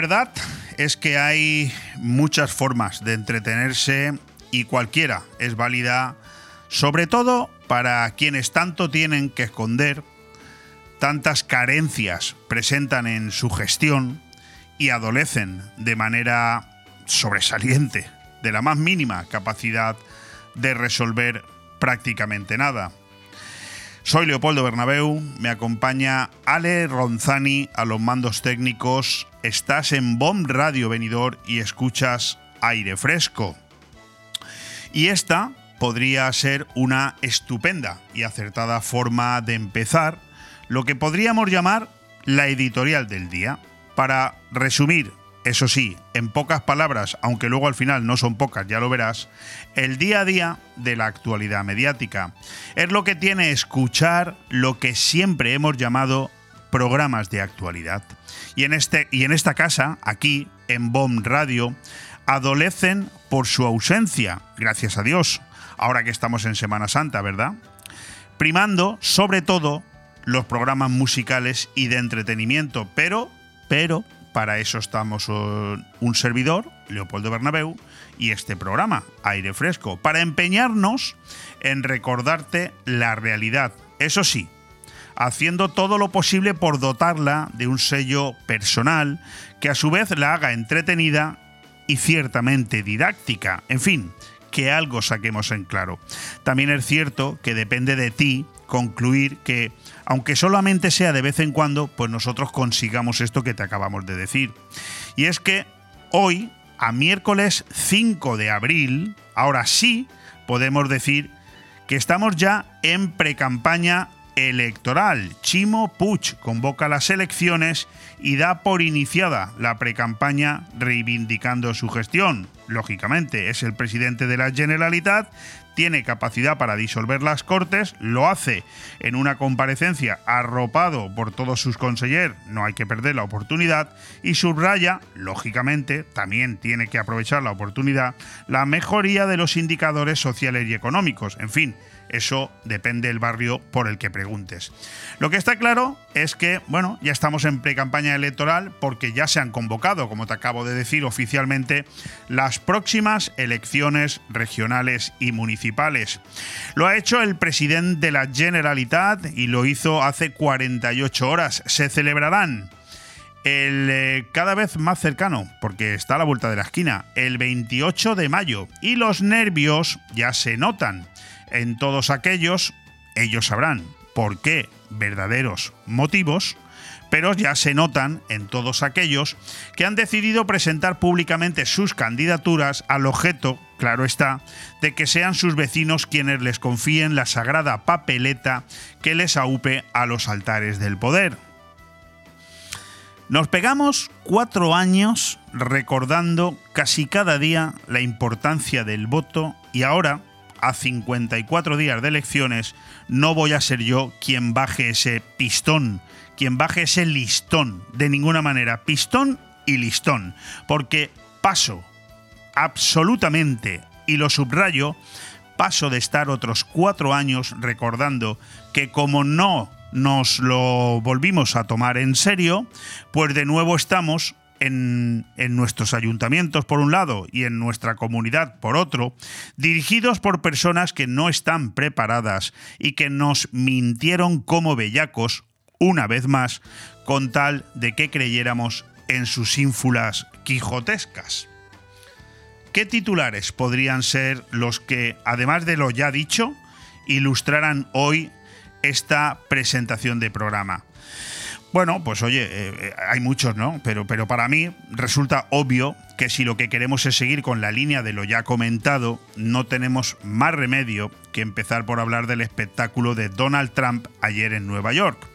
La verdad es que hay muchas formas de entretenerse y cualquiera es válida, sobre todo para quienes tanto tienen que esconder, tantas carencias presentan en su gestión y adolecen de manera sobresaliente de la más mínima capacidad de resolver prácticamente nada. Soy Leopoldo Bernabeu, me acompaña Ale Ronzani a los mandos técnicos, estás en BOM Radio Venidor y escuchas aire fresco. Y esta podría ser una estupenda y acertada forma de empezar lo que podríamos llamar la editorial del día. Para resumir eso sí, en pocas palabras, aunque luego al final no son pocas, ya lo verás, el día a día de la actualidad mediática. Es lo que tiene escuchar lo que siempre hemos llamado programas de actualidad. Y en, este, y en esta casa, aquí, en BOM Radio, adolecen por su ausencia, gracias a Dios, ahora que estamos en Semana Santa, ¿verdad? Primando, sobre todo, los programas musicales y de entretenimiento, pero, pero, para eso estamos un servidor, Leopoldo Bernabeu, y este programa, Aire Fresco, para empeñarnos en recordarte la realidad. Eso sí, haciendo todo lo posible por dotarla de un sello personal que a su vez la haga entretenida y ciertamente didáctica. En fin, que algo saquemos en claro. También es cierto que depende de ti concluir que, aunque solamente sea de vez en cuando, pues nosotros consigamos esto que te acabamos de decir. Y es que hoy, a miércoles 5 de abril, ahora sí podemos decir que estamos ya en precampaña electoral. Chimo Puig convoca las elecciones y da por iniciada la precampaña reivindicando su gestión. Lógicamente, es el presidente de la Generalitat tiene capacidad para disolver las Cortes, lo hace en una comparecencia arropado por todos sus consejeros, no hay que perder la oportunidad, y subraya, lógicamente, también tiene que aprovechar la oportunidad, la mejoría de los indicadores sociales y económicos. En fin, eso depende del barrio por el que preguntes. Lo que está claro es que, bueno, ya estamos en pre-campaña electoral porque ya se han convocado, como te acabo de decir oficialmente, las próximas elecciones regionales y municipales. Lo ha hecho el presidente de la Generalitat y lo hizo hace 48 horas. Se celebrarán el eh, cada vez más cercano, porque está a la vuelta de la esquina, el 28 de mayo, y los nervios ya se notan en todos aquellos, ellos sabrán por qué verdaderos motivos, pero ya se notan en todos aquellos que han decidido presentar públicamente sus candidaturas al objeto, claro está, de que sean sus vecinos quienes les confíen la sagrada papeleta que les aupe a los altares del poder. Nos pegamos cuatro años recordando casi cada día la importancia del voto y ahora, a 54 días de elecciones, no voy a ser yo quien baje ese pistón, quien baje ese listón, de ninguna manera, pistón y listón, porque paso absolutamente, y lo subrayo, paso de estar otros cuatro años recordando que como no nos lo volvimos a tomar en serio, pues de nuevo estamos en, nuestros ayuntamientos por un lado y en nuestra comunidad por otro, dirigidos por personas que no están preparadas y que nos mintieron como bellacos, una vez más, con tal de que creyéramos en sus ínfulas quijotescas. ¿Qué titulares podrían ser los que, además de lo ya dicho, ilustraran hoy esta presentación de programa? Bueno, pues oye, eh, eh, hay muchos, ¿no? Pero, pero para mí resulta obvio que si lo que queremos es seguir con la línea de lo ya comentado, no tenemos más remedio que empezar por hablar del espectáculo de Donald Trump ayer en Nueva York.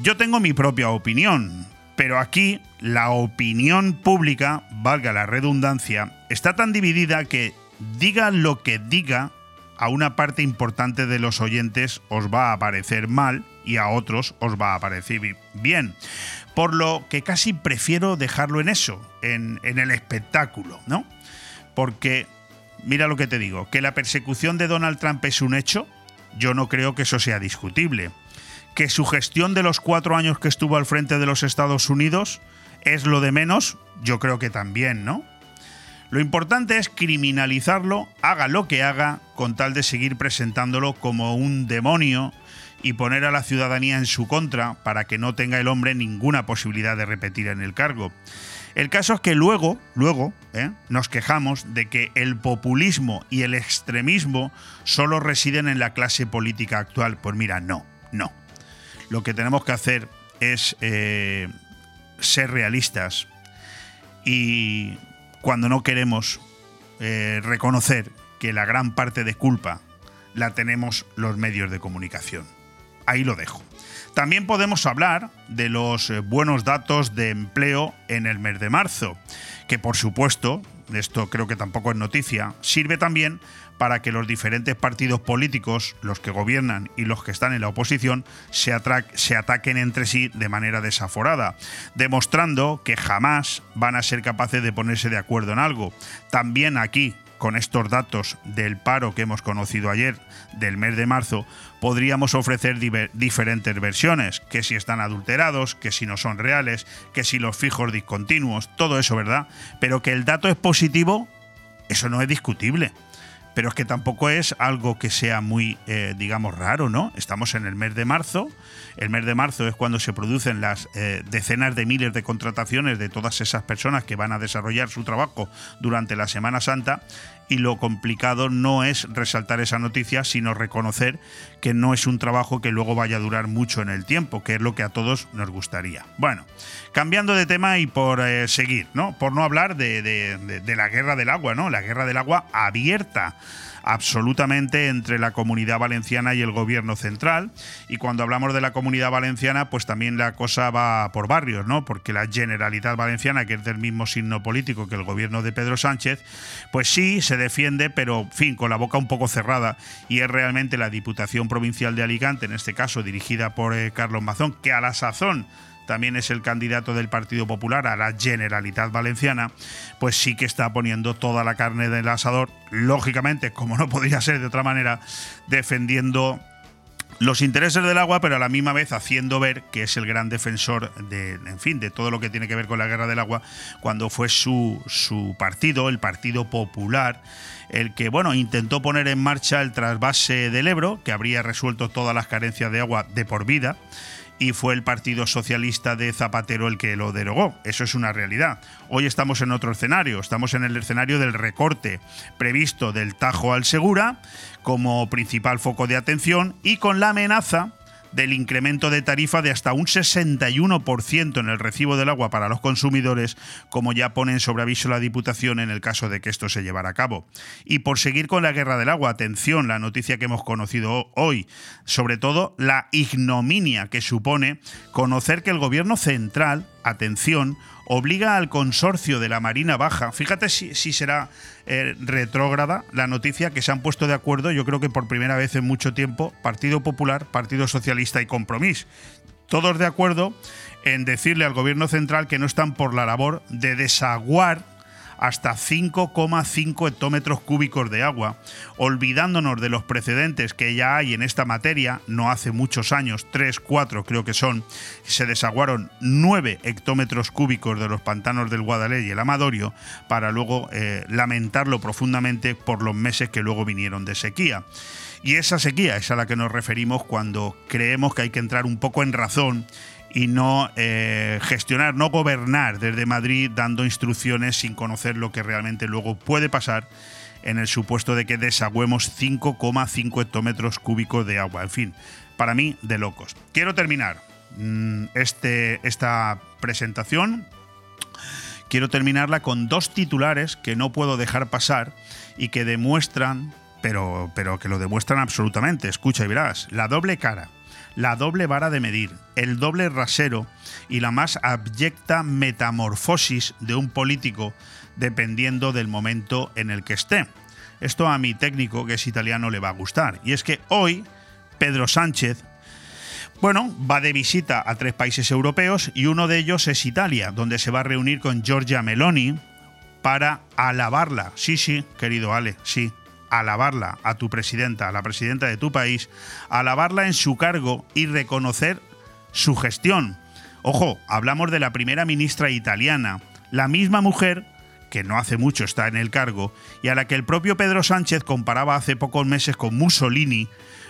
Yo tengo mi propia opinión, pero aquí la opinión pública, valga la redundancia, está tan dividida que diga lo que diga, a una parte importante de los oyentes os va a parecer mal y a otros os va a parecer bien. Por lo que casi prefiero dejarlo en eso, en, el espectáculo, ¿no? Porque, mira lo que te digo, que la persecución de Donald Trump es un hecho, yo no creo que eso sea discutible. Que su gestión de los cuatro años que estuvo al frente de los Estados Unidos ¿Es lo de menos? Yo creo que también, ¿no? Lo importante es criminalizarlo, haga lo que haga, con tal de seguir presentándolo como un demonio y poner a la ciudadanía en su contra para que no tenga el hombre ninguna posibilidad de repetir en el cargo. El caso es que luego, luego, ¿eh? nos quejamos de que el populismo y el extremismo solo residen en la clase política actual. Pues mira, no, no. Lo que tenemos que hacer es eh, ser realistas y cuando no queremos eh, reconocer que la gran parte de culpa la tenemos los medios de comunicación. Ahí lo dejo. También podemos hablar de los eh, buenos datos de empleo en el mes de marzo, que por supuesto, esto creo que tampoco es noticia, sirve también para que los diferentes partidos políticos, los que gobiernan y los que están en la oposición, se, se, ataquen entre sí de manera desaforada, demostrando que jamás van a ser capaces de ponerse de acuerdo en algo. También aquí, con estos datos del paro que hemos conocido ayer del mes de marzo, podríamos ofrecer diferentes versiones, que si están adulterados, que si no son reales, que si los fijos discontinuos, todo eso, ¿verdad? Pero que el dato es positivo, eso no es discutible pero es que tampoco es algo que sea muy, eh, digamos, raro, ¿no? Estamos en el mes de marzo, el mes de marzo es cuando se producen las eh, decenas de miles de contrataciones de todas esas personas que van a desarrollar su trabajo durante la Semana Santa y lo complicado no es resaltar esa noticia, sino reconocer que no es un trabajo que luego vaya a durar mucho en el tiempo, que es lo que a todos nos gustaría. Bueno, cambiando de tema y por eh, seguir, ¿no? Por no hablar de, de la guerra del agua, ¿no? La guerra del agua abierta absolutamente entre la comunidad valenciana y el gobierno central. Y cuando hablamos de la comunidad valenciana, pues también la cosa va por barrios, ¿no? Porque la Generalitat Valenciana, que es del mismo signo político que el gobierno de Pedro Sánchez, pues sí se defiende, pero, en fin, con la boca un poco cerrada. Y es realmente la Diputación Provincial de Alicante, en este caso dirigida por eh, Carlos Mazón, que a la sazón también es el candidato del Partido Popular a la Generalitat Valenciana, pues sí que está poniendo toda la carne del asador, lógicamente, como no podría ser de otra manera, defendiendo los intereses del agua, pero a la misma vez haciendo ver que es el gran defensor de, en fin, de todo lo que tiene que ver con la guerra del agua, cuando fue su, su partido, el Partido Popular, el que, bueno, intentó poner en marcha el trasvase del Ebro, que habría resuelto todas las carencias de agua de por vida y fue el Partido Socialista de Zapatero el que lo derogó. Eso es una realidad. Hoy estamos en otro escenario, estamos en el escenario del recorte previsto del Tajo al Segura como principal foco de atención y con la amenaza del incremento de tarifa de hasta un 61% en el recibo del agua para los consumidores, como ya pone sobre aviso la Diputación en el caso de que esto se llevara a cabo. Y por seguir con la guerra del agua, atención, la noticia que hemos conocido hoy, sobre todo la ignominia que supone conocer que el gobierno central, atención, obliga al consorcio de la Marina Baja, fíjate si, será eh, retrógrada la noticia que se han puesto de acuerdo, yo creo que por primera vez en mucho tiempo, Partido Popular, Partido Socialista y Compromís, todos de acuerdo en decirle al gobierno central que no están por la labor de desaguar hasta 5,5 hectómetros cúbicos de agua, olvidándonos de los precedentes que ya hay en esta materia, no hace muchos años, 3, 4 creo que son, se desaguaron 9 hectómetros cúbicos de los pantanos del Guadalete y el Amadorio, para luego eh, lamentarlo profundamente por los meses que luego vinieron de sequía. Y esa sequía es a la que nos referimos cuando creemos que hay que entrar un poco en razón y no eh, gestionar, no gobernar desde Madrid dando instrucciones sin conocer lo que realmente luego puede pasar en el supuesto de que desagüemos 5,5 hectómetros cúbicos de agua. En fin, para mí, de locos. Quiero terminar mm, este, esta presentación. Quiero terminarla con dos titulares que no puedo dejar pasar y que demuestran, pero, pero que lo demuestran absolutamente. Escucha y verás, la doble cara la doble vara de medir, el doble rasero y la más abyecta metamorfosis de un político dependiendo del momento en el que esté. Esto a mi técnico, que es italiano, le va a gustar. Y es que hoy Pedro Sánchez, bueno, va de visita a tres países europeos y uno de ellos es Italia, donde se va a reunir con Giorgia Meloni para alabarla. Sí, sí, querido Ale, sí, alabarla a tu presidenta, a la presidenta de tu país, alabarla en su cargo y reconocer su gestión. Ojo, hablamos de la primera ministra italiana, la misma mujer que no hace mucho está en el cargo y a la que el propio Pedro Sánchez comparaba hace pocos meses con Mussolini,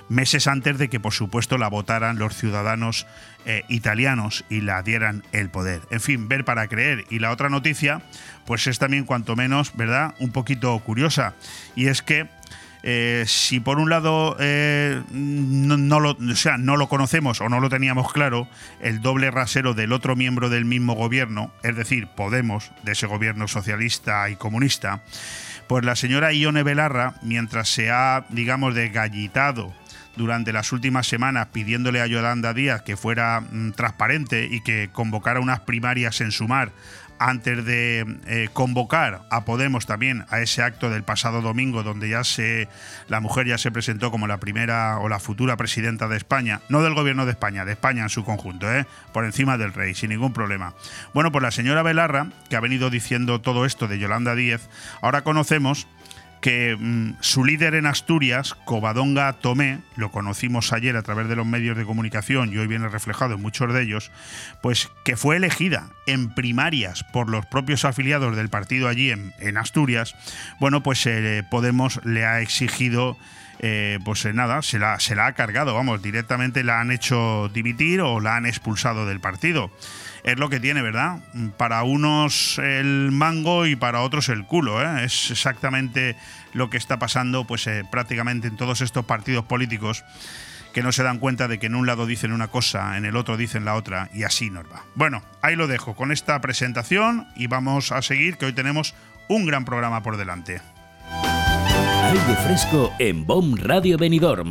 meses antes de que por supuesto la votaran los ciudadanos eh, italianos y la dieran el poder. En fin, ver para creer. Y la otra noticia, pues es también cuanto menos, ¿verdad? Un poquito curiosa. Y es que eh, si por un lado eh, no, lo, sea, no lo conocemos o no lo teníamos claro, el doble rasero del otro miembro del mismo gobierno, es decir, Podemos, de ese gobierno socialista y comunista, pues la señora Ione Belarra, mientras se ha, digamos, desgallitado durante las últimas semanas pidiéndole a Yolanda Díaz que fuera mm, transparente y que convocara unas primarias en Sumar antes de eh, convocar a Podemos también a ese acto del pasado domingo donde ya se la mujer ya se presentó como la primera o la futura presidenta de España, no del gobierno de España, de España en su conjunto, ¿eh? por encima del rey, sin ningún problema. Bueno, pues la señora Belarra, que ha venido diciendo todo esto de Yolanda Díez, ahora conocemos que mm, su líder en Asturias, Covadonga Tomé, lo conocimos ayer a través de los medios de comunicación y hoy viene reflejado en muchos de ellos, pues que fue elegida en primarias por los propios afiliados del partido allí en, Asturias, bueno, pues eh, Podemos le ha exigido eh, pues eh, nada, se la, se la ha cargado, vamos, directamente la han hecho dimitir o la han expulsado del partido es lo que tiene, ¿verdad? Para unos el mango y para otros el culo, ¿eh? Es exactamente lo que está pasando pues eh, prácticamente en todos estos partidos políticos que no se dan cuenta de que en un lado dicen una cosa, en el otro dicen la otra y así nos va. Bueno, ahí lo dejo con esta presentación y vamos a seguir que hoy tenemos un gran programa por delante. Aire fresco en BOM Radio Benidorm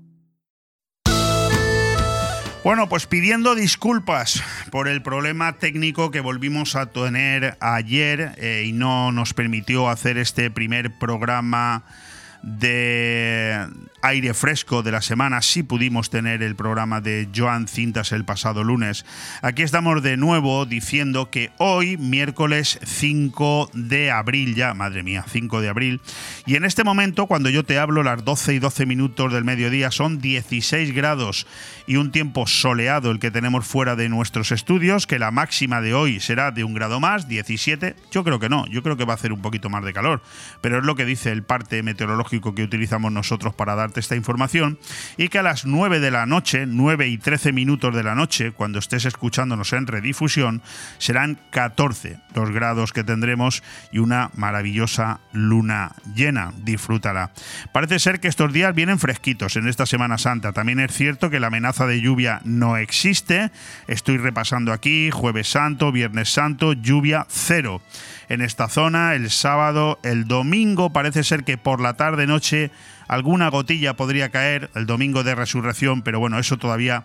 Bueno, pues pidiendo disculpas por el problema técnico que volvimos a tener ayer eh, y no nos permitió hacer este primer programa de aire fresco de la semana sí pudimos tener el programa de Joan Cintas el pasado lunes. Aquí estamos de nuevo diciendo que hoy, miércoles 5 de abril, ya, madre mía, 5 de abril, y en este momento, cuando yo te hablo, las 12 y 12 minutos del mediodía, son 16 grados y un tiempo soleado el que tenemos fuera de nuestros estudios, que la máxima de hoy será de un grado más, 17. Yo creo que no, yo creo que va a hacer un poquito más de calor, pero es lo que dice el parte meteorológico que utilizamos nosotros para dar esta información y que a las 9 de la noche, 9 y 13 minutos de la noche, cuando estés escuchándonos en redifusión, serán 14 los grados que tendremos y una maravillosa luna llena. Disfrútala. Parece ser que estos días vienen fresquitos en esta Semana Santa. También es cierto que la amenaza de lluvia no existe. Estoy repasando aquí, jueves santo, viernes santo, lluvia cero en esta zona. El sábado, el domingo parece ser que por la tarde noche Alguna gotilla podría caer el domingo de resurrección, pero bueno, eso todavía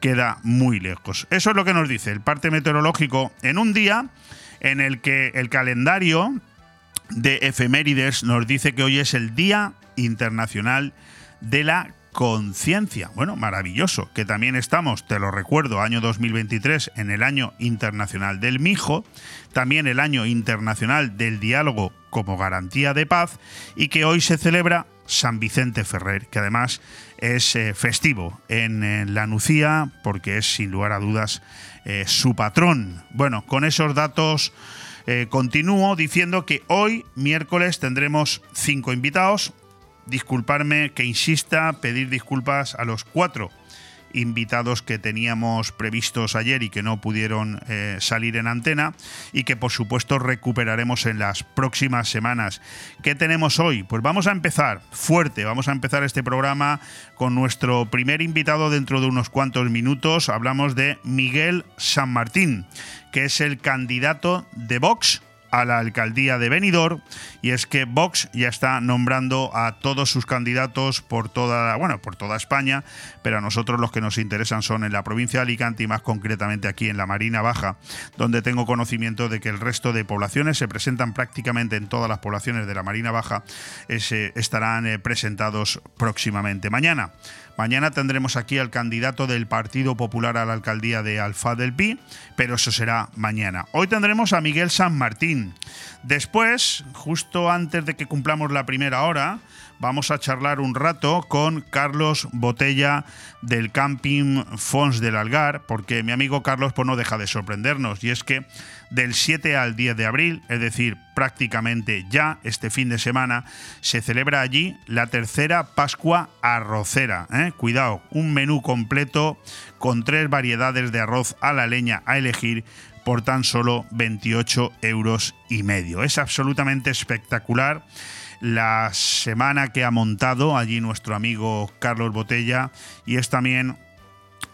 queda muy lejos. Eso es lo que nos dice el parte meteorológico en un día en el que el calendario de efemérides nos dice que hoy es el Día Internacional de la conciencia. Bueno, maravilloso, que también estamos, te lo recuerdo, año 2023 en el año internacional del mijo, también el año internacional del diálogo como garantía de paz y que hoy se celebra San Vicente Ferrer, que además es eh, festivo en, la Nucía porque es sin lugar a dudas eh, su patrón. Bueno, con esos datos eh, continúo diciendo que hoy, miércoles, tendremos cinco invitados disculparme que insista, pedir disculpas a los cuatro invitados que teníamos previstos ayer y que no pudieron eh, salir en antena y que por supuesto recuperaremos en las próximas semanas. ¿Qué tenemos hoy? Pues vamos a empezar fuerte, vamos a empezar este programa con nuestro primer invitado dentro de unos cuantos minutos. Hablamos de Miguel San Martín, que es el candidato de Vox a la alcaldía de Benidorm y es que Vox ya está nombrando a todos sus candidatos por toda, bueno, por toda España, pero a nosotros los que nos interesan son en la provincia de Alicante y más concretamente aquí en la Marina Baja, donde tengo conocimiento de que el resto de poblaciones se presentan prácticamente en todas las poblaciones de la Marina Baja, estarán eh, presentados próximamente. Mañana Mañana tendremos aquí al candidato del Partido Popular a la alcaldía de Alfa del Pi, pero eso será mañana. Hoy tendremos a Miguel San Martín. Después, justo antes de que cumplamos la primera hora, vamos a charlar un rato con Carlos Botella del Camping Fons del Algar, porque mi amigo Carlos pues, no deja de sorprendernos, y es que del 7 al 10 de abril, es decir, prácticamente ya este fin de semana, se celebra allí la tercera Pascua arrocera. ¿eh? Cuidado, un menú completo con tres variedades de arroz a la leña a elegir por tan solo 28 euros y medio. Es absolutamente espectacular la semana que ha montado allí nuestro amigo Carlos Botella y es también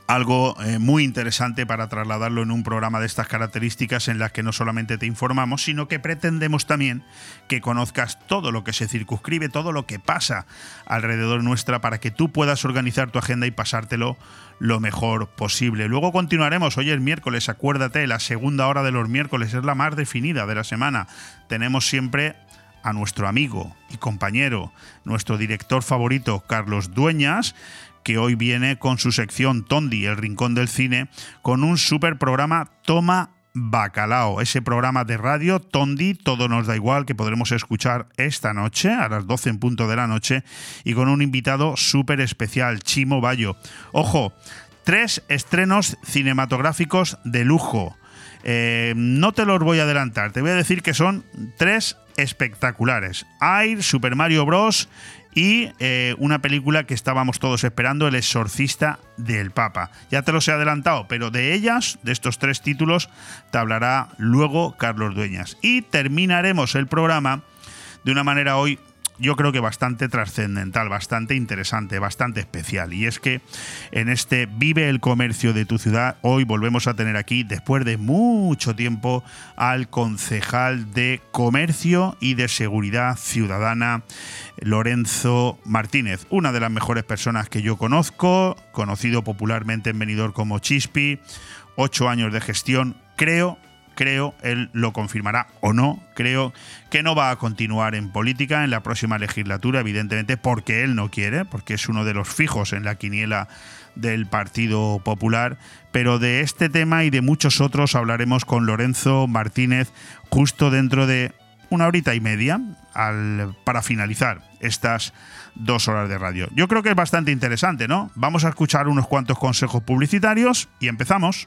algo eh, muy interesante para trasladarlo en un programa de estas características en las que no solamente te informamos, sino que pretendemos también que conozcas todo lo que se circunscribe, todo lo que pasa alrededor nuestra para que tú puedas organizar tu agenda y pasártelo lo mejor posible. Luego continuaremos, hoy es miércoles, acuérdate, la segunda hora de los miércoles es la más definida de la semana. Tenemos siempre a nuestro amigo y compañero, nuestro director favorito, Carlos Dueñas, que hoy viene con su sección Tondi, el rincón del cine, con un super programa Toma Bacalao, ese programa de radio Tondi, todo nos da igual, que podremos escuchar esta noche a las 12 en punto de la noche y con un invitado súper especial, Chimo Bayo. Ojo, tres estrenos cinematográficos de lujo. Eh, no te los voy a adelantar, te voy a decir que son tres espectaculares. Air, Super Mario Bros. Y eh, una película que estábamos todos esperando, El exorcista del Papa. Ya te los he adelantado, pero de ellas, de estos tres títulos, te hablará luego Carlos Dueñas. Y terminaremos el programa de una manera hoy yo creo que bastante trascendental, bastante interesante, bastante especial. Y es que en este Vive el comercio de tu ciudad, hoy volvemos a tener aquí, después de mucho tiempo, al concejal de Comercio y de Seguridad Ciudadana, Lorenzo Martínez, una de las mejores personas que yo conozco, conocido popularmente en venidor como Chispi, ocho años de gestión, creo creo, él lo confirmará o no, creo que no va a continuar en política en la próxima legislatura, evidentemente porque él no quiere, porque es uno de los fijos en la quiniela del Partido Popular, pero de este tema y de muchos otros hablaremos con Lorenzo Martínez justo dentro de una horita y media para finalizar estas dos horas de radio. Yo creo que es bastante interesante, ¿no? Vamos a escuchar unos cuantos consejos publicitarios y empezamos.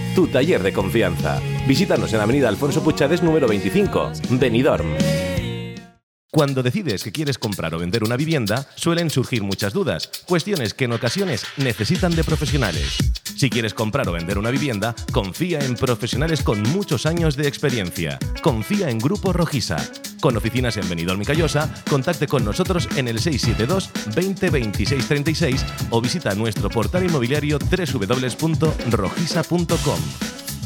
tu taller de confianza. Visítanos en Avenida Alfonso Puchades número 25, Benidorm. Cuando decides que quieres comprar o vender una vivienda, suelen surgir muchas dudas, cuestiones que en ocasiones necesitan de profesionales. Si quieres comprar o vender una vivienda, confía en profesionales con muchos años de experiencia. Confía en Grupo Rojisa. Con oficinas en Benidorm y Callosa, contacte con nosotros en el 672 20 26 36 o visita nuestro portal inmobiliario www.rojisa.com.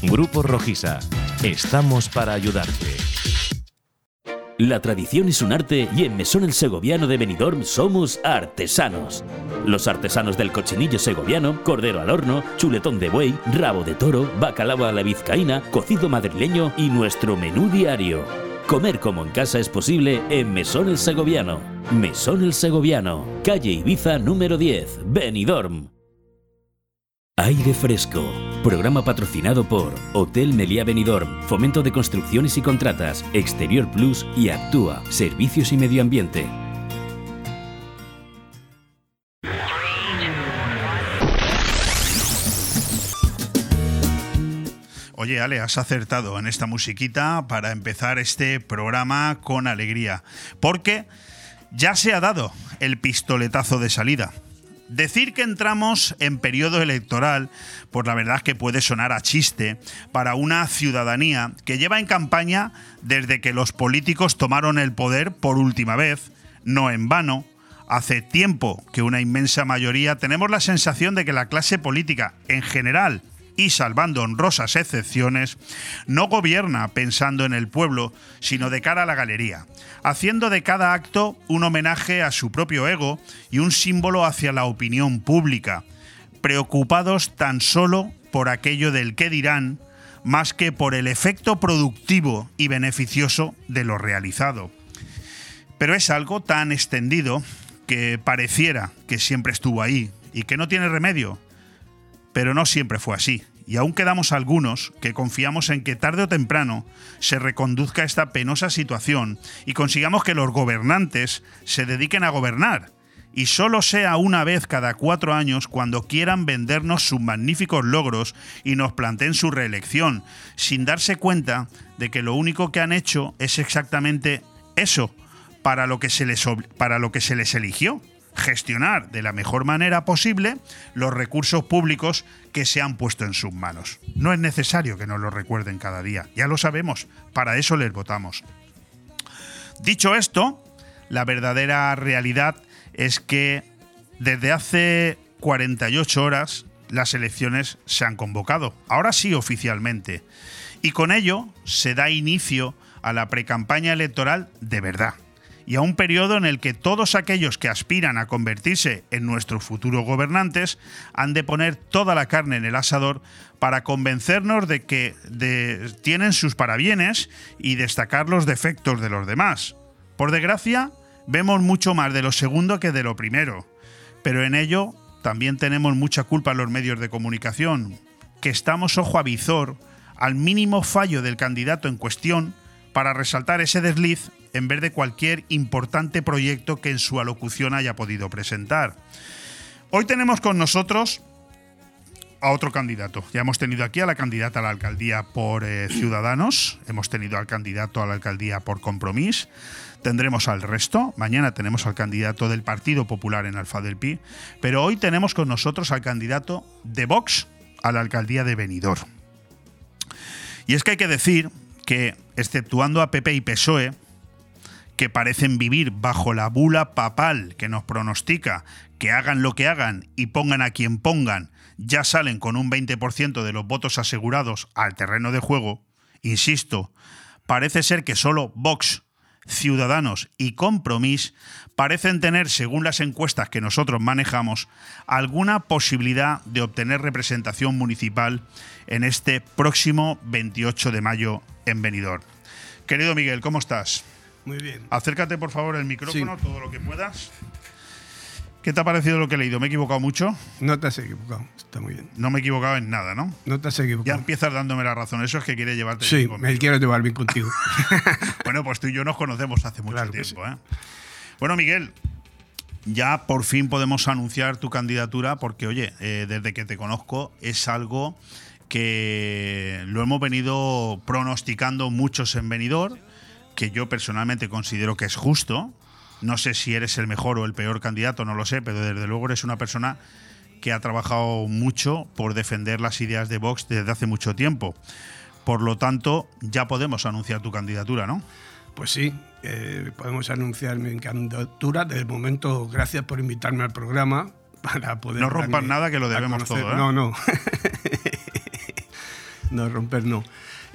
Grupo Rojisa. Estamos para ayudarte. La tradición es un arte y en Mesón el Segoviano de Benidorm somos artesanos. Los artesanos del cochinillo segoviano, cordero al horno, chuletón de buey, rabo de toro, bacalao a la vizcaína, cocido madrileño y nuestro menú diario. Comer como en casa es posible en Mesón el Segoviano. Mesón el Segoviano, calle Ibiza número 10, Benidorm. Aire Fresco. Programa patrocinado por Hotel Meliá Benidorm, Fomento de Construcciones y Contratas, Exterior Plus y Actúa, Servicios y Medio Ambiente. Oye, Ale, has acertado en esta musiquita para empezar este programa con alegría. Porque ya se ha dado el pistoletazo de salida. Decir que entramos en periodo electoral, pues la verdad es que puede sonar a chiste para una ciudadanía que lleva en campaña desde que los políticos tomaron el poder por última vez, no en vano. Hace tiempo que una inmensa mayoría tenemos la sensación de que la clase política en general y salvando honrosas excepciones, no gobierna pensando en el pueblo, sino de cara a la galería, haciendo de cada acto un homenaje a su propio ego y un símbolo hacia la opinión pública, preocupados tan solo por aquello del qué dirán, más que por el efecto productivo y beneficioso de lo realizado. Pero es algo tan extendido que pareciera que siempre estuvo ahí y que no tiene remedio, pero no siempre fue así. Y aún quedamos algunos que confiamos en que tarde o temprano se reconduzca esta penosa situación y consigamos que los gobernantes se dediquen a gobernar y solo sea una vez cada cuatro años cuando quieran vendernos sus magníficos logros y nos planteen su reelección, sin darse cuenta de que lo único que han hecho es exactamente eso para lo que se les, para lo que se les eligió gestionar de la mejor manera posible los recursos públicos que se han puesto en sus manos. No es necesario que nos lo recuerden cada día, ya lo sabemos, para eso les votamos. Dicho esto, la verdadera realidad es que desde hace 48 horas las elecciones se han convocado, ahora sí oficialmente, y con ello se da inicio a la precampaña electoral de verdad y a un periodo en el que todos aquellos que aspiran a convertirse en nuestros futuros gobernantes han de poner toda la carne en el asador para convencernos de que tienen sus parabienes y destacar los defectos de los demás. Por desgracia, vemos mucho más de lo segundo que de lo primero, pero en ello también tenemos mucha culpa en los medios de comunicación, que estamos ojo a visor al mínimo fallo del candidato en cuestión para resaltar ese desliz en vez de cualquier importante proyecto que en su alocución haya podido presentar. Hoy tenemos con nosotros a otro candidato. Ya hemos tenido aquí a la candidata a la alcaldía por eh, Ciudadanos, hemos tenido al candidato a la alcaldía por Compromís, tendremos al resto, mañana tenemos al candidato del Partido Popular en Alfa del Pi, pero hoy tenemos con nosotros al candidato de Vox a la alcaldía de Benidorm. Y es que hay que decir que, exceptuando a PP y PSOE, que parecen vivir bajo la bula papal que nos pronostica que hagan lo que hagan y pongan a quien pongan, ya salen con un 20% de los votos asegurados al terreno de juego, insisto, parece ser que solo Vox, Ciudadanos y Compromís parecen tener, según las encuestas que nosotros manejamos, alguna posibilidad de obtener representación municipal en este próximo 28 de mayo en Benidorm. Querido Miguel, ¿cómo estás? Muy bien. Acércate, por favor, el micrófono todo lo que puedas. ¿Qué te ha parecido lo que he leído? ¿Me he equivocado mucho? No te has equivocado, está muy bien. No me he equivocado en nada, ¿no? No te has equivocado. Ya empiezas dándome la razón. Eso es que quiere llevarte Sí, me quiero llevar bien contigo. bueno, pues tú y yo nos conocemos hace mucho tiempo. ¿eh? Bueno, Miguel, ya por fin podemos anunciar tu candidatura porque, oye, eh, desde que te conozco es algo que lo hemos venido pronosticando muchos en venidor que yo personalmente considero que es justo. No sé si eres el mejor o el peor candidato, no lo sé, pero desde luego eres una persona que ha trabajado mucho por defender las ideas de Vox desde hace mucho tiempo. Por lo tanto, ya podemos anunciar tu candidatura, ¿no? Pues sí, eh, podemos anunciar mi candidatura. De momento, gracias por invitarme al programa para poder. No rompas nada que lo debemos todo. ¿eh? No, no. no romper, no.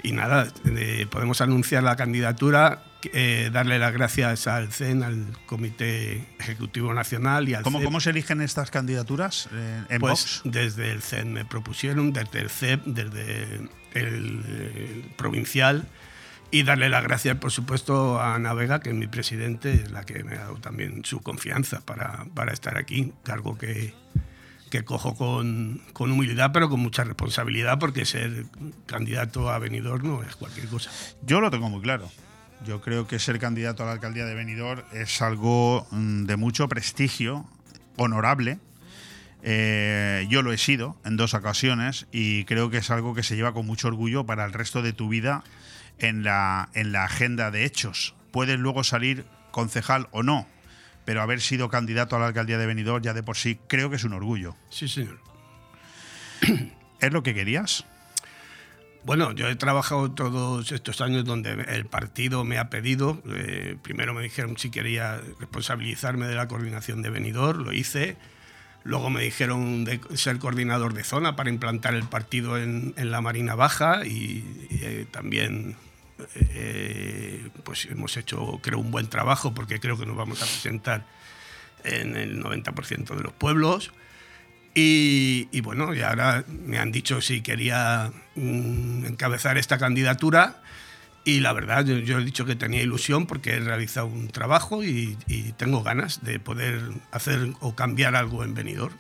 Y nada, eh, podemos anunciar la candidatura, eh, darle las gracias al CEN, al Comité Ejecutivo Nacional y al ¿Cómo, ¿Cómo se eligen estas candidaturas eh, en pues desde el CEN me propusieron, desde el CEP, desde el, provincial y darle las gracias, por supuesto, a Navega, que es mi presidente, la que me ha dado también su confianza para, para estar aquí, cargo que, que cojo con, con, humildad, pero con mucha responsabilidad, porque ser candidato a Benidorm no es cualquier cosa. Yo lo tengo muy claro. Yo creo que ser candidato a la alcaldía de Benidorm es algo mm, de mucho prestigio, honorable, Eh, yo lo he sido en dos ocasiones y creo que es algo que se lleva con mucho orgullo para el resto de tu vida en la, en la agenda de hechos. Puedes luego salir concejal o no, pero haber sido candidato a la alcaldía de Benidorm ya de por sí creo que es un orgullo. Sí, señor. ¿Es lo que querías? Bueno, yo he trabajado todos estos años donde el partido me ha pedido. eh, primero me dijeron si quería responsabilizarme de la coordinación de Benidorm, lo hice. Luego me dijeron de ser coordinador de zona para implantar el partido en, en la Marina Baja y, y, eh, también eh, pues hemos hecho, creo, un buen trabajo porque creo que nos vamos a presentar en el 90% de los pueblos. Y, bueno, y ahora me han dicho si quería mm, encabezar esta candidatura y la verdad yo, yo, he dicho que tenía ilusión porque he realizado un trabajo y, y, tengo ganas de poder hacer o cambiar algo en Benidorm.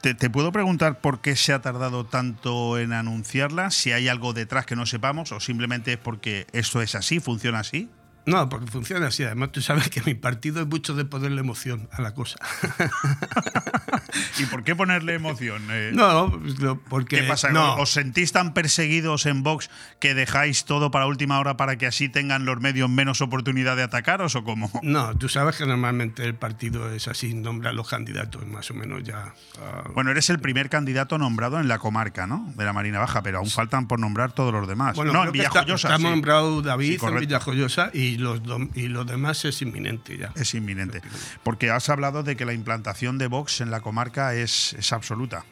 ¿Te, ¿Te, puedo preguntar por qué se ha tardado tanto en anunciarla? Si hay algo detrás que no sepamos o simplemente es porque esto es así, funciona así. No, porque funciona así. Además, tú sabes que mi partido es mucho de ponerle emoción a la cosa. ¿Y por qué ponerle emoción? Eh, no, porque. ¿Qué pasa? No. ¿Os sentís tan perseguidos en Vox que dejáis todo para última hora para que así tengan los medios menos oportunidad de atacaros o cómo? No, tú sabes que normalmente el partido es así, nombra a los candidatos más o menos ya. Uh... Bueno, eres el primer candidato nombrado en la comarca, ¿no? De la Marina Baja, pero aún faltan por nombrar todos los demás. Bueno, no, en Villajoyosa. Está, está sí. nombrado David sí, en Villajoyosa y los, y los demás es inminente ya. Es inminente. Porque has hablado de que la implantación de Vox en la comarca es, es absoluta.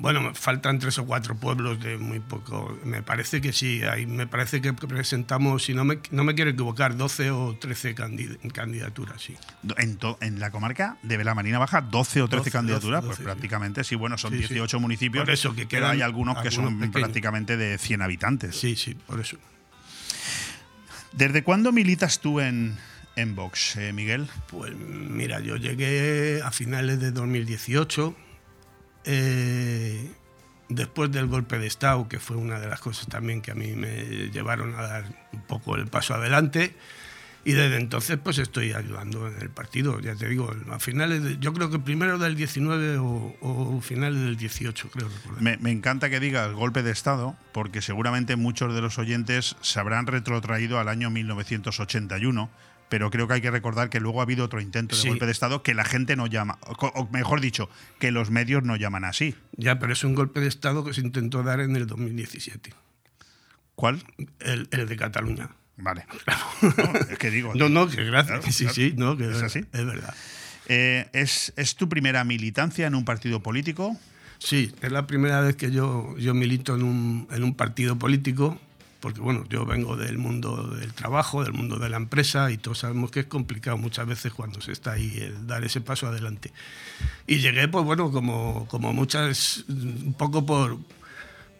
Bueno, faltan tres o cuatro pueblos de muy poco. Me parece que sí. Hay, me parece que presentamos, si no me, no me quiero equivocar, 12 o 13 candidaturas, sí. En, to, en la comarca de la Marina Baja, 12 o 13 12, candidaturas, 12, 12, pues prácticamente sí. bueno, son sí, 18 sí. municipios. Por eso que pero hay algunos que son pequeños. prácticamente de 100 habitantes. Sí, sí, por eso. ¿Desde cuándo militas tú en, en Vox, eh, Miguel? Pues mira, yo llegué a finales de 2018, eh, después del golpe de Estado, que fue una de las cosas también que a mí me llevaron a dar un poco el paso adelante. Y desde entonces pues estoy ayudando en el partido, ya te digo, a finales, de, yo creo que primero del 19 o, o finales del 18, creo. Me, me, encanta que digas golpe de Estado, porque seguramente muchos de los oyentes se habrán retrotraído al año 1981, pero creo que hay que recordar que luego ha habido otro intento de Sí. golpe de Estado que la gente no llama, o, o mejor dicho, que los medios no llaman así. Ya, pero es un golpe de Estado que se intentó dar en el 2017, ¿Cuál? el, el de Cataluña. Vale. No, es que digo. No, no, que gracias. Claro, sí, claro. sí, no, que ¿Es así? Es verdad. Eh, ¿es, ¿Es tu primera militancia en un partido político? Sí, es la primera vez que yo, yo milito en un, en un partido político, porque bueno, yo vengo del mundo del trabajo, del mundo de la empresa, y todos sabemos que es complicado muchas veces cuando se está ahí el dar ese paso adelante. Y llegué, pues bueno, como, como muchas, un poco por,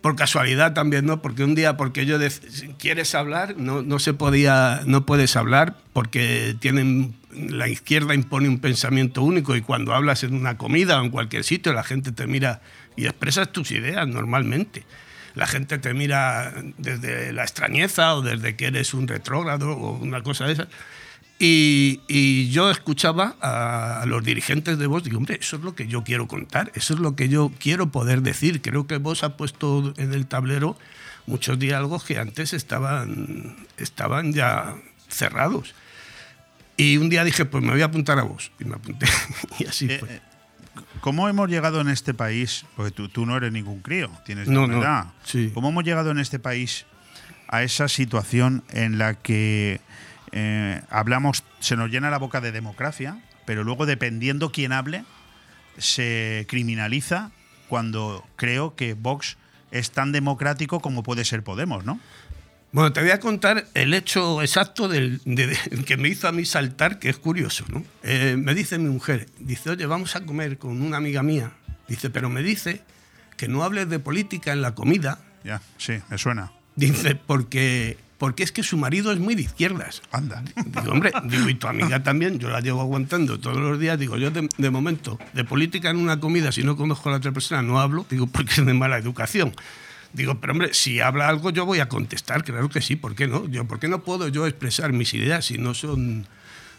por casualidad también, ¿no? Porque un día, porque yo quieres hablar, no, no se podía, no puedes hablar porque tienen la izquierda impone un pensamiento único y cuando hablas en una comida o en cualquier sitio la gente te mira y expresas tus ideas normalmente. La gente te mira desde la extrañeza o desde que eres un retrógrado o una cosa de esas. Y, y yo escuchaba a, los dirigentes de Vox, digo, hombre, eso es lo que yo quiero contar, eso es lo que yo quiero poder decir. Creo que Vox ha puesto en el tablero muchos diálogos que antes estaban, estaban ya cerrados. Y un día dije, pues me voy a apuntar a Vox. Y me apunté. y así Eh, fue. eh, ¿Cómo hemos llegado en este país? Porque tú, tú no eres ningún crío, tienes No, no, edad. sí. ¿Cómo hemos llegado en este país a esa situación en la que eh, hablamos, se nos llena la boca de democracia, pero luego dependiendo quién hable, se criminaliza cuando creo que Vox es tan democrático como puede ser Podemos, ¿no? Bueno, te voy a contar el hecho exacto del, de- de- que me hizo a mí saltar, que es curioso, ¿no? Eh, me dice mi mujer, dice, oye, vamos a comer con una amiga mía. Dice, pero me dice que no hables de política en la comida. Ya, sí, me suena. Dice, porque, porque es que su marido es muy de izquierdas. Anda. Digo, hombre, digo, y tu amiga también, yo la llevo aguantando todos los días. Digo, yo de, de momento, de política en una comida, si no conozco a la otra persona, no hablo, digo, porque es de mala educación. Digo, pero hombre, si habla algo, yo voy a contestar, claro que sí, ¿por qué no? Yo, ¿Por qué no puedo yo expresar mis ideas si no son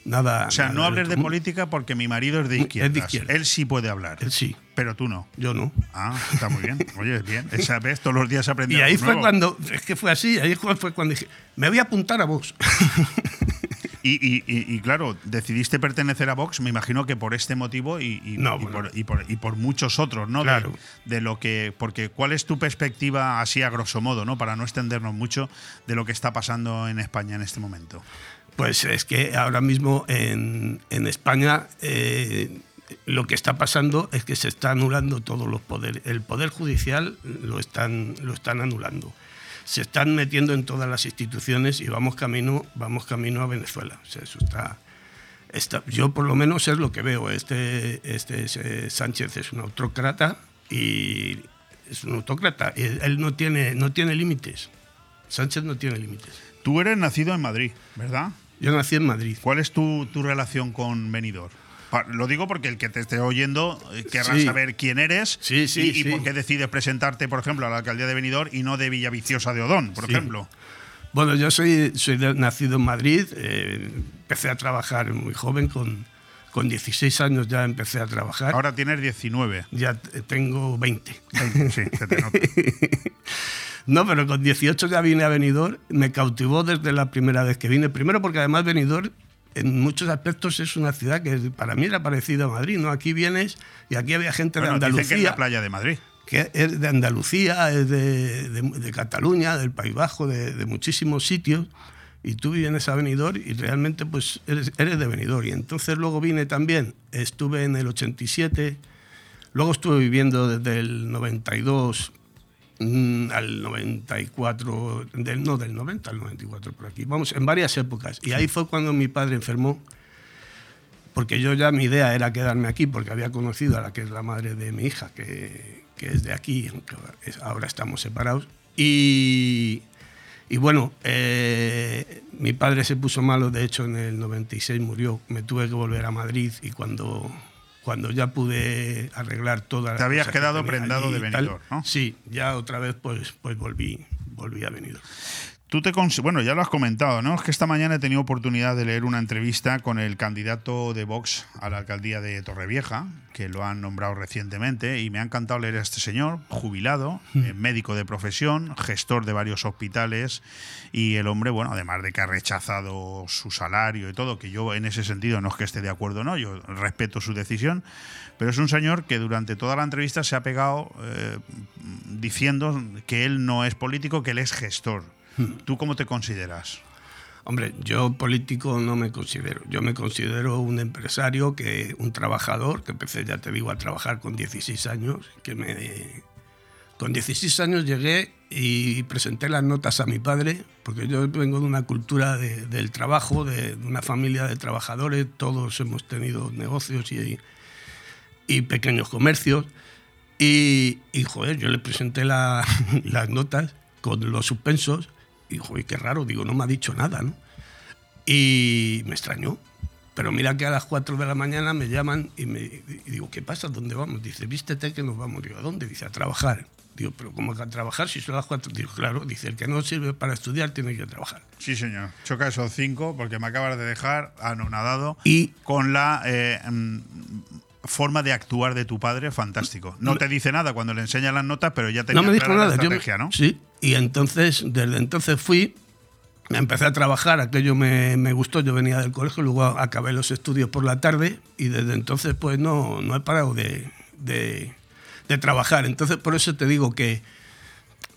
nada. O sea, nada no hables de política porque mi marido es de izquierdas. izquierda. Él sí puede hablar. Él sí, Pero tú no. yo no. Ah, está muy bien. Oye, bien. Esa vez todos los días aprendí Y ahí fue nuevo. cuando, es que fue así, ahí fue cuando dije, me voy a apuntar a vos. Y, y- y- y, claro, decidiste pertenecer a Vox, me imagino que por este motivo y, y- No, bueno. por, y por- y por muchos otros, ¿no? De- Claro. De, lo que. Porque, ¿cuál es tu perspectiva, así a grosso modo, ¿no? Para no extendernos mucho, de lo que está pasando en España en este momento? Pues es que ahora mismo en, en España eh, lo que está pasando es que se está anulando todos los poderes. El poder judicial lo están, lo están anulando. Se están metiendo en todas las instituciones y vamos camino, vamos camino a Venezuela. O sea, eso está, está- yo por lo menos es lo que veo. Este, este es, eh, Sánchez es un autócrata y es un autócrata. Él no tiene, no tiene límites. Sánchez no tiene límites. Tú eres nacido en Madrid, ¿verdad? Yo nací en Madrid. ¿Cuál es tu, tu relación con Benidorm? Lo digo porque el que te esté oyendo eh, querrá Sí. saber quién eres Sí, sí, y, y por qué decides presentarte, por ejemplo, a la alcaldía de Benidorm y no de Villaviciosa de Odón, por ejemplo. Bueno, yo soy, soy nacido en Madrid, eh, empecé a trabajar muy joven, con, con 16 años ya empecé a trabajar. Ahora tienes 19. ya tengo 20. Sí, se te nota. No, pero con 18 ya vine a Benidorm, me cautivó desde la primera vez que vine. Primero porque además Benidorm en muchos aspectos es una ciudad que para mí era parecida a Madrid, ¿no? Aquí vienes y aquí había gente Bueno, de dicen que es Andalucía. la playa de Madrid. que es de Andalucía, es de, de- de Cataluña, del País Bajo, de, de muchísimos sitios, y tú vienes a Benidorm y realmente pues eres, eres de Benidorm. Y entonces luego vine también, estuve en el 87, luego estuve viviendo desde el 92 mm, al 94, del, no, del 90 al 94 por aquí, vamos, en varias épocas. Y ahí fue cuando mi padre enfermó, porque yo ya mi idea era quedarme aquí, porque había conocido a la que es la madre de mi hija, que, que es de aquí, aunque ahora estamos separados. Y, y bueno, eh, mi padre se puso malo, de hecho en el 96 murió, me tuve que volver a Madrid y cuando, cuando ya pude arreglar toda Te habías quedado prendado de Benidorm, ¿no? Sí, ya otra vez pues, pues volví, volví a Benidorm. Tú te bueno, ya lo has comentado, ¿no? Es que esta mañana he tenido oportunidad de leer una entrevista con el candidato de Vox a la alcaldía de Torrevieja, que lo han nombrado recientemente, y me ha encantado leer a este señor, jubilado, eh, médico de profesión, gestor de varios hospitales, y el hombre, bueno, además de que ha rechazado su salario y todo, que yo en ese sentido no es que esté de acuerdo, no, yo respeto su decisión, pero es un señor que durante toda la entrevista se ha pegado eh, diciendo que él no es político, que él es gestor. ¿Tú cómo te consideras? Hombre, yo político no me considero. Yo me considero un empresario, que un trabajador, que empecé, ya te digo, a trabajar con 16 años, que me... Con 16 años llegué y presenté las notas a mi padre, porque yo vengo de una cultura de- del trabajo, de, de una familia de trabajadores, todos hemos tenido negocios y, y pequeños comercios. Y, y, joder, yo le presenté la- las notas con los suspensos y, joder, qué raro, digo, no me ha dicho nada, ¿no? Y me extrañó. Pero mira que a las 4 de la mañana me llaman y, me, y digo, ¿qué pasa? ¿Dónde vamos? Dice, vístete que nos vamos. Digo, ¿a dónde? Dice, a trabajar. Digo, ¿pero cómo que a trabajar si son las 4? Digo, claro, dice, el que no sirve para estudiar tiene que trabajar. Sí, señor. Choca esos cinco porque me acabas de dejar anonadado Y con la eh, mm, forma de actuar de tu padre, fantástico. No te dice nada cuando le enseña las notas, pero ya tenía no me dijo clara la nada. yo me- estrategia, ¿no? Sí, y entonces, desde entonces fui, me empecé a trabajar, aquello me, me gustó, yo venía del colegio, luego acabé los estudios por la tarde y desde entonces pues no, no he parado de, de- de trabajar. Entonces por eso te digo que,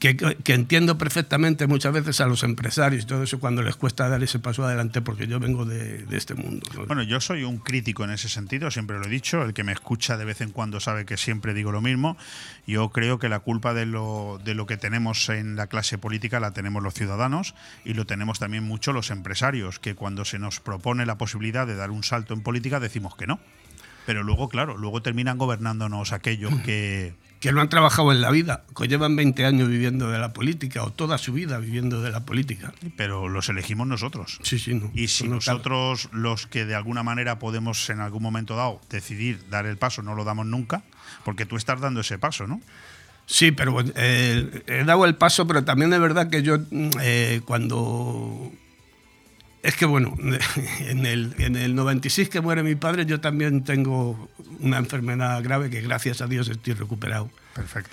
que, que entiendo perfectamente muchas veces a los empresarios y todo eso cuando les cuesta dar ese paso adelante porque yo vengo de, de este mundo. ¿no? Bueno, yo soy un crítico en ese sentido, siempre lo he dicho. El que me escucha de vez en cuando sabe que siempre digo lo mismo. Yo creo que la culpa de lo, de lo que tenemos en la clase política la tenemos los ciudadanos y lo tenemos también mucho los empresarios, que cuando se nos propone la posibilidad de dar un salto en política decimos que no. Pero luego, claro, luego terminan gobernándonos aquellos que, que no han trabajado en la vida, que llevan 20 años viviendo de la política o toda su vida viviendo de la política. pero los elegimos nosotros. Sí, sí, no. Y si no nosotros, los que de alguna manera podemos en algún momento dado decidir dar el paso, no lo damos nunca, porque tú estás dando ese paso, ¿no? Sí, pero eh, he dado el paso, pero también es verdad que yo mm, eh, cuando Es que bueno, en el, en el 96 que muere mi padre, yo también tengo una enfermedad grave que gracias a Dios estoy recuperado. Perfecto.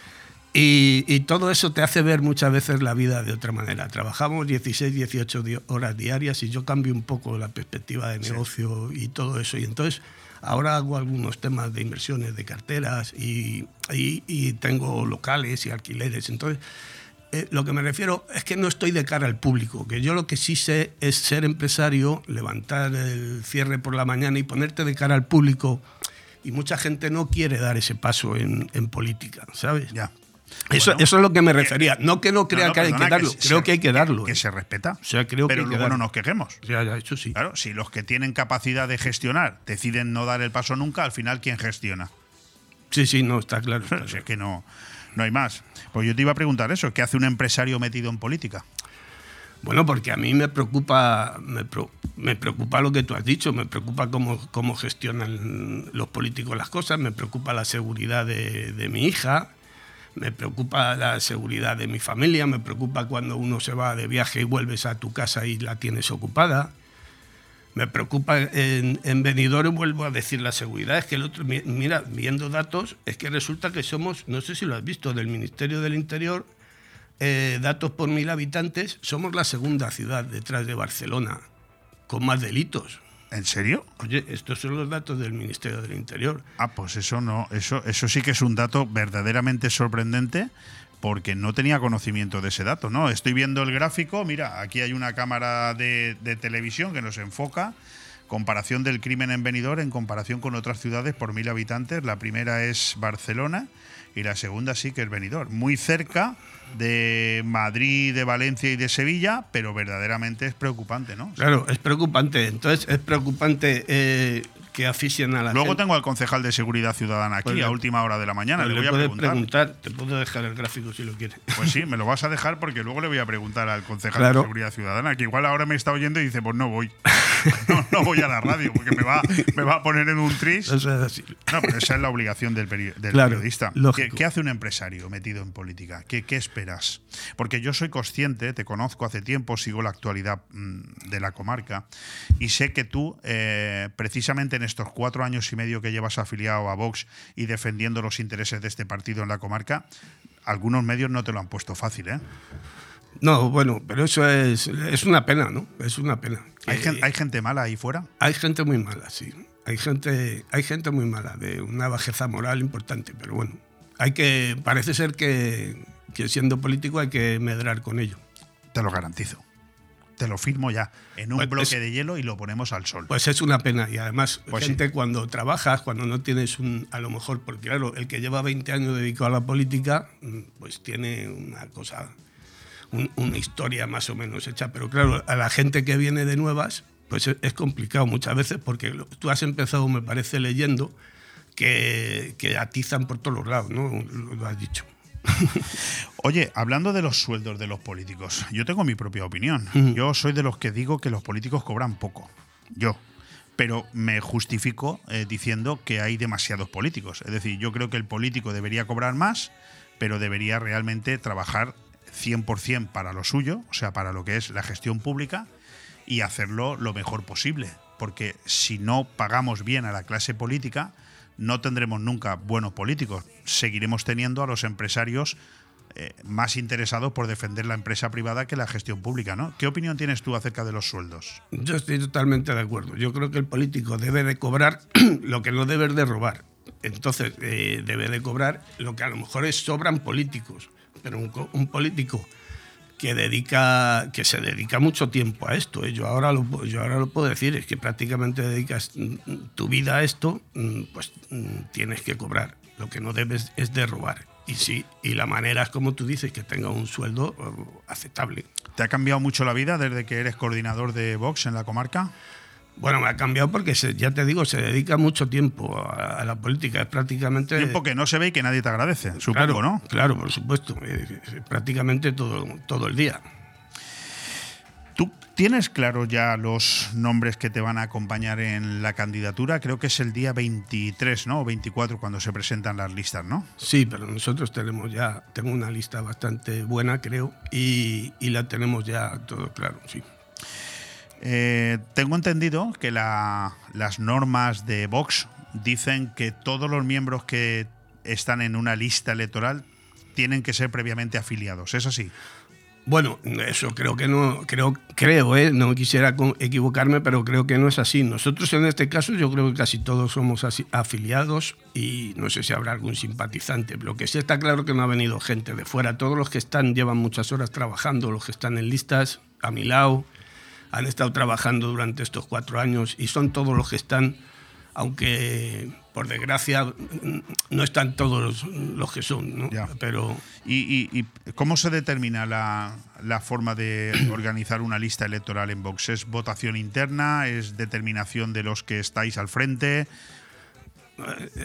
Y, y, todo eso te hace ver muchas veces la vida de otra manera. Trabajamos 16, 18 horas diarias y yo cambio un poco la perspectiva de negocio sí. y todo eso. Y entonces ahora hago algunos temas de inversiones, de carteras y, y, y tengo locales y alquileres. Entonces, eh, lo que me refiero es que no estoy de cara al público, que yo lo que sí sé es ser empresario, levantar el cierre por la mañana y ponerte de cara al público. Y mucha gente no quiere dar ese paso en, en política, ¿sabes? Ya. Eso, Bueno, eso es lo que me refería. No que no crea No, no, que hay que darlo, se- creo que hay que darlo. Que ¿eh? se respeta. O sea, creo pero que luego no nos quejemos. Ya, ya, eso sí. Claro, si los que tienen capacidad de gestionar deciden no dar el paso nunca, al final, ¿quién gestiona? Sí, sí, no, está claro. está Si es claro. que no, no hay más. Pues yo te iba a preguntar eso, ¿qué hace un empresario metido en política? Bueno, porque a mí me preocupa, me, preocupa lo que tú has dicho, me preocupa cómo, cómo gestionan los políticos las cosas, me preocupa la seguridad de mi hija, me preocupa la seguridad de mi familia, me preocupa cuando uno se va de viaje y vuelves a tu casa y la tienes ocupada. Me preocupa en, en Benidorm, vuelvo a decir la seguridad, es que el otro, mi- mira, viendo datos, es que resulta que somos, no sé si lo has visto, del Ministerio del Interior, eh, datos por mil habitantes, somos la segunda ciudad detrás de Barcelona con más delitos. ¿En serio? Oye, estos son los datos del Ministerio del Interior. Ah, pues eso no, eso, eso sí que es un dato verdaderamente sorprendente porque no tenía conocimiento de ese dato, ¿no? Estoy viendo el gráfico, mira, aquí hay una cámara de, televisión que nos enfoca, comparación del crimen en Benidorm en comparación con otras ciudades por mil habitantes. La primera es Barcelona y la segunda sí que es Benidorm, muy cerca de Madrid, de Valencia y de Sevilla, pero verdaderamente es preocupante, ¿no? Claro, es preocupante. Entonces, es preocupante eh, que a la Luego gente. tengo al concejal de Seguridad Ciudadana aquí Pues a última hora de la mañana, Pues le voy a preguntar. preguntar, te puedo dejar el gráfico si lo quieres. Pues sí, me lo vas a dejar porque luego le voy a preguntar al concejal Claro. de Seguridad Ciudadana, que igual ahora me está oyendo y dice, pues no voy. No, no voy a la radio porque me va, me va a poner en un tris. Eso es así. No, pero esa es la obligación del, peri- del Claro, periodista. ¿Qué, hace un empresario metido en política? ¿Qué, qué esperas? Porque yo soy consciente, te conozco hace tiempo, sigo la actualidad mm, de la comarca y sé que tú, eh, precisamente en estos cuatro años y medio que llevas afiliado a Vox y defendiendo los intereses de este partido en la comarca, algunos medios no te lo han puesto fácil, ¿eh? No, bueno, pero eso es, es una pena, ¿no? Es una pena. ¿Hay, Que- gen- hay gente mala ahí fuera? Hay gente muy mala, sí. Hay gente, hay gente muy mala, de una bajeza moral importante, pero bueno, hay que, parece ser que, que siendo político hay que medrar con ello. Te lo garantizo. Te lo firmo ya, en un Pues bloque es- de hielo y lo ponemos al sol. Pues es una pena y además Pues gente cuando trabajas, cuando no tienes un, a lo mejor, porque claro, el que lleva 20 años dedicado a la política, mm, pues tiene una cosa, un- una historia más o menos hecha, pero claro, a la gente que viene de nuevas, pues es, es complicado muchas veces porque tú has empezado, me parece, leyendo que, que atizan por todos los lados, ¿no? Lo, has dicho. Oye, hablando de los sueldos de los políticos, yo tengo mi propia opinión. Yo soy de los que digo que los políticos cobran poco. Yo. Pero me justifico eh, diciendo que hay demasiados políticos. Es decir, yo creo que el político debería cobrar más, pero debería realmente trabajar 100% para lo suyo, o sea, para lo que es la gestión pública, y hacerlo lo mejor posible. Porque si no pagamos bien a la clase política, no tendremos nunca buenos políticos. Seguiremos teniendo a los empresarios eh, más interesados por defender la empresa privada que la gestión pública, ¿no? ¿Qué opinión tienes tú acerca de los sueldos? Yo estoy totalmente de acuerdo. Yo creo que el político debe de cobrar lo que no debe de robar. Entonces, eh, debe de cobrar lo que a lo mejor es sobran políticos. Pero un, un político que dedica que se dedica mucho tiempo a esto. ¿eh? Yo, ahora lo, yo ahora lo puedo decir, es que prácticamente dedicas mm, tu vida a esto, mm, pues mm, tienes que cobrar. Lo que no debes es de robar. Y sí, y la manera es como tú dices, que tenga un sueldo eh, aceptable. ¿Te ha cambiado mucho la vida desde que eres coordinador de Vox en la comarca? Bueno, me ha cambiado porque, se- ya te digo, se dedica mucho tiempo a, a la política. Es prácticamente. Tiempo que no se ve y que nadie te agradece, supongo, claro, ¿no? Claro, por supuesto. eh, eh, prácticamente todo, todo el día. ¿Tú tienes claro ya los nombres que te van a acompañar en la candidatura? Creo que es el día 23, ¿no? O 24 cuando se presentan las listas, ¿no? Sí, pero nosotros tenemos ya. Tengo una lista bastante buena, creo, y, y la tenemos ya todo claro, sí. Eh, tengo entendido que la- las normas de Vox dicen que todos los miembros que están en una lista electoral tienen que ser previamente afiliados. ¿Es así? Bueno, eso creo que no, creo, creo, ¿eh? no quisiera equivocarme, pero creo que no es así. Nosotros en este caso yo creo que casi todos somos afiliados y no sé si habrá algún simpatizante. Lo que sí está claro que no ha venido gente de fuera. Todos los que están llevan muchas horas trabajando, los que están en listas, a mi lado, han estado trabajando durante estos cuatro años y son todos los que están, aunque por desgracia no están todos los que son, ¿no? Ya. pero... ¿Y, y- y cómo se determina la, la forma de organizar una lista electoral en Vox? ¿Es votación interna? ¿Es determinación de los que estáis al frente?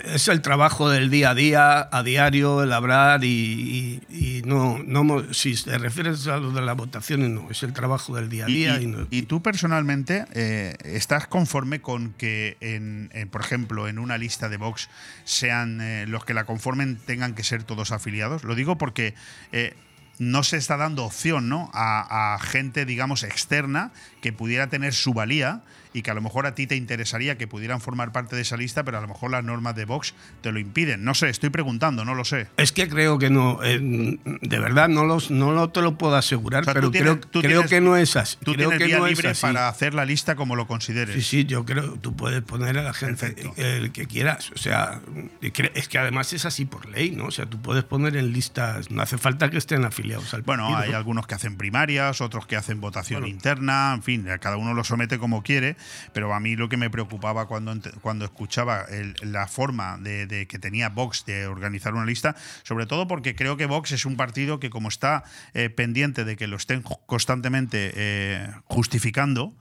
Es el trabajo del día a día, a diario, el hablar y, y- y no, no, si te refieres a lo de las votaciones, no, es el trabajo del día a día. y- y no- y tú personalmente eh, estás conforme con que, en, por ejemplo, en una lista de Vox sean eh, los que la conformen tengan que ser todos afiliados? Lo digo porque eh, no se está dando opción ¿no? a, a gente, digamos, externa que pudiera tener su valía y que a lo mejor a ti te interesaría que pudieran formar parte de esa lista, pero a lo mejor las normas de Vox te lo impiden. No sé, estoy preguntando, no lo sé. Es que creo que no, eh, de verdad no, los, no lo te lo puedo asegurar, O sea, pero tienes- creo, creo tienes- que no es así. Tú creo tienes que vía no es libre así. para hacer la lista como lo consideres. Sí, sí, yo creo tú puedes poner a la gente Perfecto. el que quieras. O sea, es que además es así por ley, ¿no? O sea, tú puedes poner en listas, no hace falta que estén afiliados al Bueno, partido, hay ¿no? algunos que hacen primarias, otros que hacen votación Bueno. interna, en fin, a cada uno lo somete como quiere, pero a mí lo que me preocupaba cuando, cuando escuchaba la forma de, que tenía Vox de organizar una lista, sobre todo porque creo que Vox es un partido que como está eh, pendiente de que lo estén constantemente eh, justificando,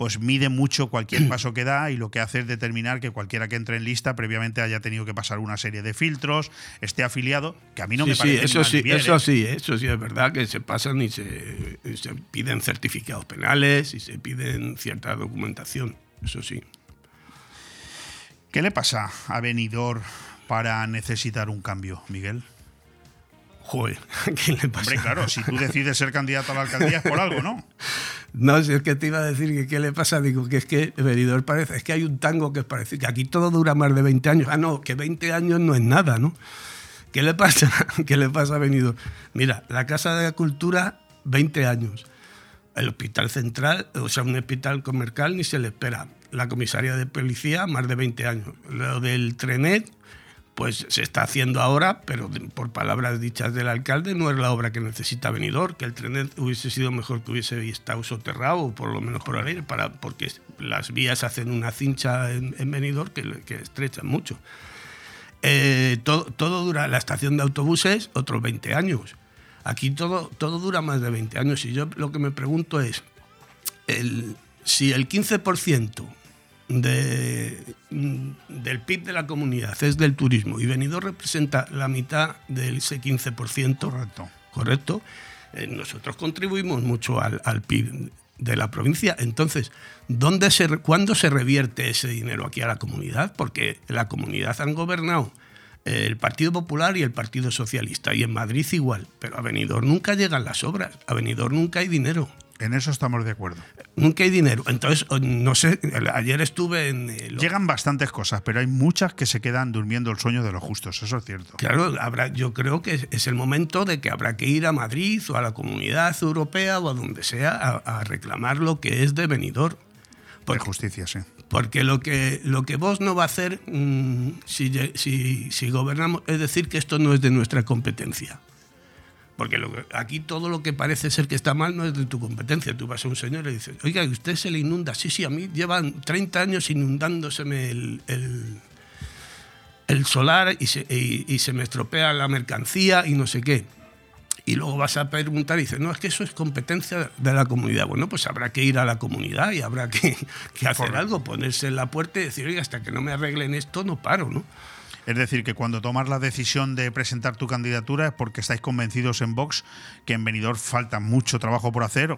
pues mide mucho cualquier paso que da y lo que hace es determinar que cualquiera que entre en lista previamente haya tenido que pasar una serie de filtros, esté afiliado, que a mí no sí, me sí, parece ni eso sí, bien, eso ¿eh? sí, eso sí es verdad que se pasan y se, y se piden certificados penales y se piden cierta documentación, eso sí. ¿Qué le pasa a Benidorm para necesitar un cambio, Miguel? Joder, ¿qué le pasa? Hombre, claro, si tú decides ser candidato a la alcaldía es por algo, ¿no? No, si es que te iba a decir que qué le pasa, digo que es que Benidorm parece, es que hay un tango que parece que aquí todo dura más de 20 años. Ah, no, que 20 años no es nada, ¿no? ¿Qué le pasa? ¿Qué le pasa a Benidorm? Mira, la Casa de la Cultura, 20 años. El Hospital Central, o sea, un hospital comercial ni se le espera. La comisaría de policía, más de 20 años. Lo del Trenet, pues se está haciendo ahora, pero por palabras dichas del alcalde, no es la obra que necesita Benidorm, que el Trenet hubiese sido mejor que hubiese estado soterrado, por lo menos por aire, para, porque las vías hacen una cincha en, en Benidorm que, que estrechan mucho. Eh, todo, todo dura, la estación de autobuses, otros 20 años. Aquí todo, todo dura más de 20 años. Y yo lo que me pregunto es, si el 15% de, mm, del PIB de la comunidad es del turismo y Benidorm representa la mitad de ese 15%, Correcto. ¿correcto? Eh, nosotros contribuimos mucho al, al PIB de la provincia. Entonces, ¿dónde se, ¿cuándo se revierte ese dinero aquí a la comunidad? Porque la comunidad han gobernado eh, el Partido Popular y el Partido Socialista, y en Madrid igual, pero a Benidorm nunca llegan las obras, a Benidorm nunca hay dinero. En eso estamos de acuerdo. Nunca hay dinero. Entonces, no sé, ayer estuve en... Llegan bastantes cosas, pero hay muchas que se quedan durmiendo el sueño de los justos, eso es cierto. Claro, habrá, yo creo que es el momento de que habrá que ir a Madrid o a la comunidad europea o a donde sea a, a reclamar lo que es de Benidorm. De Porque, justicia, sí. porque lo que lo que vos no va a hacer mm, si, si, si gobernamos es decir que esto no es de nuestra competencia. Porque lo que- aquí todo lo que parece ser que está mal no es de tu competencia. Tú vas a un señor y dices, oiga, ¿y usted se le inunda? Sí, sí, a mí llevan 30 años inundándoseme el, el, el solar y se, y- y se me estropea la mercancía y no sé qué. Y luego vas a preguntar y dices, no, es que eso es competencia de la comunidad. Bueno, pues habrá que ir a la comunidad y habrá que, que hacer Correcto. algo, ponerse en la puerta y decir, oiga, hasta que no me arreglen esto, no paro, ¿no? Es decir, que cuando tomas la decisión de presentar tu candidatura es porque estáis convencidos en Vox que en Benidorm falta mucho trabajo por hacer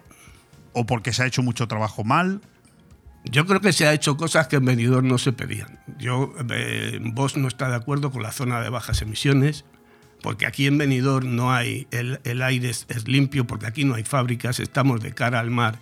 o porque se ha hecho mucho trabajo mal. Yo creo que se ha hecho cosas que en Benidorm no se pedían. Yo, eh, vos no está de acuerdo con la zona de bajas emisiones, porque aquí en Benidorm no hay, el, aire es limpio, porque aquí no hay fábricas, estamos de cara al mar.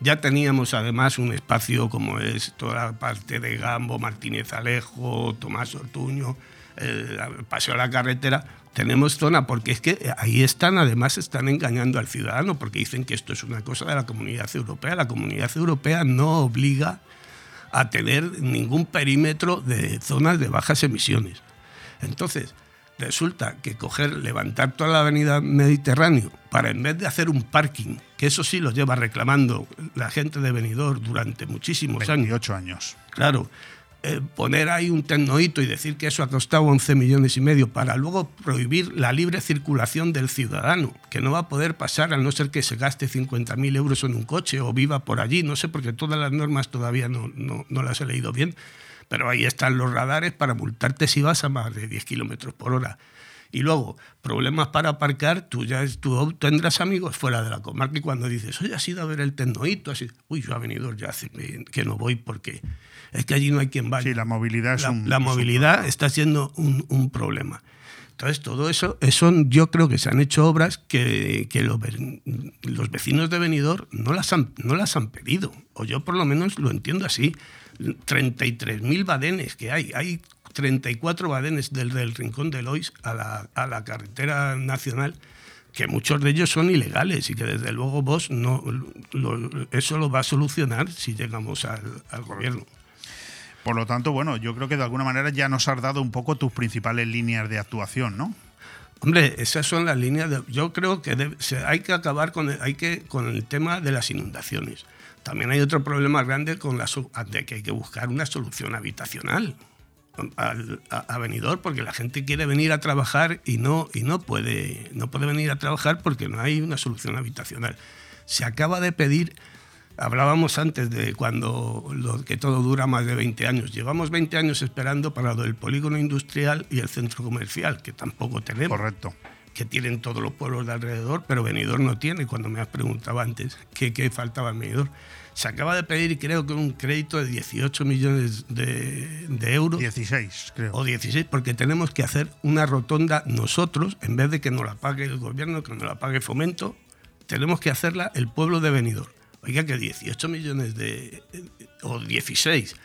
Ya teníamos además un espacio como es toda la parte de Gambo, Martínez Alejo, Tomás Ortuño, el Paseo a la Carretera. Tenemos zona, porque es que ahí están, además están engañando al ciudadano, porque dicen que esto es una cosa de la comunidad europea. La comunidad europea no obliga a tener ningún perímetro de zonas de bajas emisiones. Entonces, resulta que coger, levantar toda la avenida Mediterráneo para en vez de hacer un parking, que eso sí lo lleva reclamando la gente de Benidorm durante muchísimos 28 años. años. Claro, eh, poner ahí un tecnohito y decir que eso ha costado 11 millones y medio para luego prohibir la libre circulación del ciudadano, que no va a poder pasar a no ser que se gaste 50.000 euros en un coche o viva por allí, no sé, porque todas las normas todavía no, no, no las he leído bien pero ahí están los radares para multarte si vas a más de 10 kilómetros por hora. Y luego, problemas para aparcar, tú ya tú tendrás amigos fuera de la comarca y cuando dices, oye, has ido a ver el tecnoito, así, uy, yo he venido ya hace que no voy porque es que allí no hay quien vaya. Sí, la movilidad es la, un... La movilidad está siendo un, un, problema. Entonces, todo eso, eso, yo creo que se han hecho obras que, que los, los, vecinos de Benidorm no las, han, no las han pedido, o yo por lo menos lo entiendo así. 33.000 badenes que hay. Hay 34 badenes del, del Rincón de Lois a la, a la carretera nacional que muchos de ellos son ilegales y que desde luego vos no lo, eso lo va a solucionar si llegamos al, al, gobierno. Por lo tanto, bueno, yo creo que de alguna manera ya nos has dado un poco tus principales líneas de actuación, ¿no? Hombre, esas son las líneas de, yo creo que se, hay que acabar con el, hay que con el tema de las inundaciones. También hay otro problema grande con la, de que hay que buscar una solución habitacional al, a, Benidorm porque la gente quiere venir a trabajar y no, y no, puede, no puede venir a trabajar porque no hay una solución habitacional. Se acaba de pedir, hablábamos antes de cuando lo, que todo dura más de 20 años. Llevamos 20 años esperando para del polígono industrial y el centro comercial, que tampoco tenemos. Correcto que tienen todos los pueblos de alrededor, pero Benidorm no tiene, cuando me has preguntado antes qué, qué faltaba en Benidorm. Se acaba de pedir, creo que un crédito de 18 millones de, de, euros. 16, creo. O 16, porque tenemos que hacer una rotonda nosotros, en vez de que nos la pague el gobierno, que nos la pague Fomento, tenemos que hacerla el pueblo de Benidorm. Oiga, que 18 millones de. o 16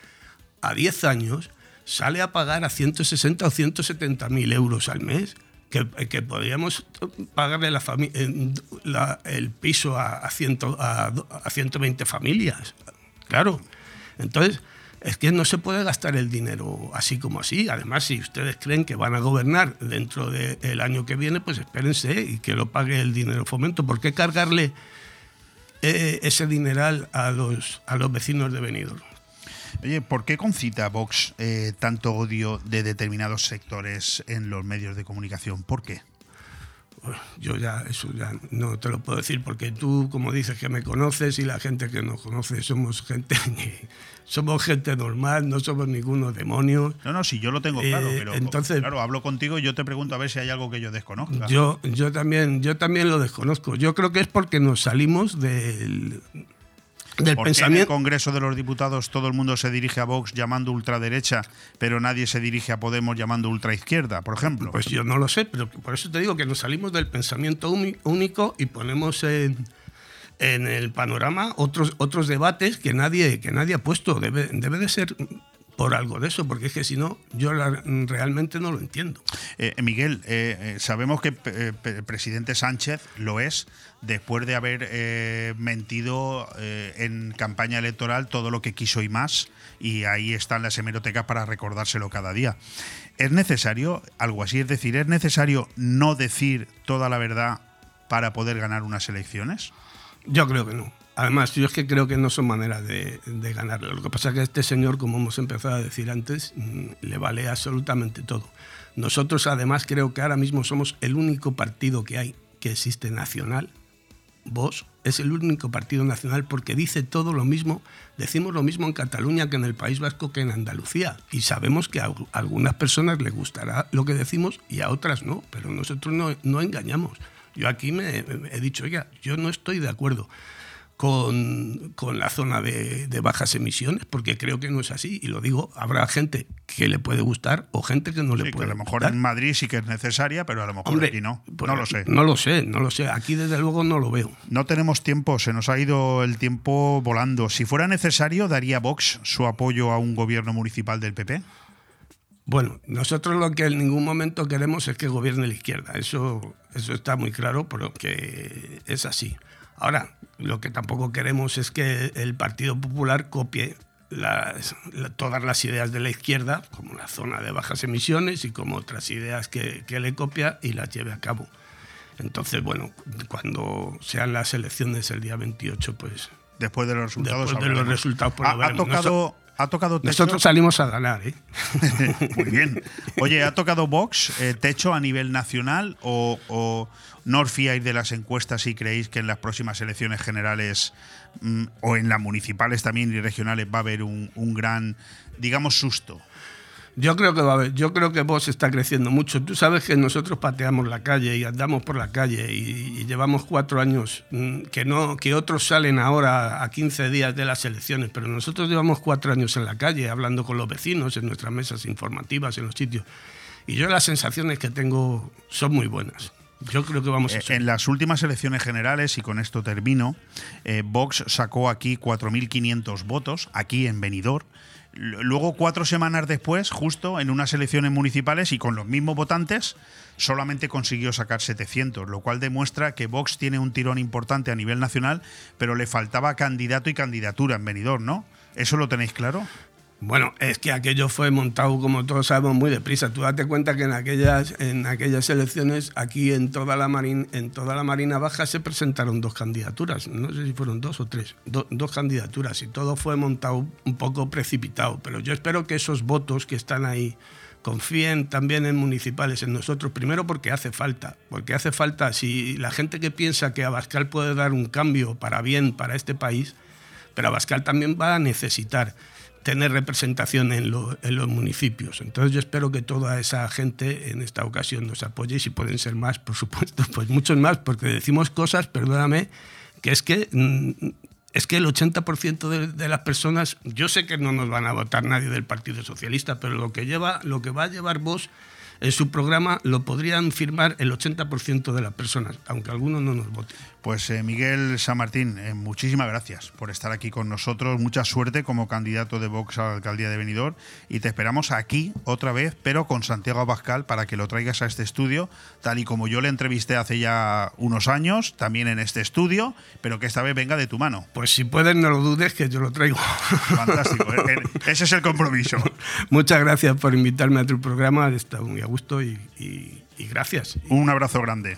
a 10 años sale a pagar a 160 o 170 mil euros al mes que, podríamos pagarle la la, el piso a, a, ciento, a, a 120 familias. Claro. Entonces, es que no se puede gastar el dinero así como así. Además, si ustedes creen que van a gobernar dentro del año que viene, pues espérense y que lo pague el dinero fomento. ¿Por qué cargarle eh, ese dineral a los, a los vecinos de Benidorm? Oye, ¿por qué concita Vox eh, tanto odio de determinados sectores en los medios de comunicación? ¿Por qué? Yo ya, eso ya no te lo puedo decir, porque tú, como dices, que me conoces y la gente que nos conoce somos gente somos gente normal, no somos ninguno demonio. No, no, sí, yo lo tengo claro, pero entonces, claro, hablo contigo y yo te pregunto a ver si hay algo que yo desconozca. Yo, yo, también, yo también lo desconozco. Yo creo que es porque nos salimos del del ¿Por pensamiento. en el Congreso de los Diputados todo el mundo se dirige a Vox llamando ultraderecha, pero nadie se dirige a Podemos llamando ultraizquierda, por ejemplo? Pues yo no lo sé, pero por eso te digo que nos salimos del pensamiento único y ponemos en, en el panorama otros, otros debates que nadie, que nadie ha puesto. Debe, debe de ser por algo de eso, porque es que si no, yo la, realmente no lo entiendo. Eh, Miguel, eh, sabemos que el eh, presidente Sánchez lo es después de haber eh, mentido en campaña electoral todo lo que quiso y más, y ahí están las hemerotecas para recordárselo cada día. ¿Es necesario algo así? Es decir, ¿es necesario no decir toda la verdad para poder ganar unas elecciones? Yo creo que no. Además, yo es que creo que no son maneras de, de ganarlo. Lo que pasa es que este señor, como hemos empezado a decir antes, mm, le vale absolutamente todo. Nosotros, además, creo que ahora mismo somos el único partido que hay que existe nacional. Vos es el único partido nacional porque dice todo lo mismo. Decimos lo mismo en Cataluña que en el País Vasco que en Andalucía. Y sabemos que a algunas personas les gustará lo que decimos y a otras no. Pero nosotros no, no engañamos. Yo aquí me, me he dicho, oiga, yo no estoy de acuerdo con, la zona de, bajas emisiones, porque creo que no es así. Y lo digo, habrá gente que le puede gustar o gente que no le puede A lo mejor en Madrid sí que es necesaria, pero a lo mejor aquí no. No lo sé. No lo sé, no lo sé. Aquí desde luego no lo veo. No tenemos tiempo, se nos ha ido el tiempo volando. Si fuera necesario, ¿daría Vox su apoyo a un gobierno municipal del PP? Bueno, nosotros lo que en ningún momento queremos es que gobierne la izquierda. Eso, eso está muy claro, pero que es así. Ahora, lo que tampoco queremos es que el Partido Popular copie todas las ideas de la izquierda, como la zona de bajas emisiones y como otras ideas que, le copia y las lleve a cabo. Entonces, bueno, cuando sean las elecciones el día 28, pues... Después de los resultados. Después de los resultados, pues ha, tocado, ha tocado Nosotros salimos a ganar, ¿eh? Muy bien. Oye, ¿ha tocado Vox eh, techo a nivel nacional o, no os fiáis de las encuestas y creéis que en las próximas elecciones generales mm, o en las municipales también y regionales va a haber un, un gran, digamos, susto? Yo creo que va a haber, yo creo que vos está creciendo mucho. Tú sabes que nosotros pateamos la calle y andamos por la calle y, llevamos cuatro años mm, que no, que otros salen ahora a 15 días de las elecciones, pero nosotros llevamos cuatro años en la calle hablando con los vecinos en nuestras mesas informativas en los sitios. Y yo las sensaciones que tengo son muy buenas. Yo creo que vamos a eh, En las últimas elecciones generales, y con esto termino, eh, Vox sacó aquí 4.500 votos, aquí en Benidorm, Luego, cuatro semanas después, justo en unas elecciones municipales y con los mismos votantes, solamente consiguió sacar 700, lo cual demuestra que Vox tiene un tirón importante a nivel nacional, pero le faltaba candidato y candidatura en Benidorm, ¿no? ¿Eso lo tenéis claro? Bueno, es que aquello fue montado, como todos sabemos, muy deprisa. Tú date cuenta que en aquellas, en aquellas elecciones, aquí en toda, la en toda la Marina Baja se presentaron dos candidaturas. No sé si fueron dos o tres. dos candidaturas. Y todo fue montado un poco precipitado. Pero yo espero que esos votos que están ahí confíen también en municipales, en nosotros. Primero porque hace falta. Porque hace falta, si la gente que piensa que Abascal puede dar un cambio para bien para este país, pero Abascal también va a necesitar tener representación en, los municipios. Entonces yo espero que toda esa gente en esta ocasión nos apoye y si pueden ser más, por supuesto, pues muchos más, porque decimos cosas, perdóname, que es que mm, es que el 80% de, de, las personas, yo sé que no nos van a votar nadie del Partido Socialista, pero lo que lleva, lo que va a llevar vos en su programa lo podrían firmar el 80% de las personas, aunque algunos no nos voten. Pues eh, Miguel San Martín, eh, muchísimas gracias por estar aquí con nosotros. Mucha suerte como candidato de Vox a la alcaldía de Benidorm y te esperamos aquí otra vez, pero con Santiago Abascal para que lo traigas a este estudio, tal y como yo le entrevisté hace ya unos años, también en este estudio, pero que esta vez venga de tu mano. Pues si puedes, no lo dudes que yo lo traigo. Fantástico, eh, ese es el compromiso. Muchas gracias por invitarme a tu programa, he estado muy a gusto y, gracias. Un abrazo grande.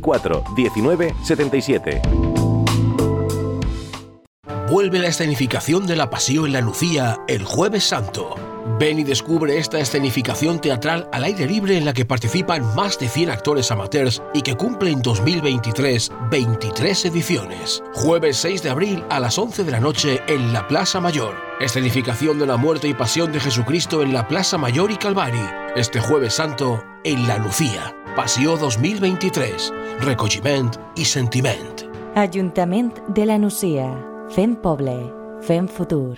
19 77. Vuelve la escenificación de la Pasión en la Lucía el Jueves Santo. Ven y descubre esta escenificación teatral al aire libre en la que participan más de 100 actores amateurs y que cumple en 2023 23 ediciones. Jueves 6 de abril a las 11 de la noche en la Plaza Mayor. Escenificación de la muerte y pasión de Jesucristo en la Plaza Mayor y Calvari. Este Jueves Santo en La Lucía. Passió 2023, recogiment i sentiment. Ajuntament de la Nucía. Fem poble. Fem futur.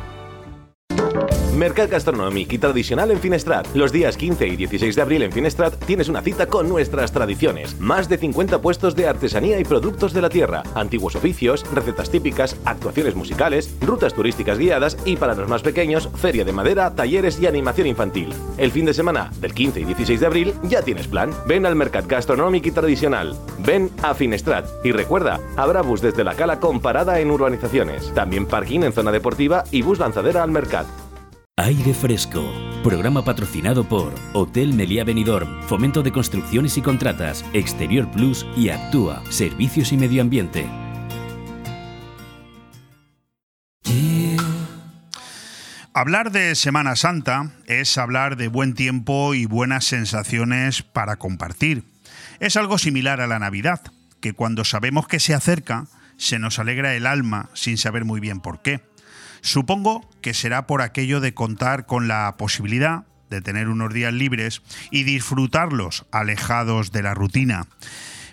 Mercat Gastronòmic y Tradicional en Finestrat. Los días 15 y 16 de abril en Finestrat tienes una cita con nuestras tradiciones. Más de 50 puestos de artesanía y productos de la tierra, antiguos oficios, recetas típicas, actuaciones musicales, rutas turísticas guiadas y para los más pequeños, feria de madera, talleres y animación infantil. El fin de semana del 15 y 16 de abril ya tienes plan. Ven al Mercat Gastronòmic y Tradicional. Ven a Finestrat. Y recuerda, habrá bus desde la cala con parada en urbanizaciones. También parking en zona deportiva y bus lanzadera al Mercat. Aire Fresco. Programa patrocinado por Hotel Meliá Benidorm, Fomento de Construcciones y Contratas, Exterior Plus y Actúa, Servicios y Medio Ambiente. Hablar de Semana Santa es hablar de buen tiempo y buenas sensaciones para compartir. Es algo similar a la Navidad, que cuando sabemos que se acerca, se nos alegra el alma sin saber muy bien por qué. Supongo que será por aquello de contar con la posibilidad de tener unos días libres y disfrutarlos alejados de la rutina.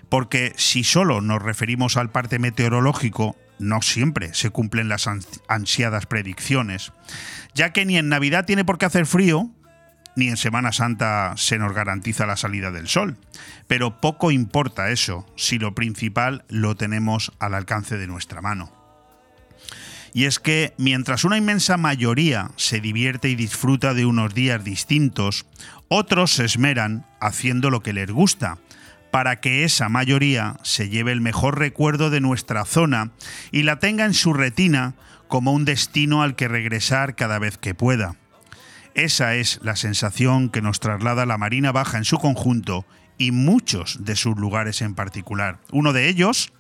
Porque si solo nos referimos al parte meteorológico, no siempre se cumplen las ansiadas predicciones, ya que ni en Navidad tiene por qué hacer frío, ni en Semana Santa se nos garantiza la salida del sol. Pero poco importa eso si lo principal lo tenemos al alcance de nuestra mano. Y es que mientras una inmensa mayoría se divierte y disfruta de unos días distintos, otros se esmeran haciendo lo que les gusta, para que esa mayoría se lleve el mejor recuerdo de nuestra zona y la tenga en su retina como un destino al que regresar cada vez que pueda. Esa es la sensación que nos traslada la Marina Baja en su conjunto y muchos de sus lugares en particular. Uno de ellos,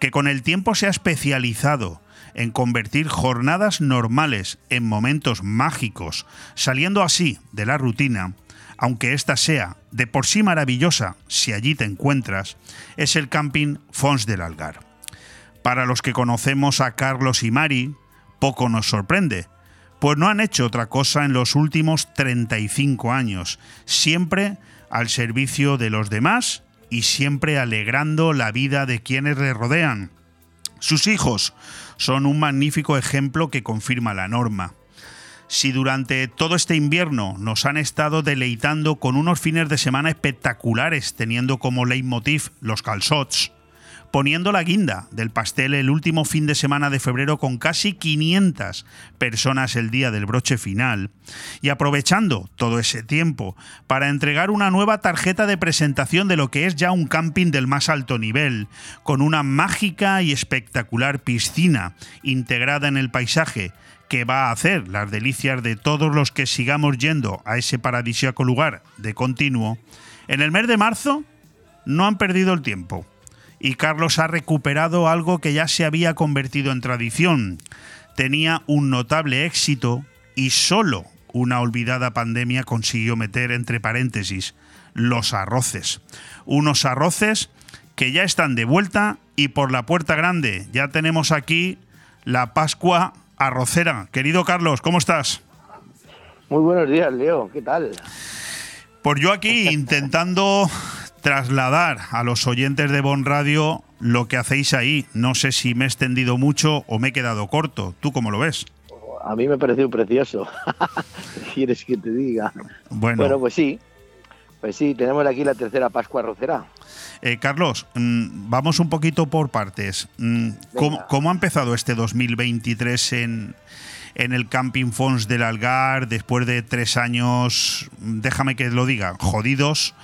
que con el tiempo se ha especializado en convertir jornadas normales en momentos mágicos, saliendo así de la rutina, aunque ésta sea de por sí maravillosa si allí te encuentras, es el camping Fons del Algar. Para los que conocemos a Carlos y Mari, poco nos sorprende, pues no han hecho otra cosa en los últimos 35 años, siempre al servicio de los demás y siempre alegrando la vida de quienes le rodean. Sus hijos son un magnífico ejemplo que confirma la norma. Si durante todo este invierno nos han estado deleitando con unos fines de semana espectaculares, teniendo como leitmotiv los calzots, poniendo la guinda del pastel el último fin de semana de febrero con casi 500 personas el día del broche final y aprovechando todo ese tiempo para entregar una nueva tarjeta de presentación de lo que es ya un camping del más alto nivel, con una mágica y espectacular piscina integrada en el paisaje que va a hacer las delicias de todos los que sigamos yendo a ese paradisíaco lugar de continuo, en el mes de marzo no han perdido el tiempo y Carlos ha recuperado algo que ya se había convertido en tradición. Tenía un notable éxito y solo una olvidada pandemia consiguió meter entre paréntesis los arroces. Unos arroces que ya están de vuelta y por la puerta grande ya tenemos aquí la Pascua arrocera. Querido Carlos, ¿cómo estás? Muy buenos días, Leo. ¿Qué tal? Pues yo aquí intentando trasladar a los oyentes de Bon Radio lo que hacéis ahí. No sé si me he extendido mucho o me he quedado corto. ¿Tú cómo lo ves? A mí me ha parecido precioso. ¿Quieres que te diga? Bueno. pues sí. Pues sí, tenemos aquí la tercera Pascua Rocera. Eh, Carlos, mm, vamos un poquito por partes. Mm, ¿Cómo, ha empezado este 2023 en, en el Camping Fons del Algar después de tres años, déjame que lo diga, jodidos?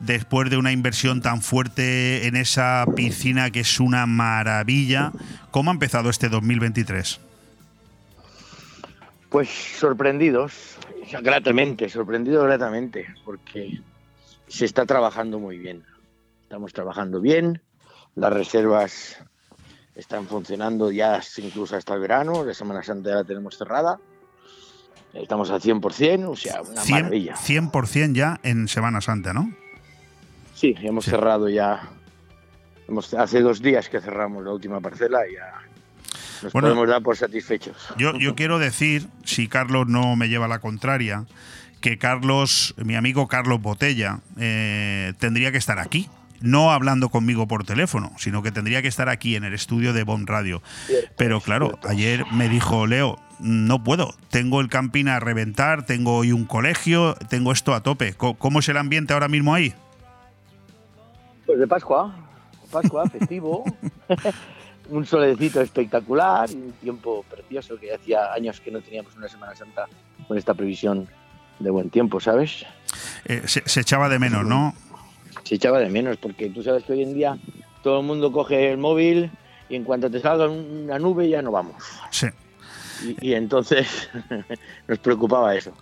Después de una inversión tan fuerte en esa piscina que es una maravilla. ¿Cómo ha empezado este 2023? Pues sorprendidos, gratamente, sorprendidos gratamente, porque se está trabajando muy bien. Estamos trabajando bien, las reservas están funcionando ya incluso hasta el verano, la Semana Santa ya la tenemos cerrada. Estamos al 100%, o sea, una maravilla. 100% ya en Semana Santa, ¿no? Sí, hemos cerrado ya. Hemos, hace dos días que cerramos la última parcela y ya nos podemos dar por satisfechos. Yo, yo quiero decir, si Carlos no me lleva la contraria, que Carlos, mi amigo Carlos Botella, eh, tendría que estar aquí no hablando conmigo por teléfono, sino que tendría que estar aquí en el estudio de Bomb Radio. Pero claro, ayer me dijo Leo, no puedo, tengo el camping a reventar, tengo hoy un colegio, tengo esto a tope. ¿Cómo es el ambiente ahora mismo ahí? Pues de Pascua, Pascua, festivo, un solecito espectacular y un tiempo precioso que hacía años que no teníamos una Semana Santa con esta previsión de buen tiempo, ¿sabes? Eh, se, echaba de menos, ¿no? Se echaba de menos, porque tú sabes que hoy en día todo el mundo coge el móvil y en cuanto te salga una nube ya no vamos. Sí. Y, entonces nos preocupaba eso.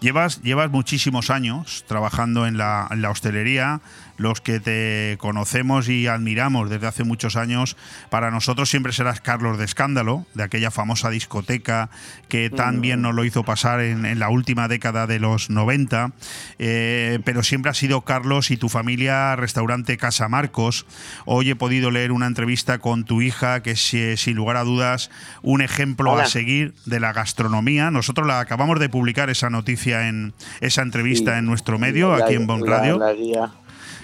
Llevas, llevas muchísimos años trabajando en la, en la hostelería, los que te conocemos y admiramos desde hace muchos años, para nosotros siempre serás Carlos de Escándalo, de aquella famosa discoteca que tan bien nos lo hizo pasar en, la última década de los 90, eh, pero siempre ha sido Carlos y tu familia Restaurante Casa Marcos. Hoy he podido leer una entrevista con tu hija, que es sin lugar a dudas un ejemplo a seguir de la gastronomía. Nosotros la acabamos de publicar esa noticia en esa entrevista en nuestro medio, aquí en Bon Radio.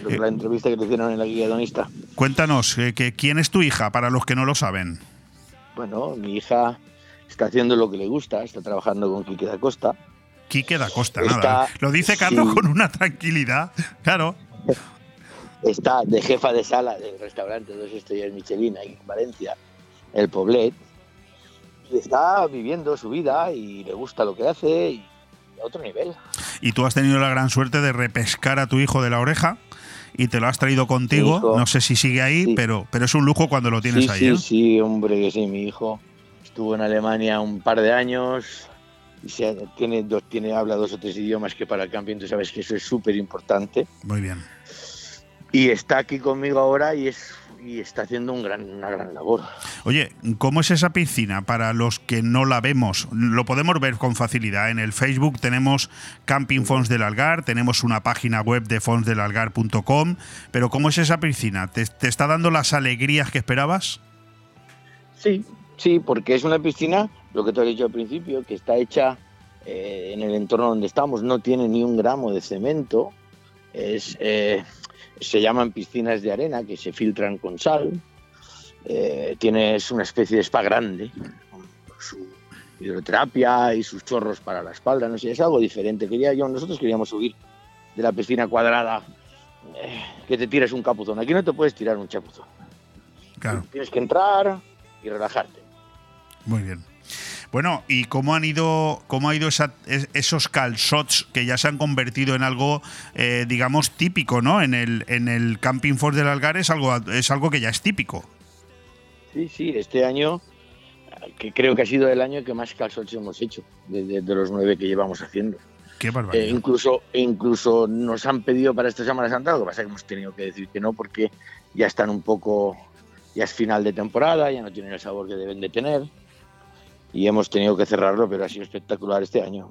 Eh, la entrevista que te hicieron en la guía donista. Cuéntanos, eh, que, ¿quién es tu hija para los que no lo saben? Bueno, mi hija está haciendo lo que le gusta, está trabajando con Quique da Costa. Quique da Costa, nada. Lo dice Carlos con una tranquilidad, claro. Está de jefa de sala del restaurante Dos Estrellas Michelin ahí en Valencia, el Poblet. Y está viviendo su vida y le gusta lo que hace y otro nivel. Y tú has tenido la gran suerte de repescar a tu hijo de la oreja y te lo has traído contigo. No sé si sigue ahí, pero, pero es un lujo cuando lo tienes ahí. Sí, ¿eh? sí, hombre, que sí, mi hijo estuvo en Alemania un par de años y se, tiene, dos, tiene, habla dos o tres idiomas que para el camping tú sabes que eso es súper importante. Muy bien. Y está aquí conmigo ahora y es y está haciendo un gran, una gran labor. Oye, ¿cómo es esa piscina para los que no la vemos? Lo podemos ver con facilidad. En el Facebook tenemos Camping Fons del Algar, tenemos una página web de fonsdelalgar.com, pero ¿cómo es esa piscina? ¿Te, está dando las alegrías que esperabas? Sí, sí, porque es una piscina, lo que te he dicho al principio, que está hecha eh, en el entorno donde estamos, no tiene ni un gramo de cemento, es... Eh, se llaman piscinas de arena que se filtran con sal. Eh, tienes una especie de spa grande, con su hidroterapia y sus chorros para la espalda. No sé, es algo diferente. Quería yo, nosotros queríamos subir de la piscina cuadrada eh, que te tires un capuzón. Aquí no te puedes tirar un chapuzón. Claro. Tienes que entrar y relajarte. Muy bien. Bueno, ¿y cómo han ido, cómo ha ido esos calzots que ya se han convertido en algo, eh, digamos, típico, ¿no? En el, en el Camping Force del Algar es algo, es algo que ya es típico. Sí, sí, este año, que creo que ha sido el año que más calzots hemos hecho, de, los nueve que llevamos haciendo. Qué barbaridad. Eh, incluso, incluso nos han pedido para esta Semana Santa, lo que pasa es que hemos tenido que decir que no, porque ya están un poco, ya es final de temporada, ya no tienen el sabor que deben de tener y hemos tenido que cerrarlo, pero ha sido espectacular este año.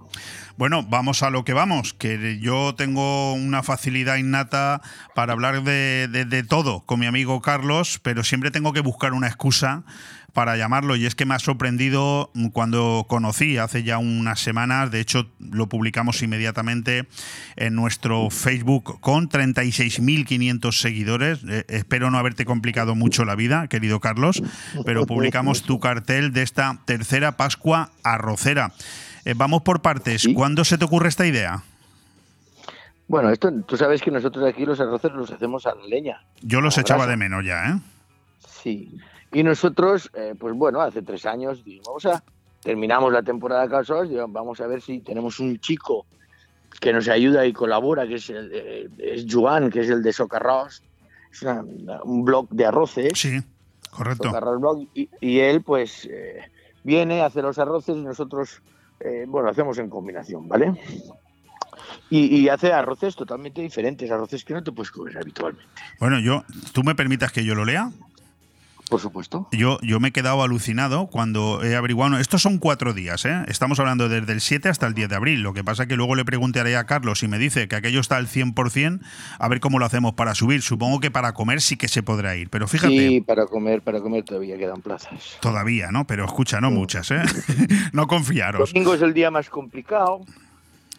Bueno, vamos a lo que vamos, que yo tengo una facilidad innata para hablar de, de, todo con mi amigo Carlos, pero siempre tengo que buscar una excusa para llamarlo y es que me ha sorprendido cuando conocí hace ya unas semanas, de hecho lo publicamos inmediatamente en nuestro Facebook con 36.500 seguidores. Eh, espero no haberte complicado mucho la vida, querido Carlos, pero publicamos tu cartel de esta tercera Pascua arrocera. Eh, vamos por partes. ¿Cuándo se te ocurre esta idea? Bueno, esto, tú sabes que nosotros aquí los arroceros los hacemos a la leña. Yo los echaba de menos ya, ¿eh? Sí. Y nosotros, eh, pues bueno, hace tres años dijimos, vamos a, terminamos la temporada de Calzos, vamos a ver si tenemos un chico que nos ayuda y colabora, que es, el, eh, es Joan, que es el de Socarros, es un blog de arroces. Sí, correcto. Blog, y, él pues eh, viene, hace los arroces y nosotros, bueno, hacemos en combinación, ¿vale? Y, y, hace arroces totalmente diferentes, arroces que no te puedes comer habitualmente. Bueno, yo, ¿tú me permitas que yo lo lea? Por supuesto. Yo, yo me he quedado alucinado cuando he averiguado. Estos son cuatro días, ¿eh? Estamos hablando desde el 7 hasta el 10 de abril. Lo que pasa es que luego le preguntaré a Carlos y me dice que aquello está al 100%, a ver cómo lo hacemos para subir. Supongo que para comer sí que se podrá ir, pero fíjate. Sí, para comer, para comer todavía quedan plazas. Todavía, ¿no? Pero escucha, no muchas, ¿eh? no confiaros. Domingo es el día más complicado,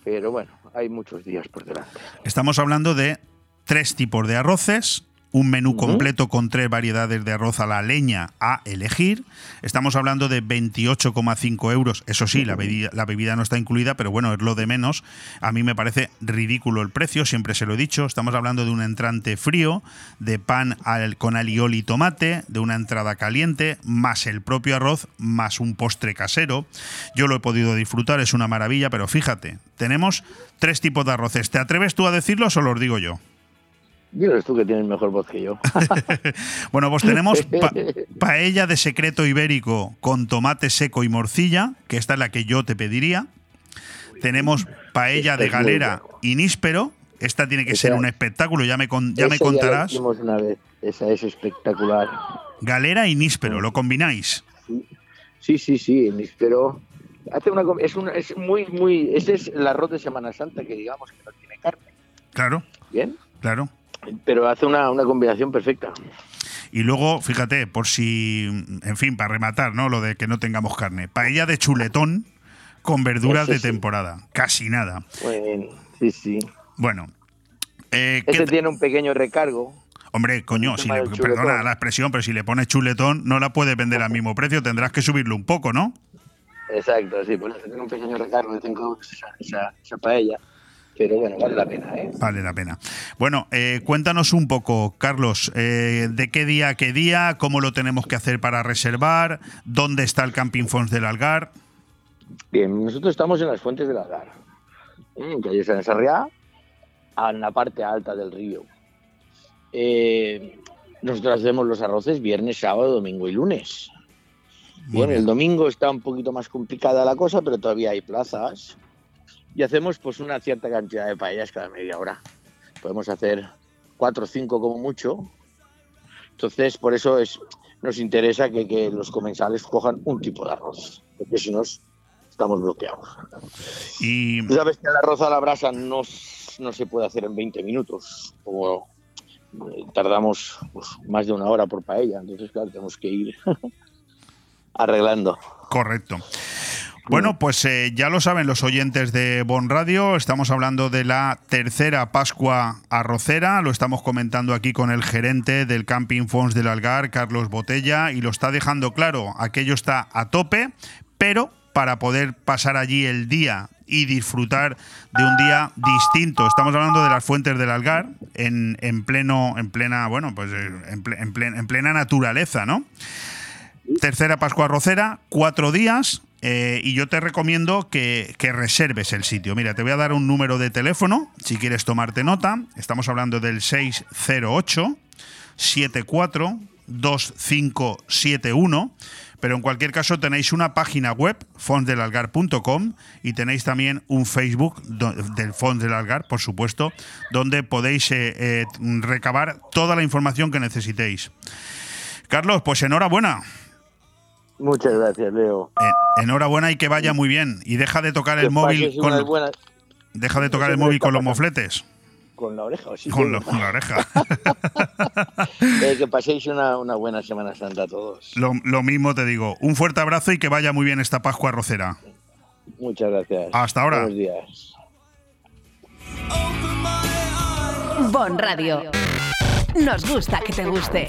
pero bueno, hay muchos días por delante. Estamos hablando de tres tipos de arroces un menú completo con tres variedades de arroz a la leña a elegir. Estamos hablando de 28,5 euros. Eso sí, la bebida, la bebida no está incluida, pero bueno, es lo de menos. A mí me parece ridículo el precio, siempre se lo he dicho. Estamos hablando de un entrante frío, de pan al- con alioli y tomate, de una entrada caliente, más el propio arroz, más un postre casero. Yo lo he podido disfrutar, es una maravilla, pero fíjate, tenemos tres tipos de arroces. ¿Te atreves tú a decirlo o solo os digo yo? Diles tú que tienes mejor voz que yo. Bueno, pues tenemos pa- paella de secreto ibérico con tomate seco y morcilla, que esta es la que yo te pediría. Tenemos paella de galera y níspero. Esta tiene que Esa- ser un espectáculo, ya me, con- ya me contarás. hicimos una vez. Esa es espectacular. Galera y níspero, lo combináis. Sí, sí, sí, pero hace una es una es muy muy ese es el arroz de Semana Santa que digamos que no tiene carne, Claro, bien, claro. Pero hace una, una combinación perfecta. Y luego, fíjate, por si, en fin, para rematar, ¿no? Lo de que no tengamos carne. Paella de chuletón con verduras Eso de sí. temporada. Casi nada. Bien, sí, sí. Bueno. eh, ¿qué Ese tiene un pequeño recargo. Hombre, coño, si le- perdona la expresión, pero si le pones chuletón, no la puedes vender al mismo precio, tendrás que subirlo un poco, ¿no? Exacto, sí, pues tiene un pequeño recargo de 5 euros esa, esa, esa paella, pero bueno, vale la pena, ¿eh? Vale la pena. Bueno, eh, cuéntanos un poco, Carlos, eh, de qué día a qué día, cómo lo tenemos que hacer para reservar, dónde está el Camping Fons del Algar. Bien, nosotros estamos en las fuentes del Algar, ¿eh? en calle San Sarriá, en la parte alta del río. Eh, nosotros hacemos los arroces viernes, sábado, domingo y lunes. Bien. el domingo está un poquito más complicada la cosa, pero todavía hay plazas. Y hacemos pues una cierta cantidad de paellas cada media hora. Podemos hacer cuatro o cinco como mucho. Entonces, por eso es, nos interesa que, que los comensales cojan un tipo de arroz, porque si no estamos bloqueados. Y Tú sabes que el arroz a la brasa no, no se puede hacer en 20 minutos, como eh, tardamos pues, más de una hora por paella, entonces claro, tenemos que ir arreglando. Correcto. Bueno, pues eh, ya lo saben los oyentes de Bon Radio, estamos hablando de la tercera Pascua arrocera, lo estamos comentando aquí con el gerente del Camping Fons del Algar, Carlos Botella, y lo está dejando claro, aquello está a tope, pero para poder pasar allí el día y disfrutar de un día distinto. Estamos hablando de las fuentes del Algar en, en pleno, en plena, bueno, pues eh, en, ple- en plen- en plena naturaleza, ¿no? Tercera Pascua Arrocera, cuatro días. Eh, y yo te recomiendo que, reserves el sitio. Mira, te voy a dar un número de teléfono si quieres tomarte nota. Estamos hablando del 608 74 2571. Pero en cualquier caso tenéis una página web, fonsdelalgar.com, y tenéis también un Facebook del Fons del Algar, por supuesto, donde podéis eh, eh, recabar toda la información que necesitéis. Carlos, pues enhorabuena. Muchas gracias, Leo. Eh, enhorabuena y que vaya muy bien. Y deja de tocar el móvil con, buenas- deja de tocar el móvil con los mofletes. con la oreja. ¿o sí? Con, lo- con la oreja. Eh, que paséis una, una buena Semana Santa a todos. lo, lo mismo te digo. Un fuerte abrazo y que vaya muy bien esta Pascua Rocera. Muchas gracias. Hasta ahora. Buenos días. Bon Radio. Nos gusta que te guste.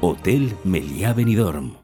Hotel Meliá Benidorm.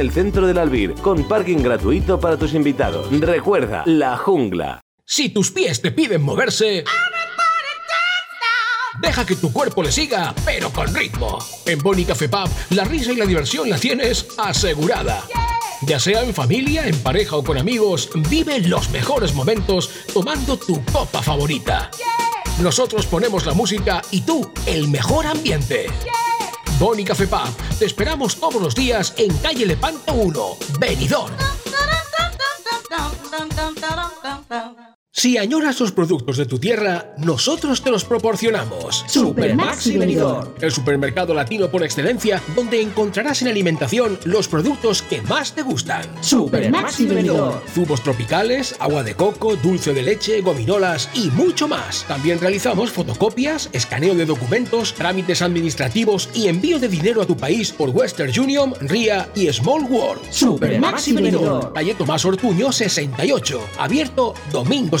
el centro del Albir, con parking gratuito para tus invitados. Recuerda, La Jungla. Si tus pies te piden moverse, Deja que tu cuerpo le siga, pero con ritmo. En Boni Café Pub, la risa y la diversión la tienes asegurada. Ya sea en familia, en pareja o con amigos, vive los mejores momentos tomando tu copa favorita. Nosotros ponemos la música y tú el mejor ambiente. Boni Café Pub, te esperamos todos los días en calle Lepanto 1, Benidorm. Si añoras los productos de tu tierra, nosotros te los proporcionamos. Supermaxi Benidorm. El supermercado latino por excelencia, donde encontrarás en alimentación los productos que más te gustan. Supermaxi Benidorm. Zumos tropicales, agua de coco, dulce de leche, gominolas y mucho más. También realizamos fotocopias, escaneo de documentos, trámites administrativos y envío de dinero a tu país por Western Union, RIA y Small World. Supermaxi Benidorm. Calle Tomás Ortuño 68, abierto domingos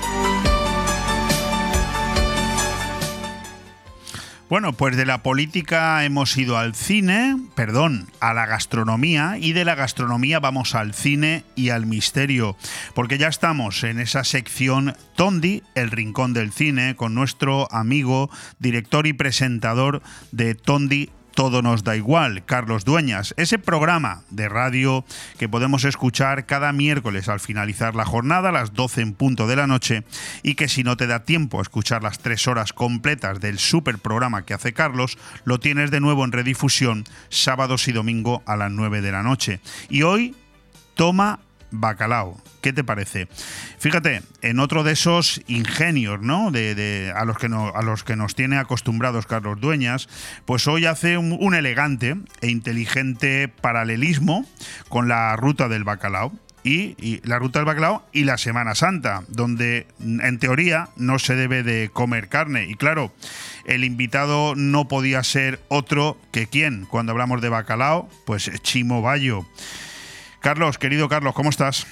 Bueno, pues de la política hemos ido al cine, perdón, a la gastronomía y de la gastronomía vamos al cine y al misterio, porque ya estamos en esa sección Tondi, el rincón del cine, con nuestro amigo, director y presentador de Tondi todo nos da igual, Carlos Dueñas, ese programa de radio que podemos escuchar cada miércoles al finalizar la jornada a las 12 en punto de la noche y que si no te da tiempo a escuchar las tres horas completas del super programa que hace Carlos, lo tienes de nuevo en redifusión sábados y domingo a las 9 de la noche. Y hoy toma bacalao. ¿Qué te parece? Fíjate, en otro de esos ingenios, ¿no? De, a, los que no- a los que nos tiene acostumbrados Carlos Dueñas, pues hoy hace un, un elegante e inteligente paralelismo con la ruta del bacalao. Y, y la ruta del bacalao y la Semana Santa, donde en teoría no se debe de comer carne. Y claro, el invitado no podía ser otro que quién. Cuando hablamos de bacalao, pues Chimo Bayo. Carlos, querido Carlos, ¿cómo estás?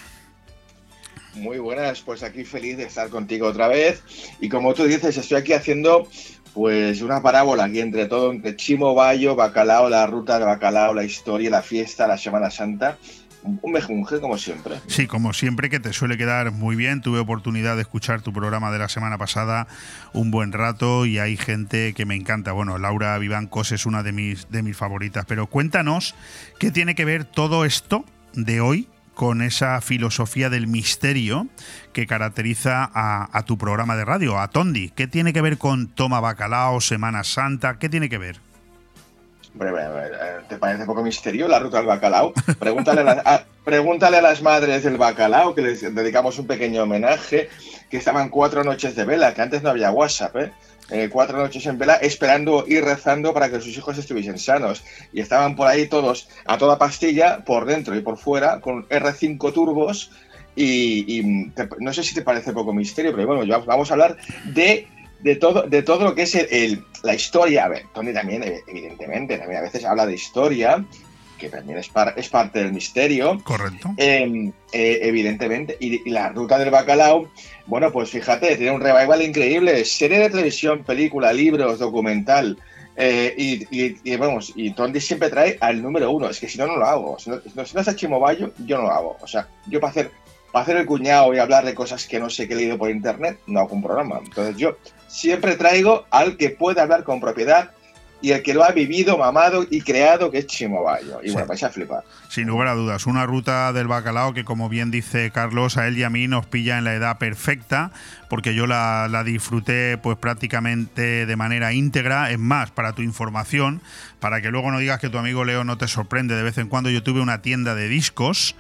Muy buenas, pues aquí feliz de estar contigo otra vez. Y como tú dices, estoy aquí haciendo pues una parábola aquí entre todo, entre Chimo Bayo, Bacalao, la ruta del Bacalao, la historia, la fiesta, la Semana Santa. Un mejunje como siempre. Sí, como siempre que te suele quedar muy bien. Tuve oportunidad de escuchar tu programa de la semana pasada un buen rato y hay gente que me encanta. Bueno, Laura Vivancos es una de mis, de mis favoritas. Pero cuéntanos qué tiene que ver todo esto de hoy con esa filosofía del misterio que caracteriza a, tu programa de radio, a Tondi. ¿Qué tiene que ver con Toma Bacalao, Semana Santa? ¿Qué tiene que ver? ¿Te parece poco misterio la ruta del bacalao? Pregúntale a- pregúntale a las madres del bacalao, que les dedicamos un pequeño homenaje, que estaban cuatro noches de vela, que antes no había WhatsApp, ¿eh? Eh, cuatro noches en vela, esperando y rezando para que sus hijos estuviesen sanos. Y estaban por ahí todos a toda pastilla, por dentro y por fuera, con R5 turbos. Y, y te- no sé si te parece poco misterio, pero bueno, vamos a hablar de de todo, de todo lo que es el, el- la historia. A ver, Tony también, ev- evidentemente, también a veces habla de historia, que también es, par- es parte del misterio. Correcto. Eh, eh, evidentemente. Y, y la ruta del bacalao, bueno, pues fíjate, tiene un revival increíble. Serie de televisión, película, libros, documental. eh, y, vamos, y Tondi siempre trae al número uno. Es que si no, no lo hago. Si no, si no, está Chimobayo, yo no lo hago. O sea, yo para hacer, para hacer el cuñado y hablar de cosas que no sé que he leído por internet, no hago un programa. Entonces yo siempre traigo al que puede hablar con propiedad y el que lo ha vivido, mamado y creado, que es Chimobayo. Y Sí. bueno, vais a flipar. Sin lugar a dudas, una ruta del bacalao que, como bien dice Carlos, a él y a mí nos pilla en la edad perfecta, porque yo la, la disfruté pues prácticamente de manera íntegra. Es más, para tu información, para que luego no digas que tu amigo Leo no te sorprende de vez en cuando, yo tuve una tienda de discos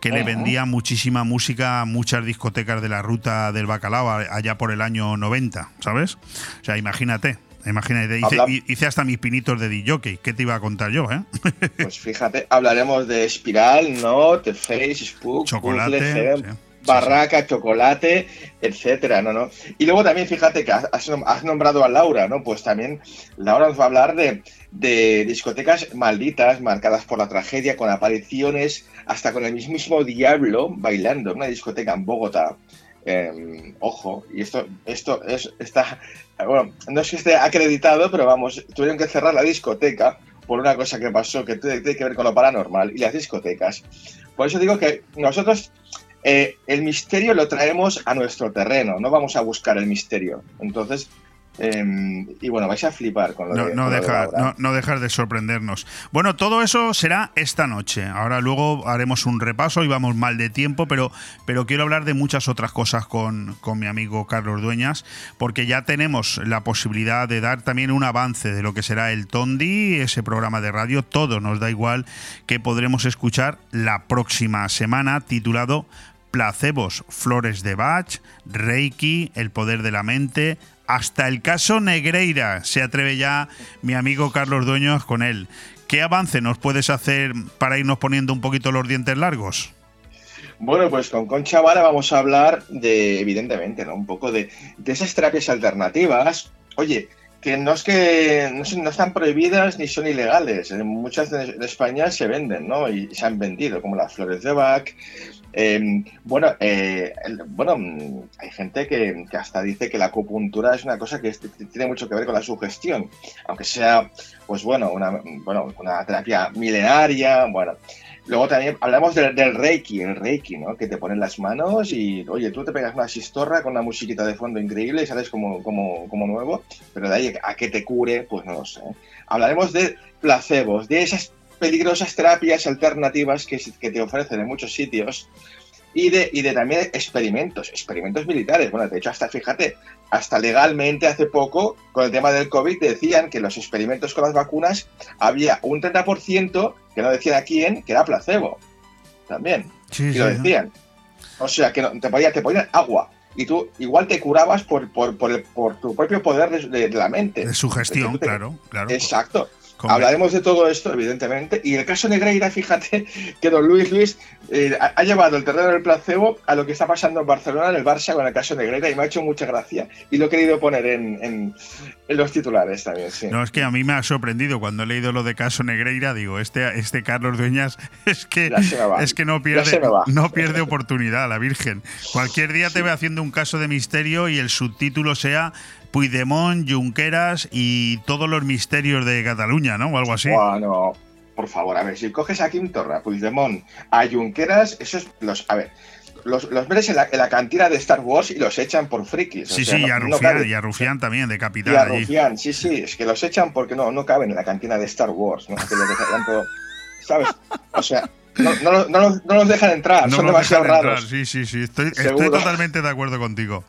que le vendía muchísima música a muchas discotecas de la ruta del bacalao allá por el año 90, ¿sabes? O sea, imagínate. Imagínate, hice, Habla- hice hasta mis pinitos de DJ. ¿Qué te iba a contar yo, eh? Pues fíjate, hablaremos de Espiral, Note, Face, Spook, Chocolate, Puzzle, Heaven, sí, sí, Barraca, Chocolate, etcétera, ¿no, no? Y luego también, fíjate que has, has nom- has nombrado a Laura, ¿no? Pues también Laura nos va a hablar de, de discotecas malditas, marcadas por la tragedia, con apariciones hasta con el mismísimo diablo bailando en una discoteca en Bogotá. Eh, ojo, y esto, esto es, está, bueno, no es que esté acreditado, pero vamos, tuvieron que cerrar la discoteca por una cosa que pasó que tiene que ver con lo paranormal y las discotecas. Por eso digo que nosotros eh, el misterio lo traemos a nuestro terreno, no vamos a buscar el misterio. Entonces, eh, y bueno, vais a flipar con lo No, de, no con lo de deja- Laura. no- no dejar de sorprendernos. Bueno, todo eso será esta noche. Ahora luego haremos un repaso y vamos mal de tiempo, pero, pero quiero hablar de muchas otras cosas con, con mi amigo Carlos Dueñas, porque ya tenemos la posibilidad de dar también un avance de lo que será el Tondi, ese programa de radio. Todo nos da igual que podremos escuchar la próxima semana, titulado placebos, flores de Bach, Reiki, el poder de la mente, hasta el caso Negreira. Se atreve ya mi amigo Carlos Dueños con él. ¿Qué avance nos puedes hacer para irnos poniendo un poquito los dientes largos? Bueno, pues con Concha Vara vamos a hablar de, evidentemente, ¿no? Un poco de, de esas terapias alternativas. Oye, que no es que no, son- no están prohibidas ni son ilegales. En muchas de, España se venden, ¿no? Y se han vendido, como las flores de Bach. Eh, bueno, eh, bueno, mm, hay gente que, que hasta dice que la acupuntura es una cosa que tiene mucho que ver con la sugestión, aunque sea, pues bueno, una, bueno, una terapia milenaria, bueno. Luego también hablamos del, del Reiki, el Reiki, ¿no? Que te ponen las manos y, oye, tú te pegas una sistorra con una musiquita de fondo increíble y sales como, como, como nuevo, pero de ahí a que te cure, pues no lo sé. Hablaremos de placebos, de esas peligrosas terapias alternativas que, te ofrecen en muchos sitios y de, y de también experimentos, experimentos militares. Bueno, de hecho, hasta fíjate, hasta legalmente hace poco, con el tema del COVID, decían que los experimentos con las vacunas había un 30%, que no decían a quién, que era placebo. También. Sí, lo decían. O sea, que no- te, te ponían agua. Y tú igual te curabas por, por, por, el- por tu propio poder de, de- de la mente. De sugestión, claro, claro. Exacto. Hablaremos de todo esto, evidentemente. Y el caso Negreira, fíjate que don Luis Luis eh, ha, llevado el terreno del placebo a lo que está pasando en Barcelona, en el Barça, con el caso Negreira, y me ha hecho mucha gracia. Y lo he querido poner en, en- en los titulares también, sí. No, es que a mí me ha sorprendido cuando he leído lo de Caso Negreira, digo, este, este Carlos Dueñas es que, es que no pierde, no pierde oportunidad, la Virgen. Cualquier día te ve haciendo un caso de misterio y el subtítulo sea Puigdemont, Junqueras y todos los misterios de Cataluña, ¿no? O algo así. Bueno, por favor, a ver, si coges a Kim Torra, Puigdemont, a Junqueras, esos los, a ver, los, los metes en la, en la cantina de Star Wars y los echan por frikis. o Sí, sea, sí, y a no Rufián, y a Rufián también, de Y capital a allí. Rufián, sí, sí, es que los echan porque no, no caben en la cantina de Star Wars, ¿no? Aquello que tanto- ¿Sabes? O sea, no, no, los- no los- no los dejan entrar, No son demasiado dejan entrar, raros. Sí, sí, sí. Estoy, totalmente de acuerdo contigo.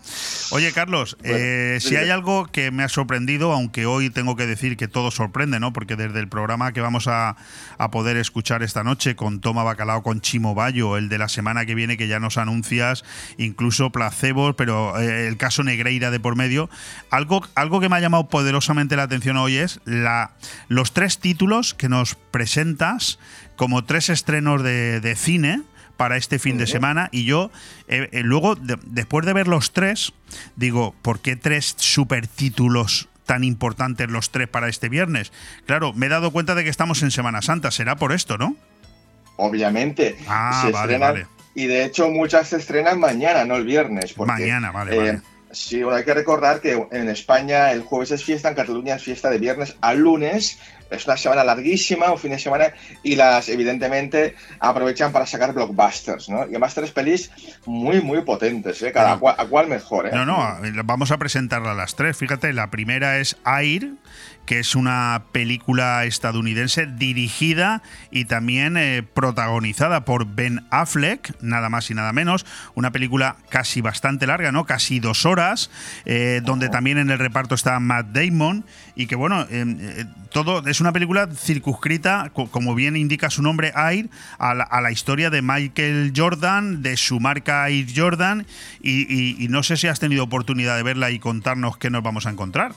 Oye, Carlos, Bueno, eh, si hay algo que me ha sorprendido, aunque hoy tengo que decir que todo sorprende, ¿no? Porque desde el programa que vamos a, a poder escuchar esta noche con Toma Bacalao, con Chimo Bayo, el de la semana que viene, que ya nos anuncias, incluso placebos, pero eh, el caso Negreira de por medio. Algo, algo que me ha llamado poderosamente la atención hoy es la, los tres títulos que nos presentas como tres estrenos de, de cine para este fin de semana y yo eh, eh, luego de- después de ver los tres digo ¿por qué tres supertítulos tan importantes los tres para este viernes? Claro, me he dado cuenta de que estamos en Semana Santa, será por esto, ¿no? Obviamente. Ah, se vale, estrenan- vale. Y de hecho muchas se estrenan mañana, no el viernes. porque, Mañana, vale, eh, vale. Sí, bueno, hay que recordar que en España el jueves es fiesta, en Cataluña es fiesta de viernes a lunes. Es una semana larguísima, un fin de semana, y las evidentemente aprovechan para sacar blockbusters, ¿no? Y además tres pelis muy, muy potentes, ¿eh? Cada cual, a cual mejor, ¿eh? No, no, vamos a presentarla a las tres. Fíjate, la primera es Air, que es una película estadounidense dirigida y también eh, protagonizada por Ben Affleck, nada más y nada menos. Una película casi bastante larga, ¿no? Casi dos horas, eh, donde también en el reparto está Matt Damon y que, bueno, eh, todo es es una película circunscrita, como bien indica su nombre, Air, a la, historia de Michael Jordan, de su marca Air Jordan, y, no sé si has tenido oportunidad de verla y contarnos qué nos vamos a encontrar.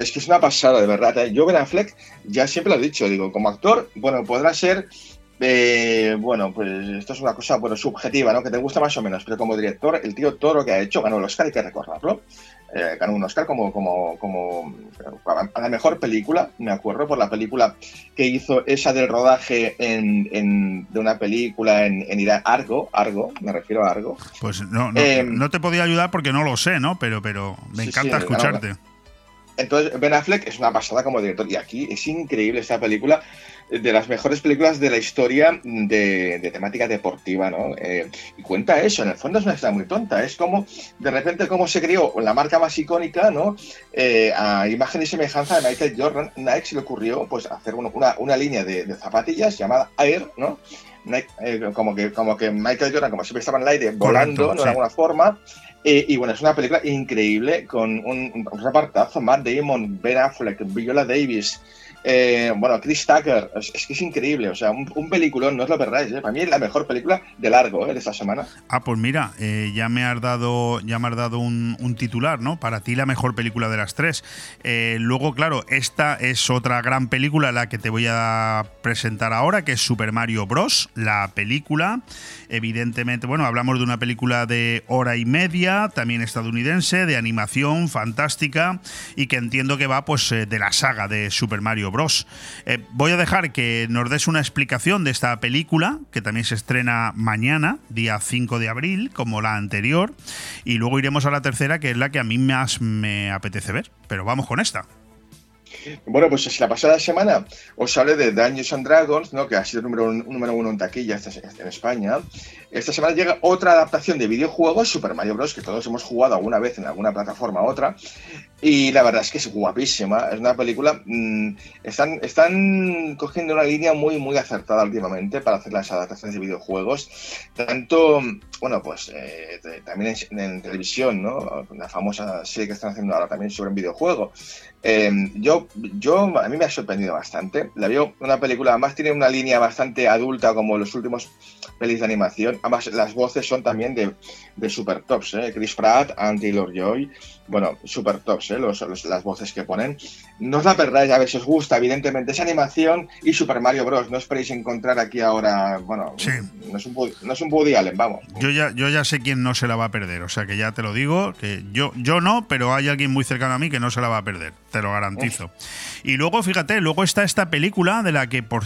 Es que es una pasada, de verdad. ¿eh? Yo Ben Affleck, ya siempre lo he dicho, digo, como actor, bueno, podrá ser eh, bueno, pues esto es una cosa bueno, subjetiva, ¿no? Que te gusta más o menos, pero como director, el tío todo lo que ha hecho, ganó el Oscar, hay que recordarlo. Eh, ganó un Oscar como, como, como a la mejor película, me acuerdo, por la película que hizo esa del rodaje en, de una película en, en Irán, Argo, Argo, me refiero a Argo. Pues no, no, eh, no, te podía ayudar porque no lo sé, ¿no? Pero, pero me encanta escucharte. Entonces, Ben Affleck es una pasada como director y aquí es increíble esta película de las mejores películas de la historia de, temática deportiva, ¿no? Eh, y cuenta eso, en el fondo es una historia muy tonta, es como, de repente, cómo se creó la marca más icónica, ¿no? Eh, a imagen y semejanza de Michael Jordan, Nike se le ocurrió, pues, hacer una, una línea de, zapatillas llamada Air, ¿no? Eh, como, que, como que Michael Jordan, como siempre estaba en el aire, volando, ¿no? de alguna forma, y bueno, es una película increíble con un, un repartazo, Matt Damon, Ben Affleck, Viola Davis, eh, bueno, Chris Tucker, es, que es increíble, o sea, un, un peliculón, no os lo perdáis, ¿eh? para mí es la mejor película de largo ¿eh? de esta semana. Ah, pues mira, eh, ya me has dado, ya me has dado un, titular, ¿no? Para ti la mejor película de las tres. luego, claro, esta es otra gran película la que te voy a presentar ahora, que es Super Mario Bros. La película, evidentemente, bueno, hablamos de una película de hora y media, también estadounidense, de animación fantástica y que entiendo que va, pues, de la saga de Super Mario Bros. Eh, voy a dejar que nos des una explicación de esta película, que también se estrena mañana, día 5 de abril, como la anterior, y luego iremos a la tercera, que es la que a mí más me apetece ver. Pero vamos con esta. Bueno, pues la pasada semana os hablé de Dungeons and Dragons, ¿no? que ha sido número, número uno en taquilla en España, esta semana llega otra adaptación de videojuegos, Super Mario Bros., que todos hemos jugado alguna vez en alguna plataforma u otra, y la verdad es que es guapísima. Es una película. Mmm, están, están cogiendo una línea muy, muy acertada últimamente para hacer las adaptaciones de videojuegos. Tanto, bueno, pues eh, también en, televisión, ¿no? La famosa serie que están haciendo ahora también sobre un videojuego. Em, yo, yo, a mí me ha sorprendido bastante. La veo una película, además tiene una línea bastante adulta como los últimos pelis de animación. Además, las voces son también de, de super tops, ¿eh? Chris Pratt, Andy Taylor Joy bueno, super tops, ¿eh? las voces que ponen. No os la perdáis, a ver si os gusta, evidentemente, esa animación y Super Mario Bros. No esperéis encontrar aquí ahora, bueno, no, es un, no es un Woody Allen, vamos. Yo ya, yo ya sé quién no se la va a perder, o sea que ya te lo digo, que yo, yo no, pero hay alguien muy cercano a mí que no se la va a perder, te lo garantizo. Y luego, fíjate, luego está esta película de la que, por,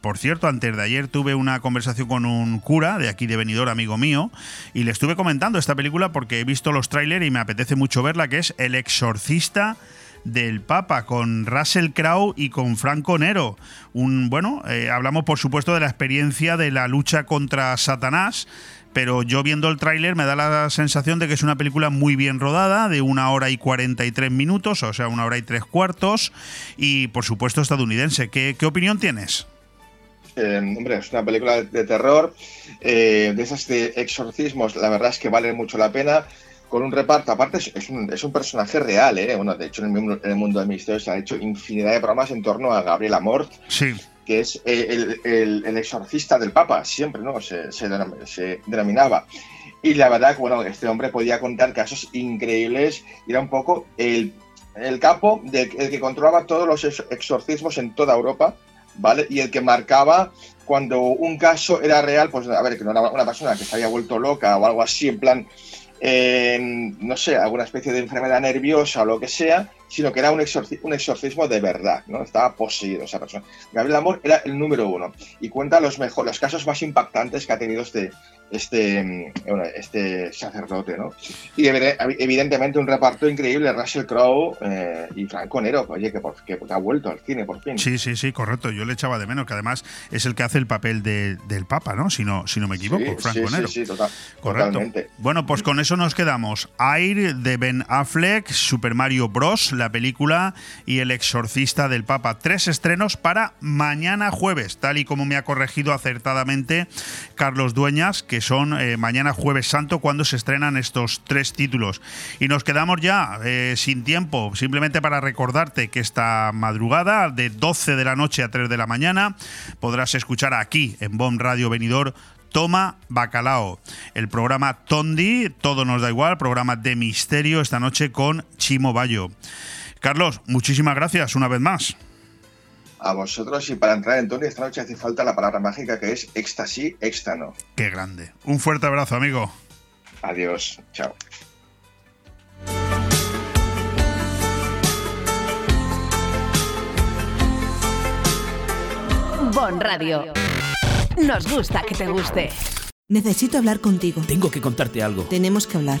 por cierto, antes de ayer tuve una conversación con un cura de aquí de Benidorm, amigo mío, y le estuve comentando esta película porque he visto los trailers y me apetece mucho verla que es El exorcista del Papa con Russell Crowe y con Franco Nero. Un, bueno, eh, hablamos por supuesto de la experiencia de la lucha contra Satanás, pero yo viendo el tráiler me da la sensación de que es una película muy bien rodada, de una hora y 43 minutos, o sea, una hora y tres cuartos, y por supuesto estadounidense. ¿Qué, opinión tienes? Eh, hombre, es una película de terror, eh, de esas de exorcismos, la verdad es que vale mucho la pena con un reparto, aparte es un, es un personaje real, ¿eh? Bueno, de hecho en el, mundo del misterio se ha hecho infinidad de programas en torno a Gabriel Amort, sí. que es el, el, exorcista del Papa, siempre, ¿no? Se, se, denominaba. Y la verdad bueno, este hombre podía contar casos increíbles era un poco el, el capo de, el que controlaba todos los exorcismos en toda Europa, ¿vale? Y el que marcaba cuando un caso era real, pues a ver, que no era una persona que se había vuelto loca o algo así, en plan no sé, alguna especie de enfermedad nerviosa o lo que sea, sino que era un, un exorcismo de verdad, ¿no? Estaba poseído esa persona. Gabriel Amor era el número uno y cuenta los, mejor, los casos más impactantes que ha tenido este, este, este sacerdote, ¿no? Y evidentemente un reparto increíble, Russell Crowe eh, y Franco Nero, oye, que, que, ha vuelto al cine por fin. Sí, sí, sí, correcto. Yo le echaba de menos, que además es el que hace el papel del Papa, ¿no? Si no, si no me equivoco, Franco Nero. Sí, sí, total, totalmente. Bueno, pues con eso nos quedamos. Air de Ben Affleck, Super Mario Bros., la película, y El Exorcista del Papa. Tres estrenos para mañana jueves, tal y como me ha corregido acertadamente Carlos Dueñas, que son eh, mañana jueves santo cuando se estrenan estos tres títulos. Y nos quedamos ya eh, sin tiempo, simplemente para recordarte que esta madrugada de 12 de la noche a 3 de la mañana podrás escuchar aquí en BOM Radio Venidor Toma Bacalao, el programa Tondi, todo nos da igual, programa de misterio esta noche con Chimo Bayo. Carlos, muchísimas gracias una vez más. A vosotros y para entrar en Tondi esta noche hace falta la palabra mágica que es éxtasis, éxtano. Qué grande. Un fuerte abrazo, amigo. Adiós, chao. Bon Radio. Nos gusta que te guste. Necesito hablar contigo. Tengo que contarte algo. Tenemos que hablar.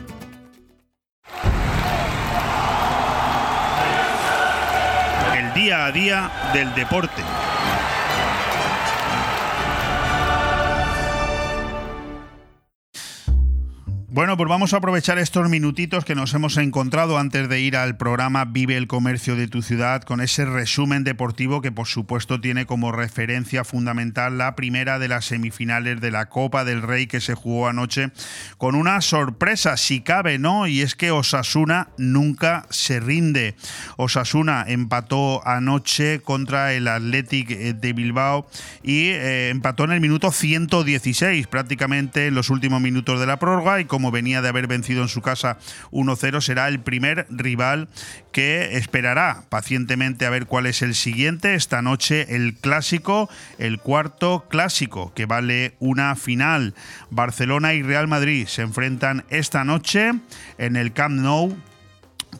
Día a día del deporte. Bueno, pues vamos a aprovechar estos minutitos que nos hemos encontrado antes de ir al programa Vive el Comercio de tu ciudad con ese resumen deportivo que por supuesto tiene como referencia fundamental la primera de las semifinales de la Copa del Rey que se jugó anoche con una sorpresa, si cabe, ¿no? Y es que Osasuna nunca se rinde. Osasuna empató anoche contra el Athletic de Bilbao y eh, empató en el minuto 116, prácticamente en los últimos minutos de la prórroga y como venía de haber vencido en su casa 1-0, será el primer rival que esperará pacientemente a ver cuál es el siguiente. Esta noche el clásico, el cuarto clásico, que vale una final. Barcelona y Real Madrid se enfrentan esta noche en el Camp Nou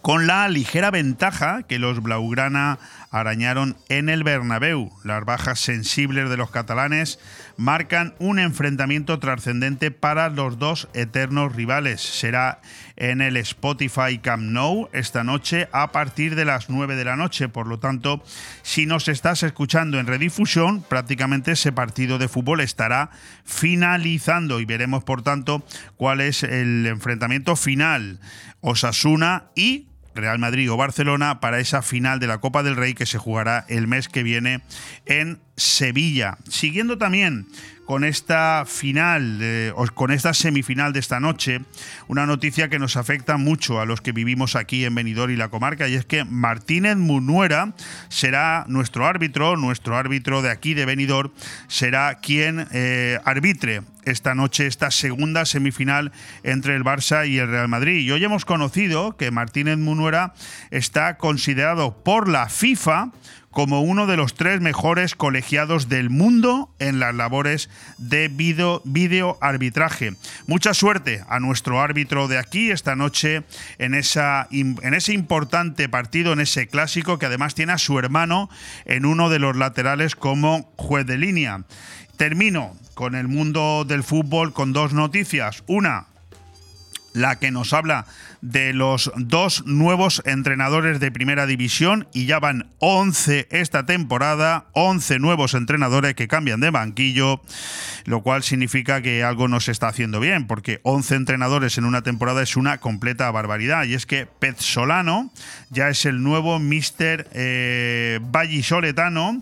con la ligera ventaja que los Blaugrana arañaron en el Bernabéu. Las bajas sensibles de los catalanes marcan un enfrentamiento trascendente para los dos eternos rivales. Será en el Spotify Camp Nou esta noche a partir de las 9 de la noche. Por lo tanto, si nos estás escuchando en redifusión, prácticamente ese partido de fútbol estará finalizando y veremos por tanto cuál es el enfrentamiento final. Osasuna y Real Madrid o Barcelona para esa final de la Copa del Rey que se jugará el mes que viene en Sevilla. Siguiendo también con esta final, eh, con esta semifinal de esta noche, una noticia que nos afecta mucho a los que vivimos aquí en Benidorm y la comarca, y es que Martínez Munuera será nuestro árbitro, nuestro árbitro de aquí de Benidorm, será quien eh, arbitre esta noche esta segunda semifinal entre el Barça y el Real Madrid. Y hoy hemos conocido que Martínez Munuera está considerado por la FIFA como uno de los tres mejores colegiados del mundo en las labores de video, video, arbitraje. Mucha suerte a nuestro árbitro de aquí esta noche en, esa, en ese importante partido, en ese clásico que además tiene a su hermano en uno de los laterales como juez de línea. Termino con el mundo del fútbol con dos noticias. Una, la que nos habla de los dos nuevos entrenadores de primera división y ya van 11 esta temporada, 11 nuevos entrenadores que cambian de banquillo, lo cual significa que algo no se está haciendo bien, porque 11 entrenadores en una temporada es una completa barbaridad. Y es que Solano ya es el nuevo Mister eh, Vallisoletano.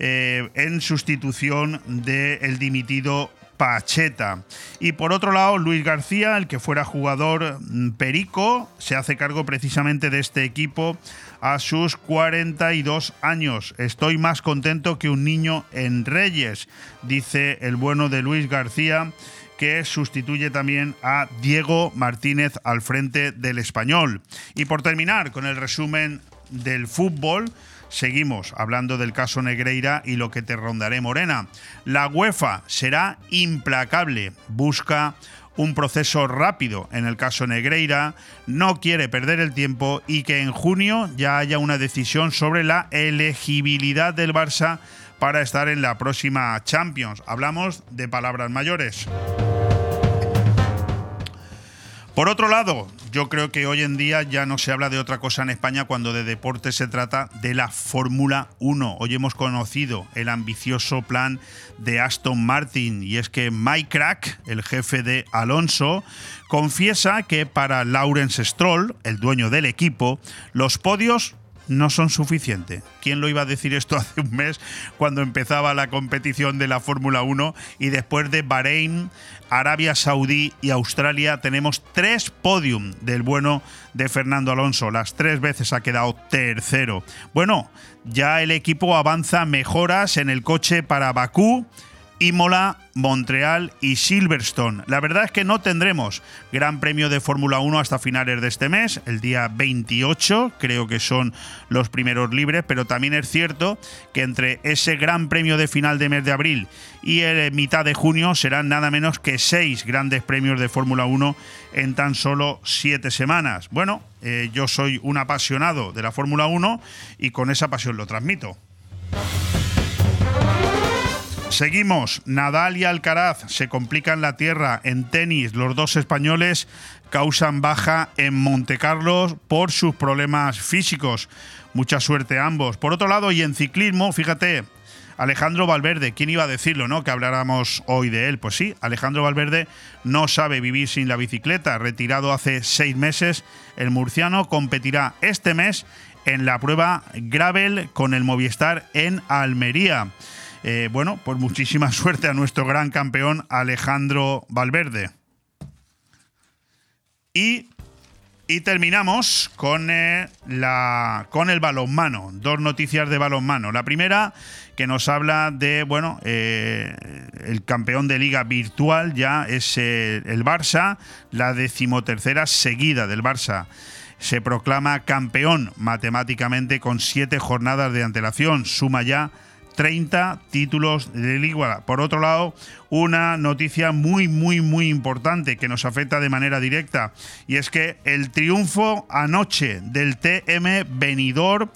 Eh, en sustitución del dimitido Pacheta. Y por otro lado, Luis García, el que fuera jugador mm, perico, se hace cargo precisamente de este equipo a sus 42 años. Estoy más contento que un niño en Reyes, dice el bueno de Luis García que sustituye también a Diego Martínez al frente del español. Y por terminar con el resumen del fútbol, Seguimos hablando del caso Negreira y lo que te rondaré Morena. La UEFA será implacable, busca un proceso rápido en el caso Negreira, no quiere perder el tiempo y que en junio ya haya una decisión sobre la elegibilidad del Barça para estar en la próxima Champions. Hablamos de palabras mayores. Por otro lado, yo creo que hoy en día ya no se habla de otra cosa en España cuando de deporte se trata de la Fórmula 1. Hoy hemos conocido el ambicioso plan de Aston Martin y es que Mike Crack, el jefe de Alonso, confiesa que para Lawrence Stroll, el dueño del equipo, los podios no son suficientes. ¿Quién lo iba a decir esto hace un mes cuando empezaba la competición de la Fórmula 1 y después de Bahrein, Arabia Saudí y Australia tenemos tres podium del bueno de Fernando Alonso. Las tres veces ha quedado tercero. Bueno, ya el equipo avanza mejoras en el coche para Bakú Imola, Montreal y Silverstone. La verdad es que no tendremos Gran Premio de Fórmula 1 hasta finales de este mes, el día 28, creo que son los primeros libres, pero también es cierto que entre ese Gran Premio de final de mes de abril y el mitad de junio serán nada menos que seis grandes premios de Fórmula 1 en tan solo siete semanas. Bueno, eh, yo soy un apasionado de la Fórmula 1 y con esa pasión lo transmito. Seguimos. Nadal y Alcaraz se complican la tierra en tenis. Los dos españoles causan baja en Montecarlos por sus problemas físicos. Mucha suerte a ambos. Por otro lado, y en ciclismo, fíjate, Alejandro Valverde, ¿quién iba a decirlo, no? Que habláramos hoy de él. Pues sí, Alejandro Valverde no sabe vivir sin la bicicleta. Retirado hace seis meses, el murciano competirá este mes en la prueba Gravel con el Movistar en Almería. Eh, bueno, pues muchísima suerte a nuestro gran campeón Alejandro Valverde. Y, terminamos con, eh, la, con el balonmano. Dos noticias de balonmano. La primera que nos habla de, bueno, eh, el campeón de liga virtual ya es el Barça, la decimotercera seguida del Barça se proclama campeón matemáticamente con siete jornadas de antelación. Suma ya 30 títulos de Liga. Por otro lado, una noticia muy, muy, muy importante que nos afecta de manera directa y es que el triunfo anoche del TM Benidorm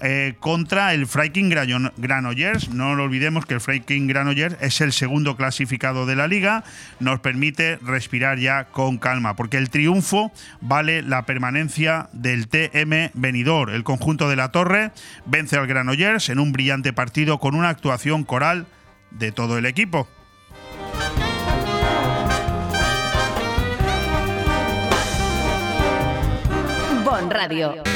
eh, contra el Freiking Granollers. No olvidemos que el Freiking Granollers es el segundo clasificado de la liga. Nos permite respirar ya con calma, porque el triunfo vale la permanencia del TM Benidorm. El conjunto de la Torre vence al Granollers en un brillante partido con una actuación coral de todo el equipo. Bon Radio.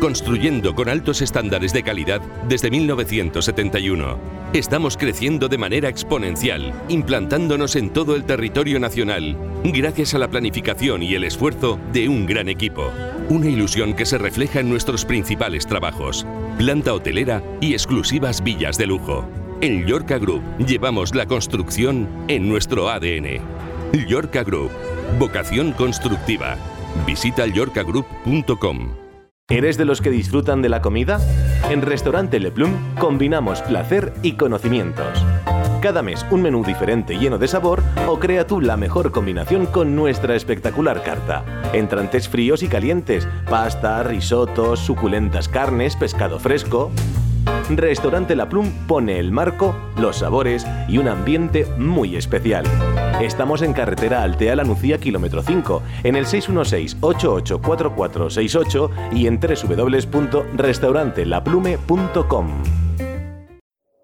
construyendo con altos estándares de calidad desde 1971. Estamos creciendo de manera exponencial, implantándonos en todo el territorio nacional, gracias a la planificación y el esfuerzo de un gran equipo. Una ilusión que se refleja en nuestros principales trabajos, planta hotelera y exclusivas villas de lujo. En Llorca Group llevamos la construcción en nuestro ADN. Llorca Group, vocación constructiva. Visita llorcagroup.com. ¿Eres de los que disfrutan de la comida? En Restaurante Le Plum combinamos placer y conocimientos. Cada mes un menú diferente lleno de sabor o crea tú la mejor combinación con nuestra espectacular carta. Entrantes fríos y calientes, pasta, risotos, suculentas carnes, pescado fresco. Restaurante La Plum pone el marco, los sabores y un ambiente muy especial. Estamos en carretera Altea La Nucía, kilómetro 5, en el 616-884468 y en www.restaurantelaplume.com.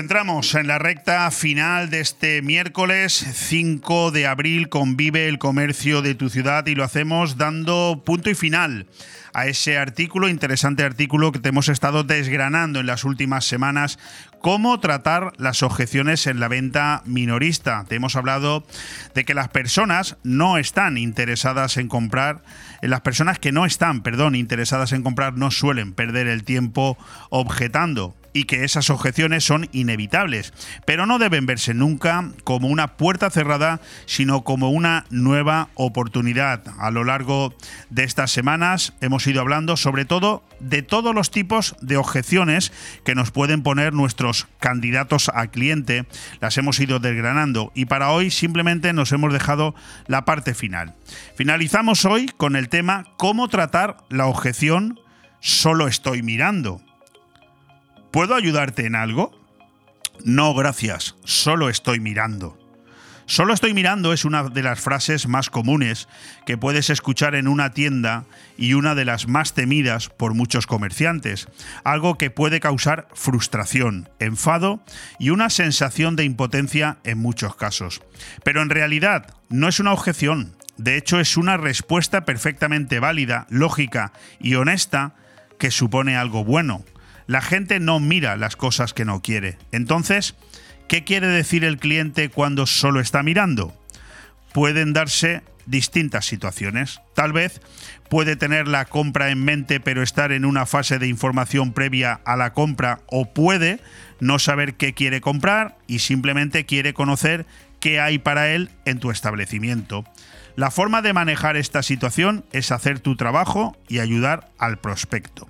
Entramos en la recta final de este miércoles 5 de abril. Convive el comercio de tu ciudad y lo hacemos dando punto y final a ese artículo, interesante artículo que te hemos estado desgranando en las últimas semanas, cómo tratar las objeciones en la venta minorista. Te hemos hablado de que las personas no están interesadas en comprar, eh, las personas que no están, perdón, interesadas en comprar no suelen perder el tiempo objetando y que esas objeciones son inevitables, pero no deben verse nunca como una puerta cerrada, sino como una nueva oportunidad. A lo largo de estas semanas hemos ido hablando sobre todo de todos los tipos de objeciones que nos pueden poner nuestros candidatos a cliente, las hemos ido desgranando y para hoy simplemente nos hemos dejado la parte final. Finalizamos hoy con el tema cómo tratar la objeción solo estoy mirando ¿Puedo ayudarte en algo? No, gracias, solo estoy mirando. Solo estoy mirando es una de las frases más comunes que puedes escuchar en una tienda y una de las más temidas por muchos comerciantes, algo que puede causar frustración, enfado y una sensación de impotencia en muchos casos. Pero en realidad no es una objeción, de hecho es una respuesta perfectamente válida, lógica y honesta que supone algo bueno. La gente no mira las cosas que no quiere. Entonces, ¿qué quiere decir el cliente cuando solo está mirando? Pueden darse distintas situaciones. Tal vez puede tener la compra en mente pero estar en una fase de información previa a la compra o puede no saber qué quiere comprar y simplemente quiere conocer qué hay para él en tu establecimiento. La forma de manejar esta situación es hacer tu trabajo y ayudar al prospecto.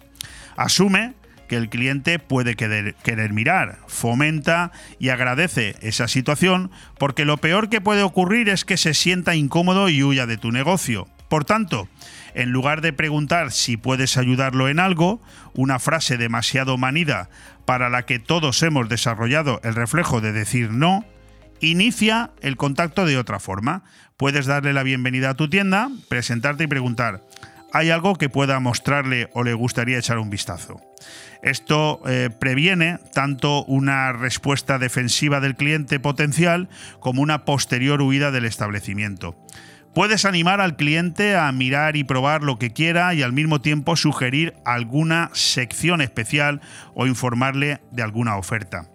Asume que el cliente puede querer, querer, mirar, fomenta y agradece esa situación porque lo peor que puede ocurrir es que se sienta incómodo y huya de tu negocio. Por tanto, en lugar de preguntar si puedes ayudarlo en algo, una frase demasiado manida para la que todos hemos desarrollado el reflejo de decir no, inicia el contacto de otra forma. Puedes darle la bienvenida a tu tienda, presentarte y preguntar, ¿hay algo que pueda mostrarle o le gustaría echar un vistazo? Esto eh, previene tanto una respuesta defensiva del cliente potencial como una posterior huida del establecimiento. Puedes animar al cliente a mirar y probar lo que quiera y al mismo tiempo sugerir alguna sección especial o informarle de alguna oferta.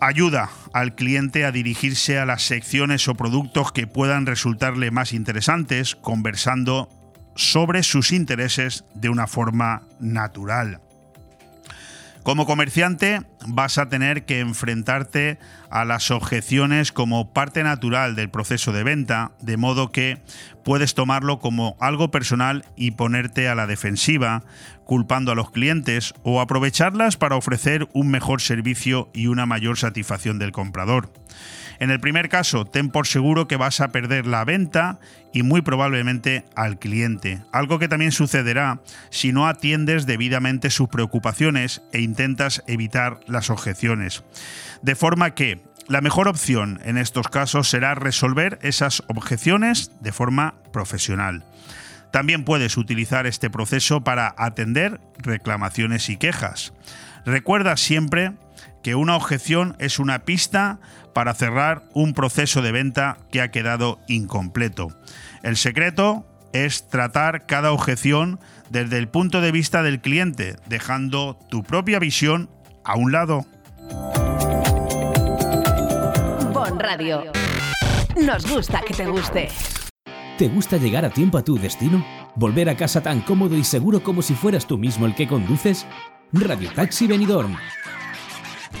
Ayuda al cliente a dirigirse a las secciones o productos que puedan resultarle más interesantes, conversando sobre sus intereses de una forma natural. Como comerciante vas a tener que enfrentarte a las objeciones como parte natural del proceso de venta, de modo que puedes tomarlo como algo personal y ponerte a la defensiva, culpando a los clientes o aprovecharlas para ofrecer un mejor servicio y una mayor satisfacción del comprador. En el primer caso, ten por seguro que vas a perder la venta y muy probablemente al cliente, algo que también sucederá si no atiendes debidamente sus preocupaciones e intentas evitar las objeciones. De forma que la mejor opción en estos casos será resolver esas objeciones de forma profesional. También puedes utilizar este proceso para atender reclamaciones y quejas. Recuerda siempre que una objeción es una pista para cerrar un proceso de venta que ha quedado incompleto. El secreto es tratar cada objeción desde el punto de vista del cliente, dejando tu propia visión a un lado. Bon Radio. Nos gusta que te guste. ¿Te gusta llegar a tiempo a tu destino? ¿Volver a casa tan cómodo y seguro como si fueras tú mismo el que conduces? Radio Taxi Benidorm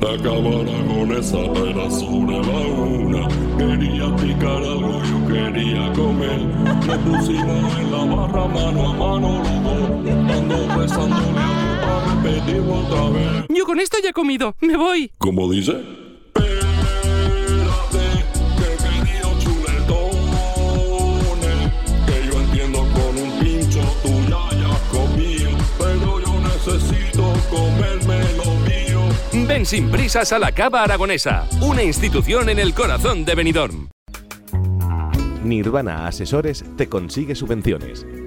La cámara con esa era sobre la una. Quería picar algo, yo quería comer. Nos pusimos en la barra mano a mano los dos. Ando besándole a tu para repetirlo otra vez. Yo con esto ya he comido. Me voy. ¿Cómo dice? Espérate, Ven sin prisas a la Cava Aragonesa, una institución en el corazón de Benidorm. Nirvana Asesores te consigue subvenciones.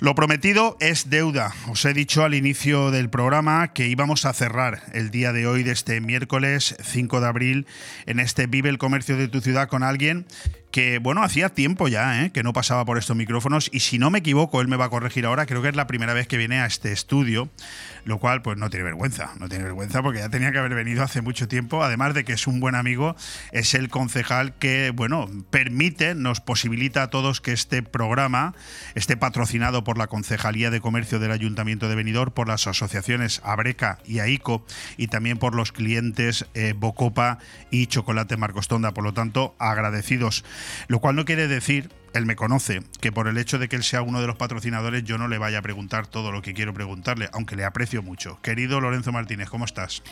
Lo prometido es deuda. Os he dicho al inicio del programa que íbamos a cerrar el día de hoy, de este miércoles 5 de abril, en este Vive el Comercio de tu ciudad con alguien que, bueno, hacía tiempo ya ¿eh? que no pasaba por estos micrófonos y si no me equivoco, él me va a corregir ahora, creo que es la primera vez que viene a este estudio, lo cual pues no tiene vergüenza, no tiene vergüenza porque ya tenía que haber venido hace mucho tiempo, además de que es un buen amigo, es el concejal que, bueno, permite, nos posibilita a todos que este programa esté patrocinado por la Concejalía de Comercio del Ayuntamiento de Benidorm, por las asociaciones Abreca y AICO y también por los clientes eh, Bocopa y Chocolate Marcostonda, por lo tanto, agradecidos. Lo cual no quiere decir, él me conoce, que por el hecho de que él sea uno de los patrocinadores yo no le vaya a preguntar todo lo que quiero preguntarle, aunque le aprecio mucho. Querido Lorenzo Martínez, ¿cómo estás?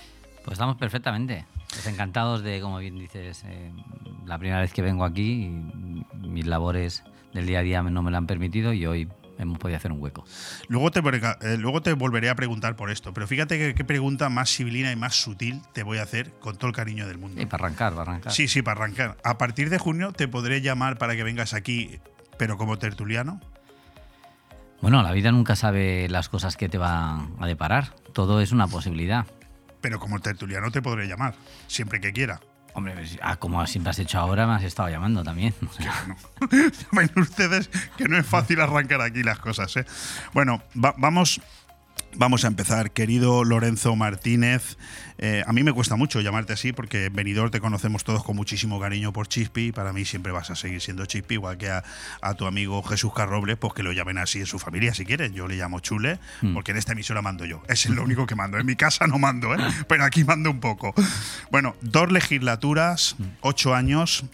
Pues estamos perfectamente. Pues encantados de, como bien dices, eh, la primera vez que vengo aquí, y mis labores del día a día no me lo han permitido y hoy hemos podido hacer un hueco. Luego te, eh, luego te volveré a preguntar por esto, pero fíjate qué pregunta más civilina y más sutil te voy a hacer con todo el cariño del mundo. Y para arrancar, para arrancar. Sí, sí, para arrancar. A partir de junio te podré llamar para que vengas aquí, pero como tertuliano. Bueno, la vida nunca sabe las cosas que te va a deparar. Todo es una posibilidad. Pero como tertuliano te podré llamar, siempre que quiera. Hombre, pues, ah, como siempre has hecho ahora, me has estado llamando también. Ven ustedes que no es fácil arrancar aquí las cosas. ¿eh? Bueno, va- vamos, vamos a empezar. Querido Lorenzo Martínez, eh, a mí me cuesta mucho llamarte así porque en Benidorm te conocemos todos con muchísimo cariño por Chispi. Para mí siempre vas a seguir siendo Chispi, igual que a, a tu amigo Jesús Carrobles, pues que lo llamen así en su familia si quieren. Yo le llamo Chule, Mm. porque en esta emisora mando yo. Es lo único que mando. En mi casa no mando, ¿eh? pero aquí mando un poco. Bueno, dos legislaturas, ocho años.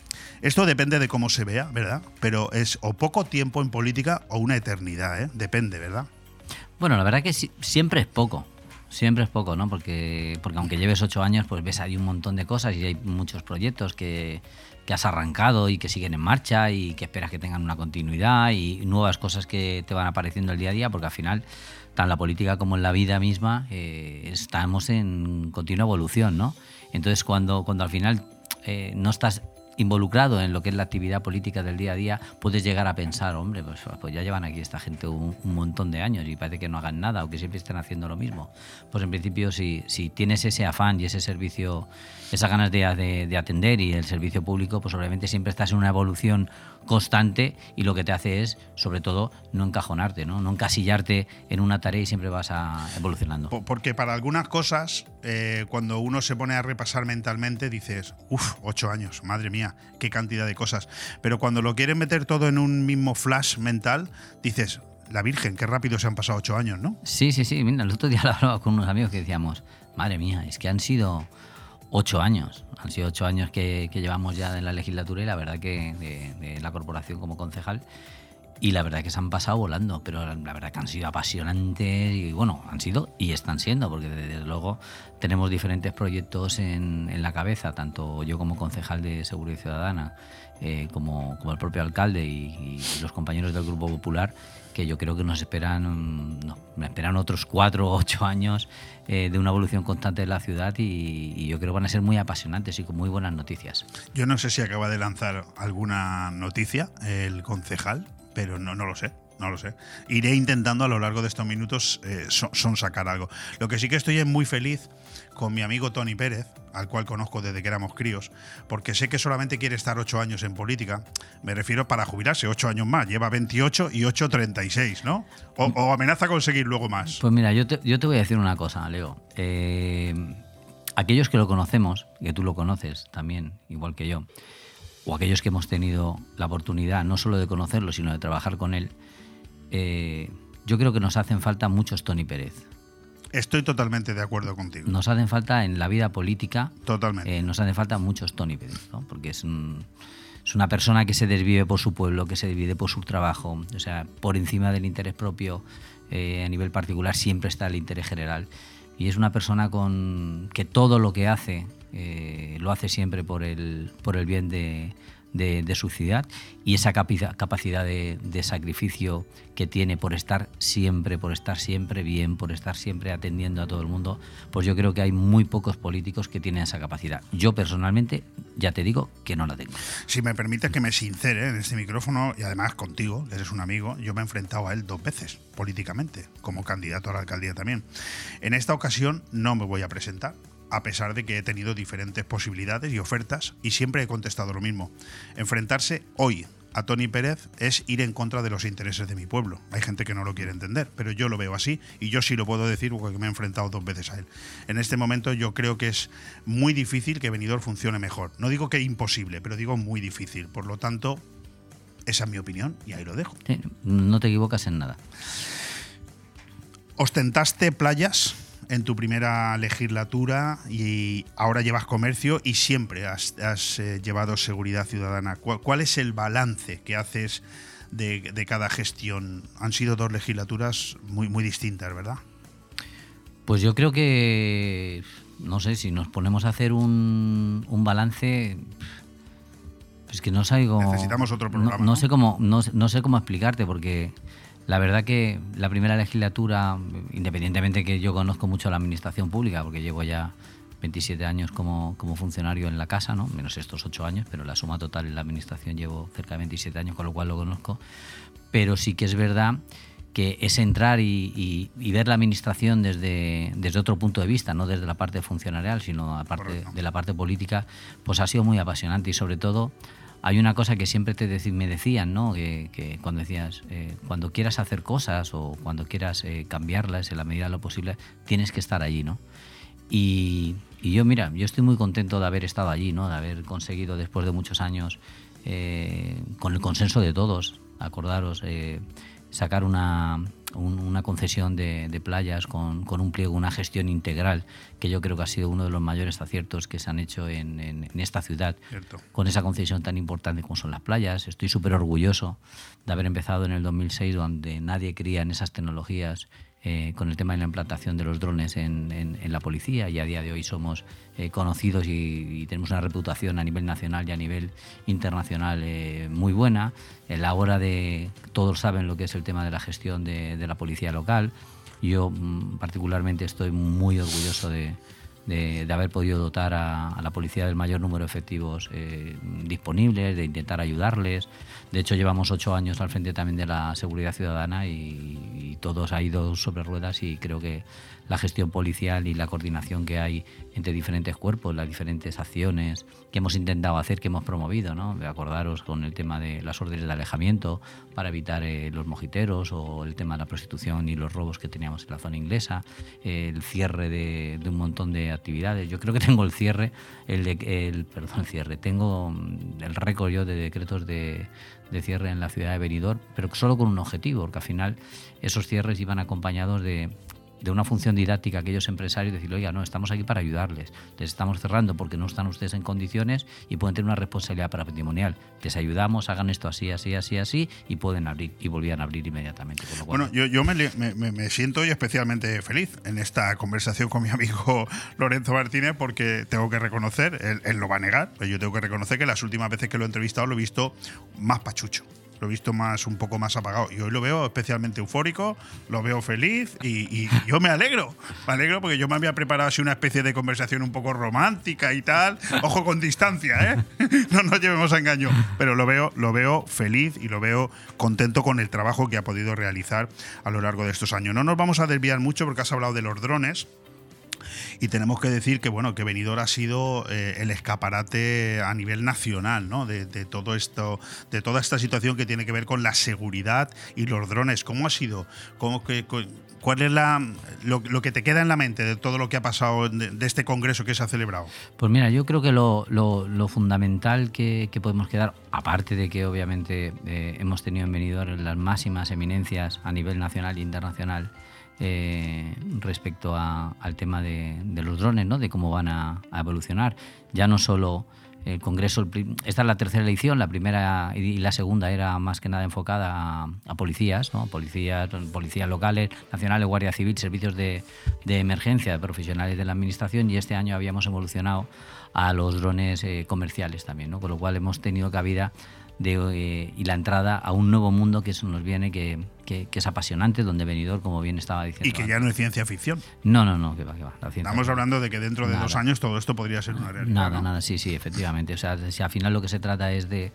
Esto depende de cómo se vea, ¿verdad? Pero es o poco tiempo en política o una eternidad, ¿eh? Depende, ¿verdad? Bueno, la verdad que si- siempre es poco. Siempre es poco, ¿no? Porque, porque aunque lleves ocho años, pues ves ahí un montón de cosas y hay muchos proyectos que, que has arrancado y que siguen en marcha y que esperas que tengan una continuidad y nuevas cosas que te van apareciendo el día a día, porque al final, tan la política como en la vida misma, eh, estamos en continua evolución, ¿no? Entonces, cuando, cuando al final eh, no estás involucrado en lo que es la actividad política del día a día, puedes llegar a pensar, hombre, pues, pues ya llevan aquí esta gente un, montón de años y parece que no hagan nada o que siempre estén haciendo lo mismo. Pues en principio, si, si tienes ese afán y ese servicio, esas ganas de, de- de atender y el servicio público, pues obviamente siempre estás en una evolución constante y lo que te hace es, sobre todo, no encajonarte, no, no encasillarte en una tarea y siempre vas a, evolucionando. Po- Porque para algunas cosas, eh, cuando uno se pone a repasar mentalmente, dices, uff, ocho años, madre mía, qué cantidad de cosas. Pero cuando lo quieres meter todo en un mismo flash mental, dices, la Virgen, qué rápido se han pasado ocho años, ¿no? Sí, sí, sí. Mira, el otro día lo hablaba con unos amigos que decíamos, madre mía, es que han sido ocho años. Han sido ocho años que, llevamos ya en la legislatura y la verdad que de, la corporación como concejal. y la verdad que se han pasado volando, pero la, verdad que han sido apasionantes y bueno, han sido y están siendo, porque desde luego tenemos diferentes proyectos en, la cabeza, tanto yo como concejal de Seguridad Ciudadana, eh, como, como el propio alcalde y los compañeros del Grupo Popular, que yo creo que nos esperan, mm, no, me esperan otros cuatro o ocho años eh, de una evolución constante de la ciudad y, yo creo que van a ser muy apasionantes y con muy buenas noticias. Yo no sé si acaba de lanzar alguna noticia el concejal, pero no, no lo sé. No lo sé. Iré intentando a lo largo de estos minutos eh, son sacar algo. Lo que sí que estoy es muy feliz con mi amigo Tony Pérez, al cual conozco desde que éramos críos, porque sé que solamente quiere estar ocho años en política. Me refiero para jubilarse, ocho años más. Lleva 28 y 8, 36, ¿no? O, amenaza conseguir luego más. Pues mira, yo te, yo te voy a decir una cosa, Leo. Eh, aquellos que lo conocemos, que tú lo conoces también, igual que yo, o aquellos que hemos tenido la oportunidad no solo de conocerlo, sino de trabajar con él, eh, yo creo que nos hacen falta muchos Tony Pérez. Estoy totalmente de acuerdo contigo. Nos hacen falta en la vida política. Totalmente. eh, nos hacen falta muchos Tony Pérez, ¿no? porque es, un- es una persona que se desvive por su pueblo, que se desvive por su trabajo, o sea, por encima del interés propio eh, a nivel particular siempre está el interés general. Y es una persona con que todo lo que hace eh, lo hace siempre por el, por el bien de, de- de su ciudad y esa capacidad de, de sacrificio que tiene por estar siempre, por estar siempre bien, por estar siempre atendiendo a todo el mundo, pues yo creo que hay muy pocos políticos que tienen esa capacidad. Yo personalmente, ya te digo que no la tengo. Si me permites que me sincere en este micrófono y además contigo, que eres un amigo, yo me he enfrentado a él dos veces políticamente, como candidato a la alcaldía también. En esta ocasión no me voy a presentar, a pesar de que he tenido diferentes posibilidades y ofertas y siempre he contestado lo mismo. Enfrentarse hoy a Tony Pérez es ir en contra de los intereses de mi pueblo. Hay gente que no lo quiere entender, pero yo lo veo así y yo sí lo puedo decir porque me he enfrentado dos veces a él. En este momento yo creo que es muy difícil que Benidorm funcione mejor. No digo que imposible, pero digo muy difícil. Por lo tanto, esa es mi opinión y ahí lo dejo. Sí, no te equivocas en nada. Ostentaste playas en tu primera legislatura y ahora llevas comercio y siempre has, has, eh, llevado seguridad ciudadana. ¿Cuál, cuál es el balance que haces de, de cada gestión? Han sido dos legislaturas muy, muy distintas, ¿verdad? Pues yo creo que, no sé, si nos ponemos a hacer un, un balance, pues que no sé cómo... Necesitamos otro programa, No, ¿no? sé cómo, no sé cómo explicarte, porque la verdad que la primera legislatura, independientemente que yo conozco mucho la administración pública, porque llevo ya 27 años como, como funcionario en la casa, ¿no? menos estos 8 años, pero la suma total en la administración llevo cerca de 27 años, con lo cual lo conozco. Pero sí que es verdad que es entrar y, y- y ver la administración desde, desde otro punto de vista, no desde la parte funcionarial, sino aparte de la parte política, pues ha sido muy apasionante y sobre todo hay una cosa que siempre te deci- me decían, ¿no? Que, que cuando decías, eh, cuando quieras hacer cosas o cuando quieras eh, cambiarlas en la medida de lo posible, tienes que estar allí, ¿no? Y, y yo, mira, yo estoy muy contento de haber estado allí, ¿no? De haber conseguido después de muchos años, eh, con el consenso de todos, acordaros, eh, sacar una, un- una concesión de, de playas con, con un pliego, una gestión integral, que yo creo que ha sido uno de los mayores aciertos que se han hecho en, en- en esta ciudad, Cierto. con esa concesión tan importante como son las playas. Estoy súper orgulloso de haber empezado en el 2006, donde nadie creía en esas tecnologías. Eh, con el tema de la implantación de los drones en, la policía y a día de hoy somos eh, conocidos y, y tenemos una reputación a nivel nacional y a nivel internacional eh, muy buena. En la hora de, todos saben lo que es el tema de la gestión de, de la policía local. Yo mm, particularmente estoy muy orgulloso de, de- haber podido dotar a, a la policía del mayor número de efectivos eh, disponibles, de intentar ayudarles. De hecho, llevamos ocho años al frente también de la seguridad ciudadana y, y todos ha ido sobre ruedas y creo que la gestión policial y la coordinación que hay entre diferentes cuerpos, las diferentes acciones que hemos intentado hacer, que hemos promovido, ¿no? Acordaros con el tema de las órdenes de alejamiento para evitar eh, los mojiteros o el tema de la prostitución y los robos que teníamos en la zona inglesa, eh, el cierre de, de un montón de actividades. Yo creo que tengo el cierre, el, de, el perdón, el cierre, tengo mm, el récord yo de decretos de, de cierre en la ciudad de Benidorm, pero solo con un objetivo, porque al final esos cierres iban acompañados de de una función didáctica a aquellos empresarios, decir, oiga, no, estamos aquí para ayudarles, les estamos cerrando porque no están ustedes en condiciones y pueden tener una responsabilidad patrimonial. Les ayudamos, hagan esto así, así, así, así y pueden abrir y volvían a abrir inmediatamente. Bueno, yo, yo me siento hoy especialmente feliz en esta conversación con mi amigo Lorenzo Martínez porque tengo que reconocer, él, él lo va a negar, pero yo tengo que reconocer que las últimas veces que lo he entrevistado lo he visto más pachucho. Lo he visto más un poco más apagado. Y hoy lo veo especialmente eufórico, lo veo feliz y, yo me alegro. Me alegro porque yo me había preparado así una especie de conversación un poco romántica y tal. Ojo con distancia, ¿eh? No nos llevemos a engaño. Pero lo veo, lo veo feliz y lo veo contento con el trabajo que ha podido realizar a lo largo de estos años. No nos vamos a desviar mucho porque has hablado de los drones. Y tenemos que decir que bueno, que Benidorm ha sido eh, el escaparate a nivel nacional, ¿no? De, todo esto, de toda esta situación que tiene que ver con la seguridad y los drones. ¿Cómo ha sido? ¿Cómo que, cu- ¿Cuál es la, lo, lo que te queda en la mente de todo lo que ha pasado de, este congreso que se ha celebrado? Pues mira, yo creo que lo, lo- lo fundamental que, que podemos quedar, aparte de que obviamente eh, hemos tenido en Benidorm las máximas eminencias a nivel nacional e internacional eh, respecto a- al tema de, de los drones, ¿no? de cómo van a, evolucionar. Ya no solo el Congreso, esta es la tercera edición, la primera y la segunda era más que nada enfocada a, policías, policías, locales, nacionales, Guardia Civil, servicios de, de emergencia, profesionales de la administración y este año habíamos evolucionado a los drones eh, comerciales también, con lo cual hemos tenido cabida de, eh, y la entrada a un nuevo mundo que eso nos viene, que, que- que es apasionante, donde venidor, como bien estaba diciendo. Y que ya no es ciencia ficción. No, no, no, que va, que va. la Estamos hablando de que dentro de Nada. dos años todo esto podría ser una realidad. Nada, ¿no? nada, sí, sí, efectivamente. O sea, si al final lo que se trata es de,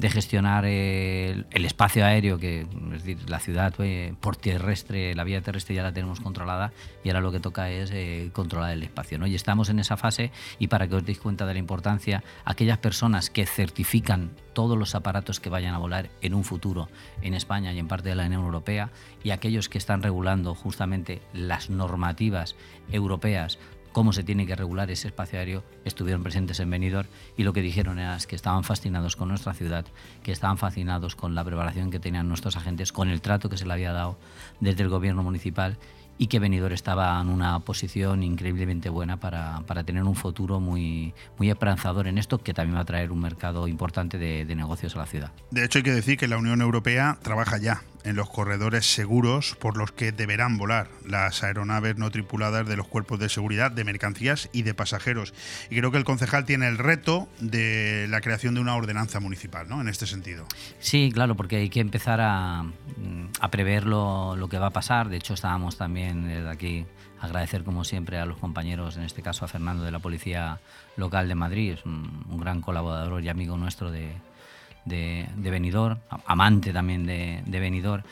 de gestionar el, espacio aéreo, que es decir, la ciudad eh, por terrestre, la vía terrestre ya la tenemos controlada y ahora lo que toca es eh, controlar el espacio. ¿no? Y estamos en esa fase y para que os deis cuenta de la importancia, aquellas personas que certifican todos los aparatos que vayan a volar en un futuro en España y en parte de la Unión Europea y aquellos que están regulando justamente las normativas europeas cómo se tiene que regular ese espacio aéreo, estuvieron presentes en Benidorm y lo que dijeron era que estaban fascinados con nuestra ciudad, que estaban fascinados con la preparación que tenían nuestros agentes, con el trato que se le había dado desde el gobierno municipal y que Benidorm estaba en una posición increíblemente buena para, para tener un futuro muy, muy esperanzador en esto, que también va a traer un mercado importante de, de negocios a la ciudad. De hecho, hay que decir que la Unión Europea trabaja ya en los corredores seguros por los que deberán volar las aeronaves no tripuladas de los cuerpos de seguridad de mercancías y de pasajeros. Y creo que el concejal tiene el reto de la creación de una ordenanza municipal, ¿no? En este sentido. Sí, claro, porque hay que empezar a, mm, prever lo, lo que va a pasar. De hecho, estábamos también desde aquí agradecer como siempre a los compañeros, en este caso a Fernando de la Policía Local de Madrid, un gran colaborador y amigo nuestro de, de, de Benidorm, amante también de, de Benidorm,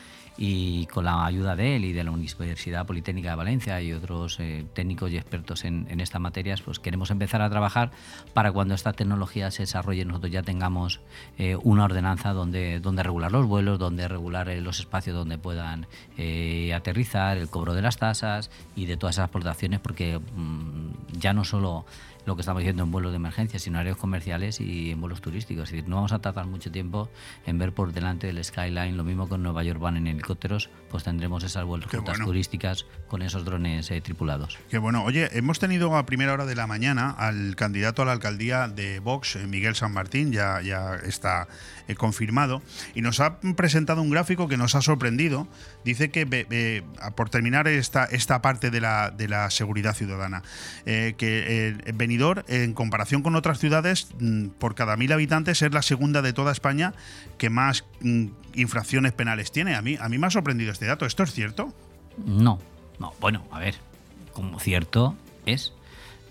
y con la ayuda de él y de la Universidad Politécnica de Valencia y otros eh, técnicos y expertos en, estas materias, pues queremos empezar a trabajar para cuando esta tecnología se desarrolle nosotros ya tengamos eh, una ordenanza donde, donde regular los vuelos, donde regular eh, los espacios donde puedan aterrizar, el cobro de las tasas y de todas esas aportaciones, porque mm, ya no solo lo que estamos diciendo en vuelos de emergencia, sino en áreas comerciales y en vuelos turísticos. Es decir, no vamos a tardar mucho tiempo en ver por delante del skyline, lo mismo que en Nueva York van en helicópteros, pues tendremos esas vuelos Qué rutas bueno. turísticas con esos drones eh, tripulados. Que bueno, oye, hemos tenido a primera hora de la mañana al candidato a la alcaldía de Vox, eh, Miguel San Martín, ya, ya está eh, confirmado, y nos ha presentado un gráfico que nos ha sorprendido. Dice que, por terminar esta, esta parte de la, de la seguridad ciudadana, eh, que Benidorm, en comparación con otras ciudades, mm, por cada mil habitantes es la segunda de toda España que más mm, infracciones penales tiene. A mí, a mí me ha sorprendido este dato. ¿Esto es cierto? No, no, bueno, a ver, como cierto es,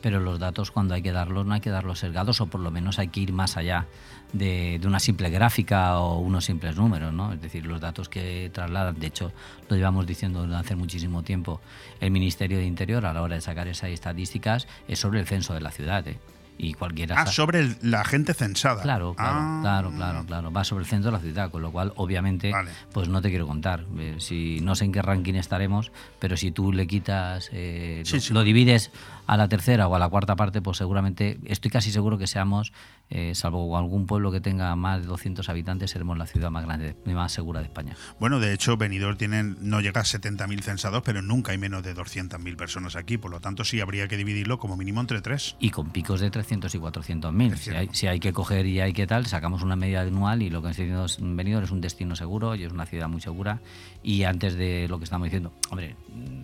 pero los datos cuando hay que darlos no hay que darlos sesgados o por lo menos hay que ir más allá de, de una simple gráfica o unos simples números, ¿no? Es decir, los datos que trasladan, de hecho, lo llevamos diciendo desde hace muchísimo tiempo, el Ministerio de Interior a la hora de sacar esas estadísticas es sobre el censo de la ciudad, ¿eh? Y cualquiera... Ah, sobre el- la gente censada. Claro, claro, Ah. claro, claro, claro. Va sobre el centro de la ciudad, con lo cual, obviamente, pues no te quiero contar. Eh, si no sé en qué ranking estaremos, pero si tú le quitas, eh, Sí, lo, sí. lo divides a la tercera o a la cuarta parte, pues seguramente, estoy casi seguro que seamos, eh, salvo algún pueblo que tenga más de 200 habitantes, seremos la ciudad más grande y más segura de España. Bueno, de hecho, Benidorm tienen, no llega a 70.000 censados, pero nunca hay menos de 200.000 personas aquí. Por lo tanto, sí habría que dividirlo como mínimo entre tres. Y con picos de 300 y 400 mil. Si hay, si hay que coger y hay que tal, sacamos una media anual y lo que es Benidorm es un destino seguro y es una ciudad muy segura. Y antes de lo que estamos diciendo, hombre,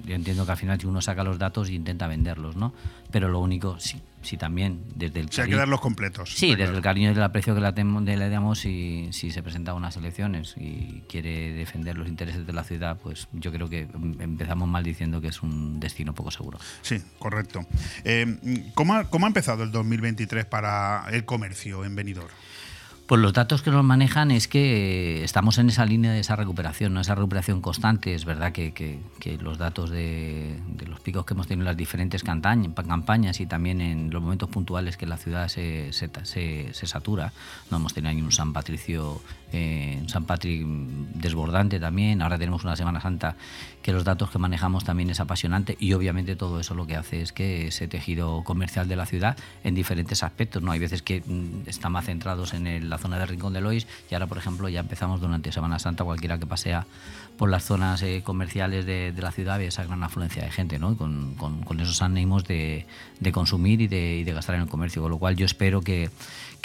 yo entiendo que al final si uno saca los datos e intenta venderlos, ¿no? Pero lo único, si, si también desde el O sea, hay que cariño- darlos completos. Sí, desde claro. el cariño y el aprecio que la le damos, si, si se presenta a unas elecciones y quiere defender los intereses de la ciudad, pues yo creo que em- empezamos mal diciendo que es un destino poco seguro. Sí, correcto. Eh, ¿cómo, ha, cómo ha empezado el 2023 para el comercio en Benidorm? Pues los datos que nos manejan es que eh, estamos en esa línea de esa recuperación, ¿no? esa recuperación constante. Es verdad que, que- los datos de, los picos que hemos tenido en las diferentes campañas y también en los momentos puntuales que la ciudad se, se, se- se satura. No hemos tenido ahí un San Patricio, eh, San Patrick desbordante también. Ahora tenemos una Semana Santa que los datos que manejamos también es apasionante y obviamente todo eso lo que hace es que ese tejido comercial de la ciudad en diferentes aspectos. ¿no? Hay veces que mm, están más centrados en la zona del Rincón de Lois y ahora, por ejemplo, ya empezamos durante Semana Santa, cualquiera que pasea por las zonas eh, comerciales de, la ciudad ve esa gran afluencia de gente, ¿no? Con esos ánimos de, de consumir y de, y de gastar en el comercio. Con lo cual yo espero que,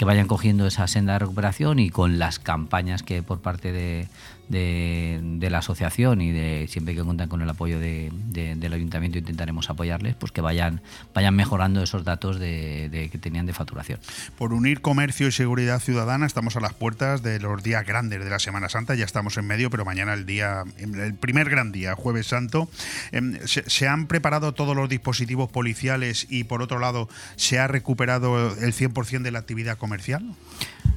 que vayan cogiendo esa senda de recuperación y con las campañas que por parte de, de- de la asociación y de siempre que cuentan con el apoyo de- de- del ayuntamiento intentaremos apoyarles, pues que vayan, vayan mejorando esos datos de, que tenían de facturación. Por unir comercio y seguridad ciudadana, estamos a las puertas de los días grandes de la Semana Santa. Ya estamos en medio, pero mañana el día, el primer gran día, Jueves Santo. Em, Se, se han preparado todos los dispositivos policiales y, por otro lado, se ha recuperado el 100% de la actividad comercial.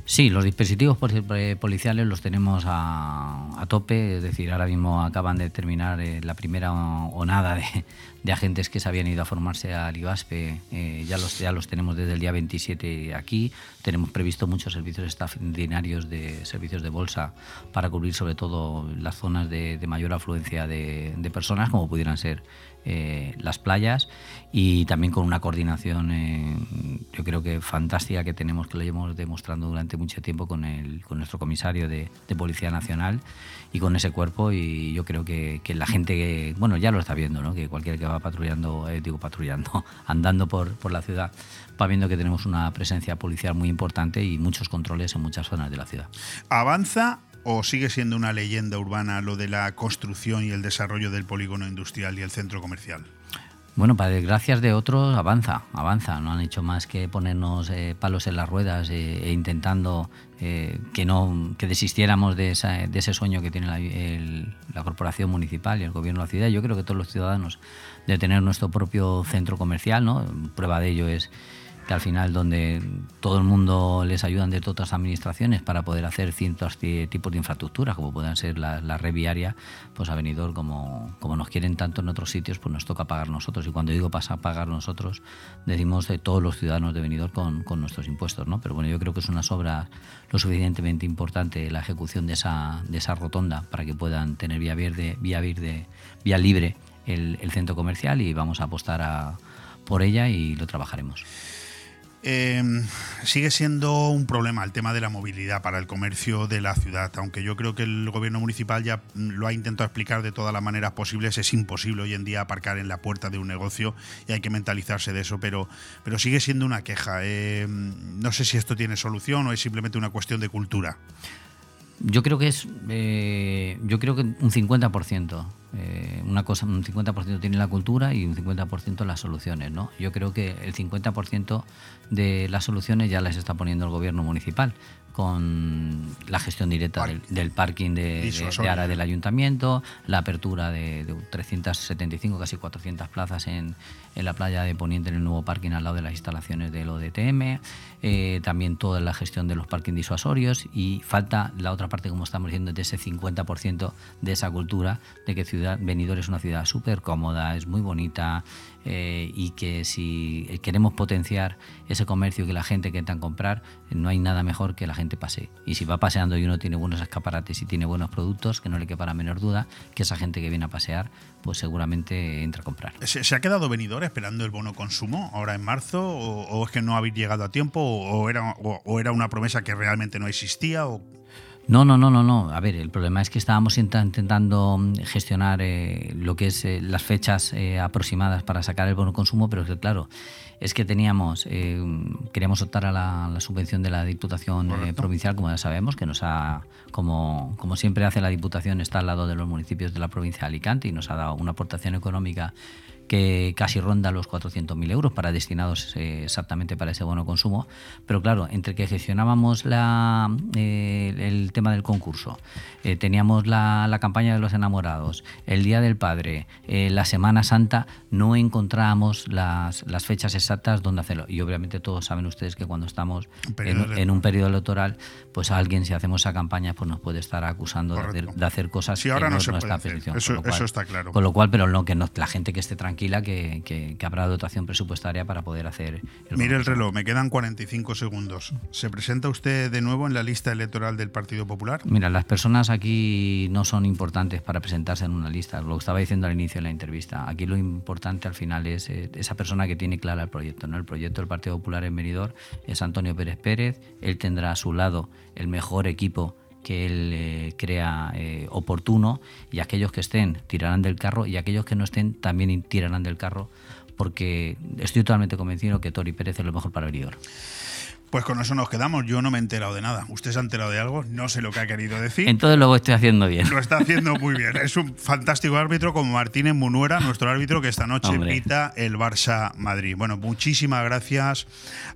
Sí, los dispositivos eh, policiales los tenemos a, a tope, es decir, ahora mismo acaban de terminar eh, la primera onada de, de agentes que se habían ido a formarse al IBASPE, eh, ya, los, ya los tenemos desde el día 27 aquí, tenemos previsto muchos servicios extraordinarios de servicios de bolsa para cubrir sobre todo las zonas de, de mayor afluencia de, de personas, como pudieran ser eh, las playas y también con una coordinación eh, yo creo que fantástica que tenemos que lo llevamos demostrando durante mucho tiempo con el con nuestro comisario de, Policía Nacional y con ese cuerpo y yo creo que, la gente que bueno ya lo está viendo ¿no? que cualquiera que va patrullando eh, digo patrullando andando por, por la ciudad va viendo que tenemos una presencia policial muy importante y muchos controles en muchas zonas de la ciudad ¿Avanza o sigue siendo una leyenda urbana lo de la construcción y el desarrollo del polígono industrial y el centro comercial? Bueno, para desgracias de otros, avanza, avanza. No han hecho más que ponernos eh, palos en las ruedas eh, e intentando eh, que no que desistiéramos de, esa- de ese sueño que tiene la, la corporación municipal y el gobierno de la ciudad. Yo creo que todos los ciudadanos de tener nuestro propio centro comercial, ¿no? Prueba de ello es que al final donde todo el mundo les ayudan de todas las administraciones para poder hacer ciertos ti- tipos de infraestructuras, como puedan ser la, la red viaria, pues a Benidorm, como, como nos quieren tanto en otros sitios, pues nos toca pagar nosotros. Y cuando digo pasa a pagar nosotros, decimos de todos los ciudadanos de Benidorm con, con nuestros impuestos, ¿no? Pero bueno, yo creo que es una obra lo suficientemente importante la ejecución de esa, de esa rotonda para que puedan tener vía verde, vía verde, vía libre el, el centro comercial y vamos a apostar a, por ella y lo trabajaremos. Eh, sigue siendo un problema el tema de la movilidad para el comercio de la ciudad, aunque yo creo que el gobierno municipal ya mm, lo ha intentado explicar de todas las maneras posibles. Es imposible hoy en día aparcar en la puerta de un negocio y hay que mentalizarse de eso, pero, pero sigue siendo una queja. Eh, no sé si esto tiene solución o es simplemente una cuestión de cultura. Yo creo que es, eh, yo creo que un 50%, eh, una cosa, un 50% tiene la cultura y un 50% las soluciones, ¿no? Yo creo que el 50% de las soluciones ya las está poniendo el gobierno municipal con la gestión directa del, del parking de, de, Ara del ayuntamiento, la apertura de, de 375, casi 400 plazas en, en la playa de Poniente, en el nuevo parking al lado de las instalaciones del ODTM, eh, también toda la gestión de los parking disuasorios y falta la otra parte, como estamos diciendo, de ese 50% de esa cultura de que ciudad, Benidorm es una ciudad súper cómoda, es muy bonita eh, y que si queremos potenciar ese comercio que la gente que entra a comprar, no hay nada mejor que la gente pase. Y si va paseando y uno tiene buenos escaparates y tiene buenos productos, que no le quepa la menor duda, que esa gente que viene a pasear, pues seguramente entra a comprar. ¿Se, ha quedado venidor esperando el bono consumo ahora en marzo? ¿O, es que no habéis llegado a tiempo? ¿O, o era, o, o era una promesa que realmente no existía? O... No, no, no, no, no. A ver, el problema es que estábamos int- intentando mm, gestionar eh, lo que es eh, las fechas eh, aproximadas para sacar el bono consumo, pero es que claro, es que teníamos, queríamos optar a la, la subvención de la Diputación Provincial, como ya sabemos, que nos ha, como, como siempre hace la Diputación, está al lado de los municipios de la provincia de Alicante y nos ha dado una aportación económica que casi ronda los 400.000 euros para destinados eh, exactamente para ese bono consumo. Pero claro, entre que gestionábamos la, eh, el tema del concurso, eh, teníamos la, la campaña de los enamorados, el Día del Padre, la Semana Santa, no encontrábamos las, las fechas exactas donde hacerlo. Y obviamente todos saben ustedes que cuando estamos en un periodo electoral, pues alguien si hacemos esa campaña pues nos puede estar acusando de hacer, de hacer cosas ahora que no no, se es puede nuestra hacer. petición. Eso- cual- está claro. Con lo cual, pero no, que no, la gente que esté tranquila, que, que- que habrá dotación presupuestaria para poder hacer el Mire el reloj, me quedan 45 segundos. ¿Se presenta usted de nuevo en la lista electoral del Partido Popular? Mira, las personas aquí no son importantes para presentarse en una lista. Lo estaba diciendo al inicio de la entrevista. Aquí lo importante al final es eh, esa persona que tiene clara el proyecto. ¿no? El proyecto del Partido Popular en Meridor es Antonio Pérez Pérez. Él tendrá a su lado el mejor equipo que él eh, crea eh, oportuno y aquellos que estén tirarán del carro y aquellos que no estén también tirarán del carro porque estoy totalmente convencido que Tori Pérez es lo mejor para Meridor. Pues con eso nos quedamos. Yo no me he enterado de nada. ¿Usted se ha enterado de algo? No sé lo que ha querido decir. Entonces lo estoy haciendo bien. Lo está haciendo muy bien. Es un fantástico árbitro como Martínez Munuera, nuestro árbitro que esta noche Hombre. pita el Barça Madrid. Bueno, muchísimas gracias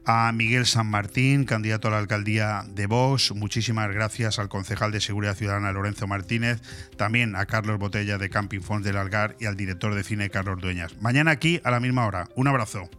a Miguel San Martín, candidato a la alcaldía de Vox. Muchísimas gracias al concejal de Seguridad Ciudadana Lorenzo Martínez. También a Carlos Botella de Camping Fons del Algar y al director de cine Carlos Dueñas. Mañana aquí a la misma hora. Un abrazo.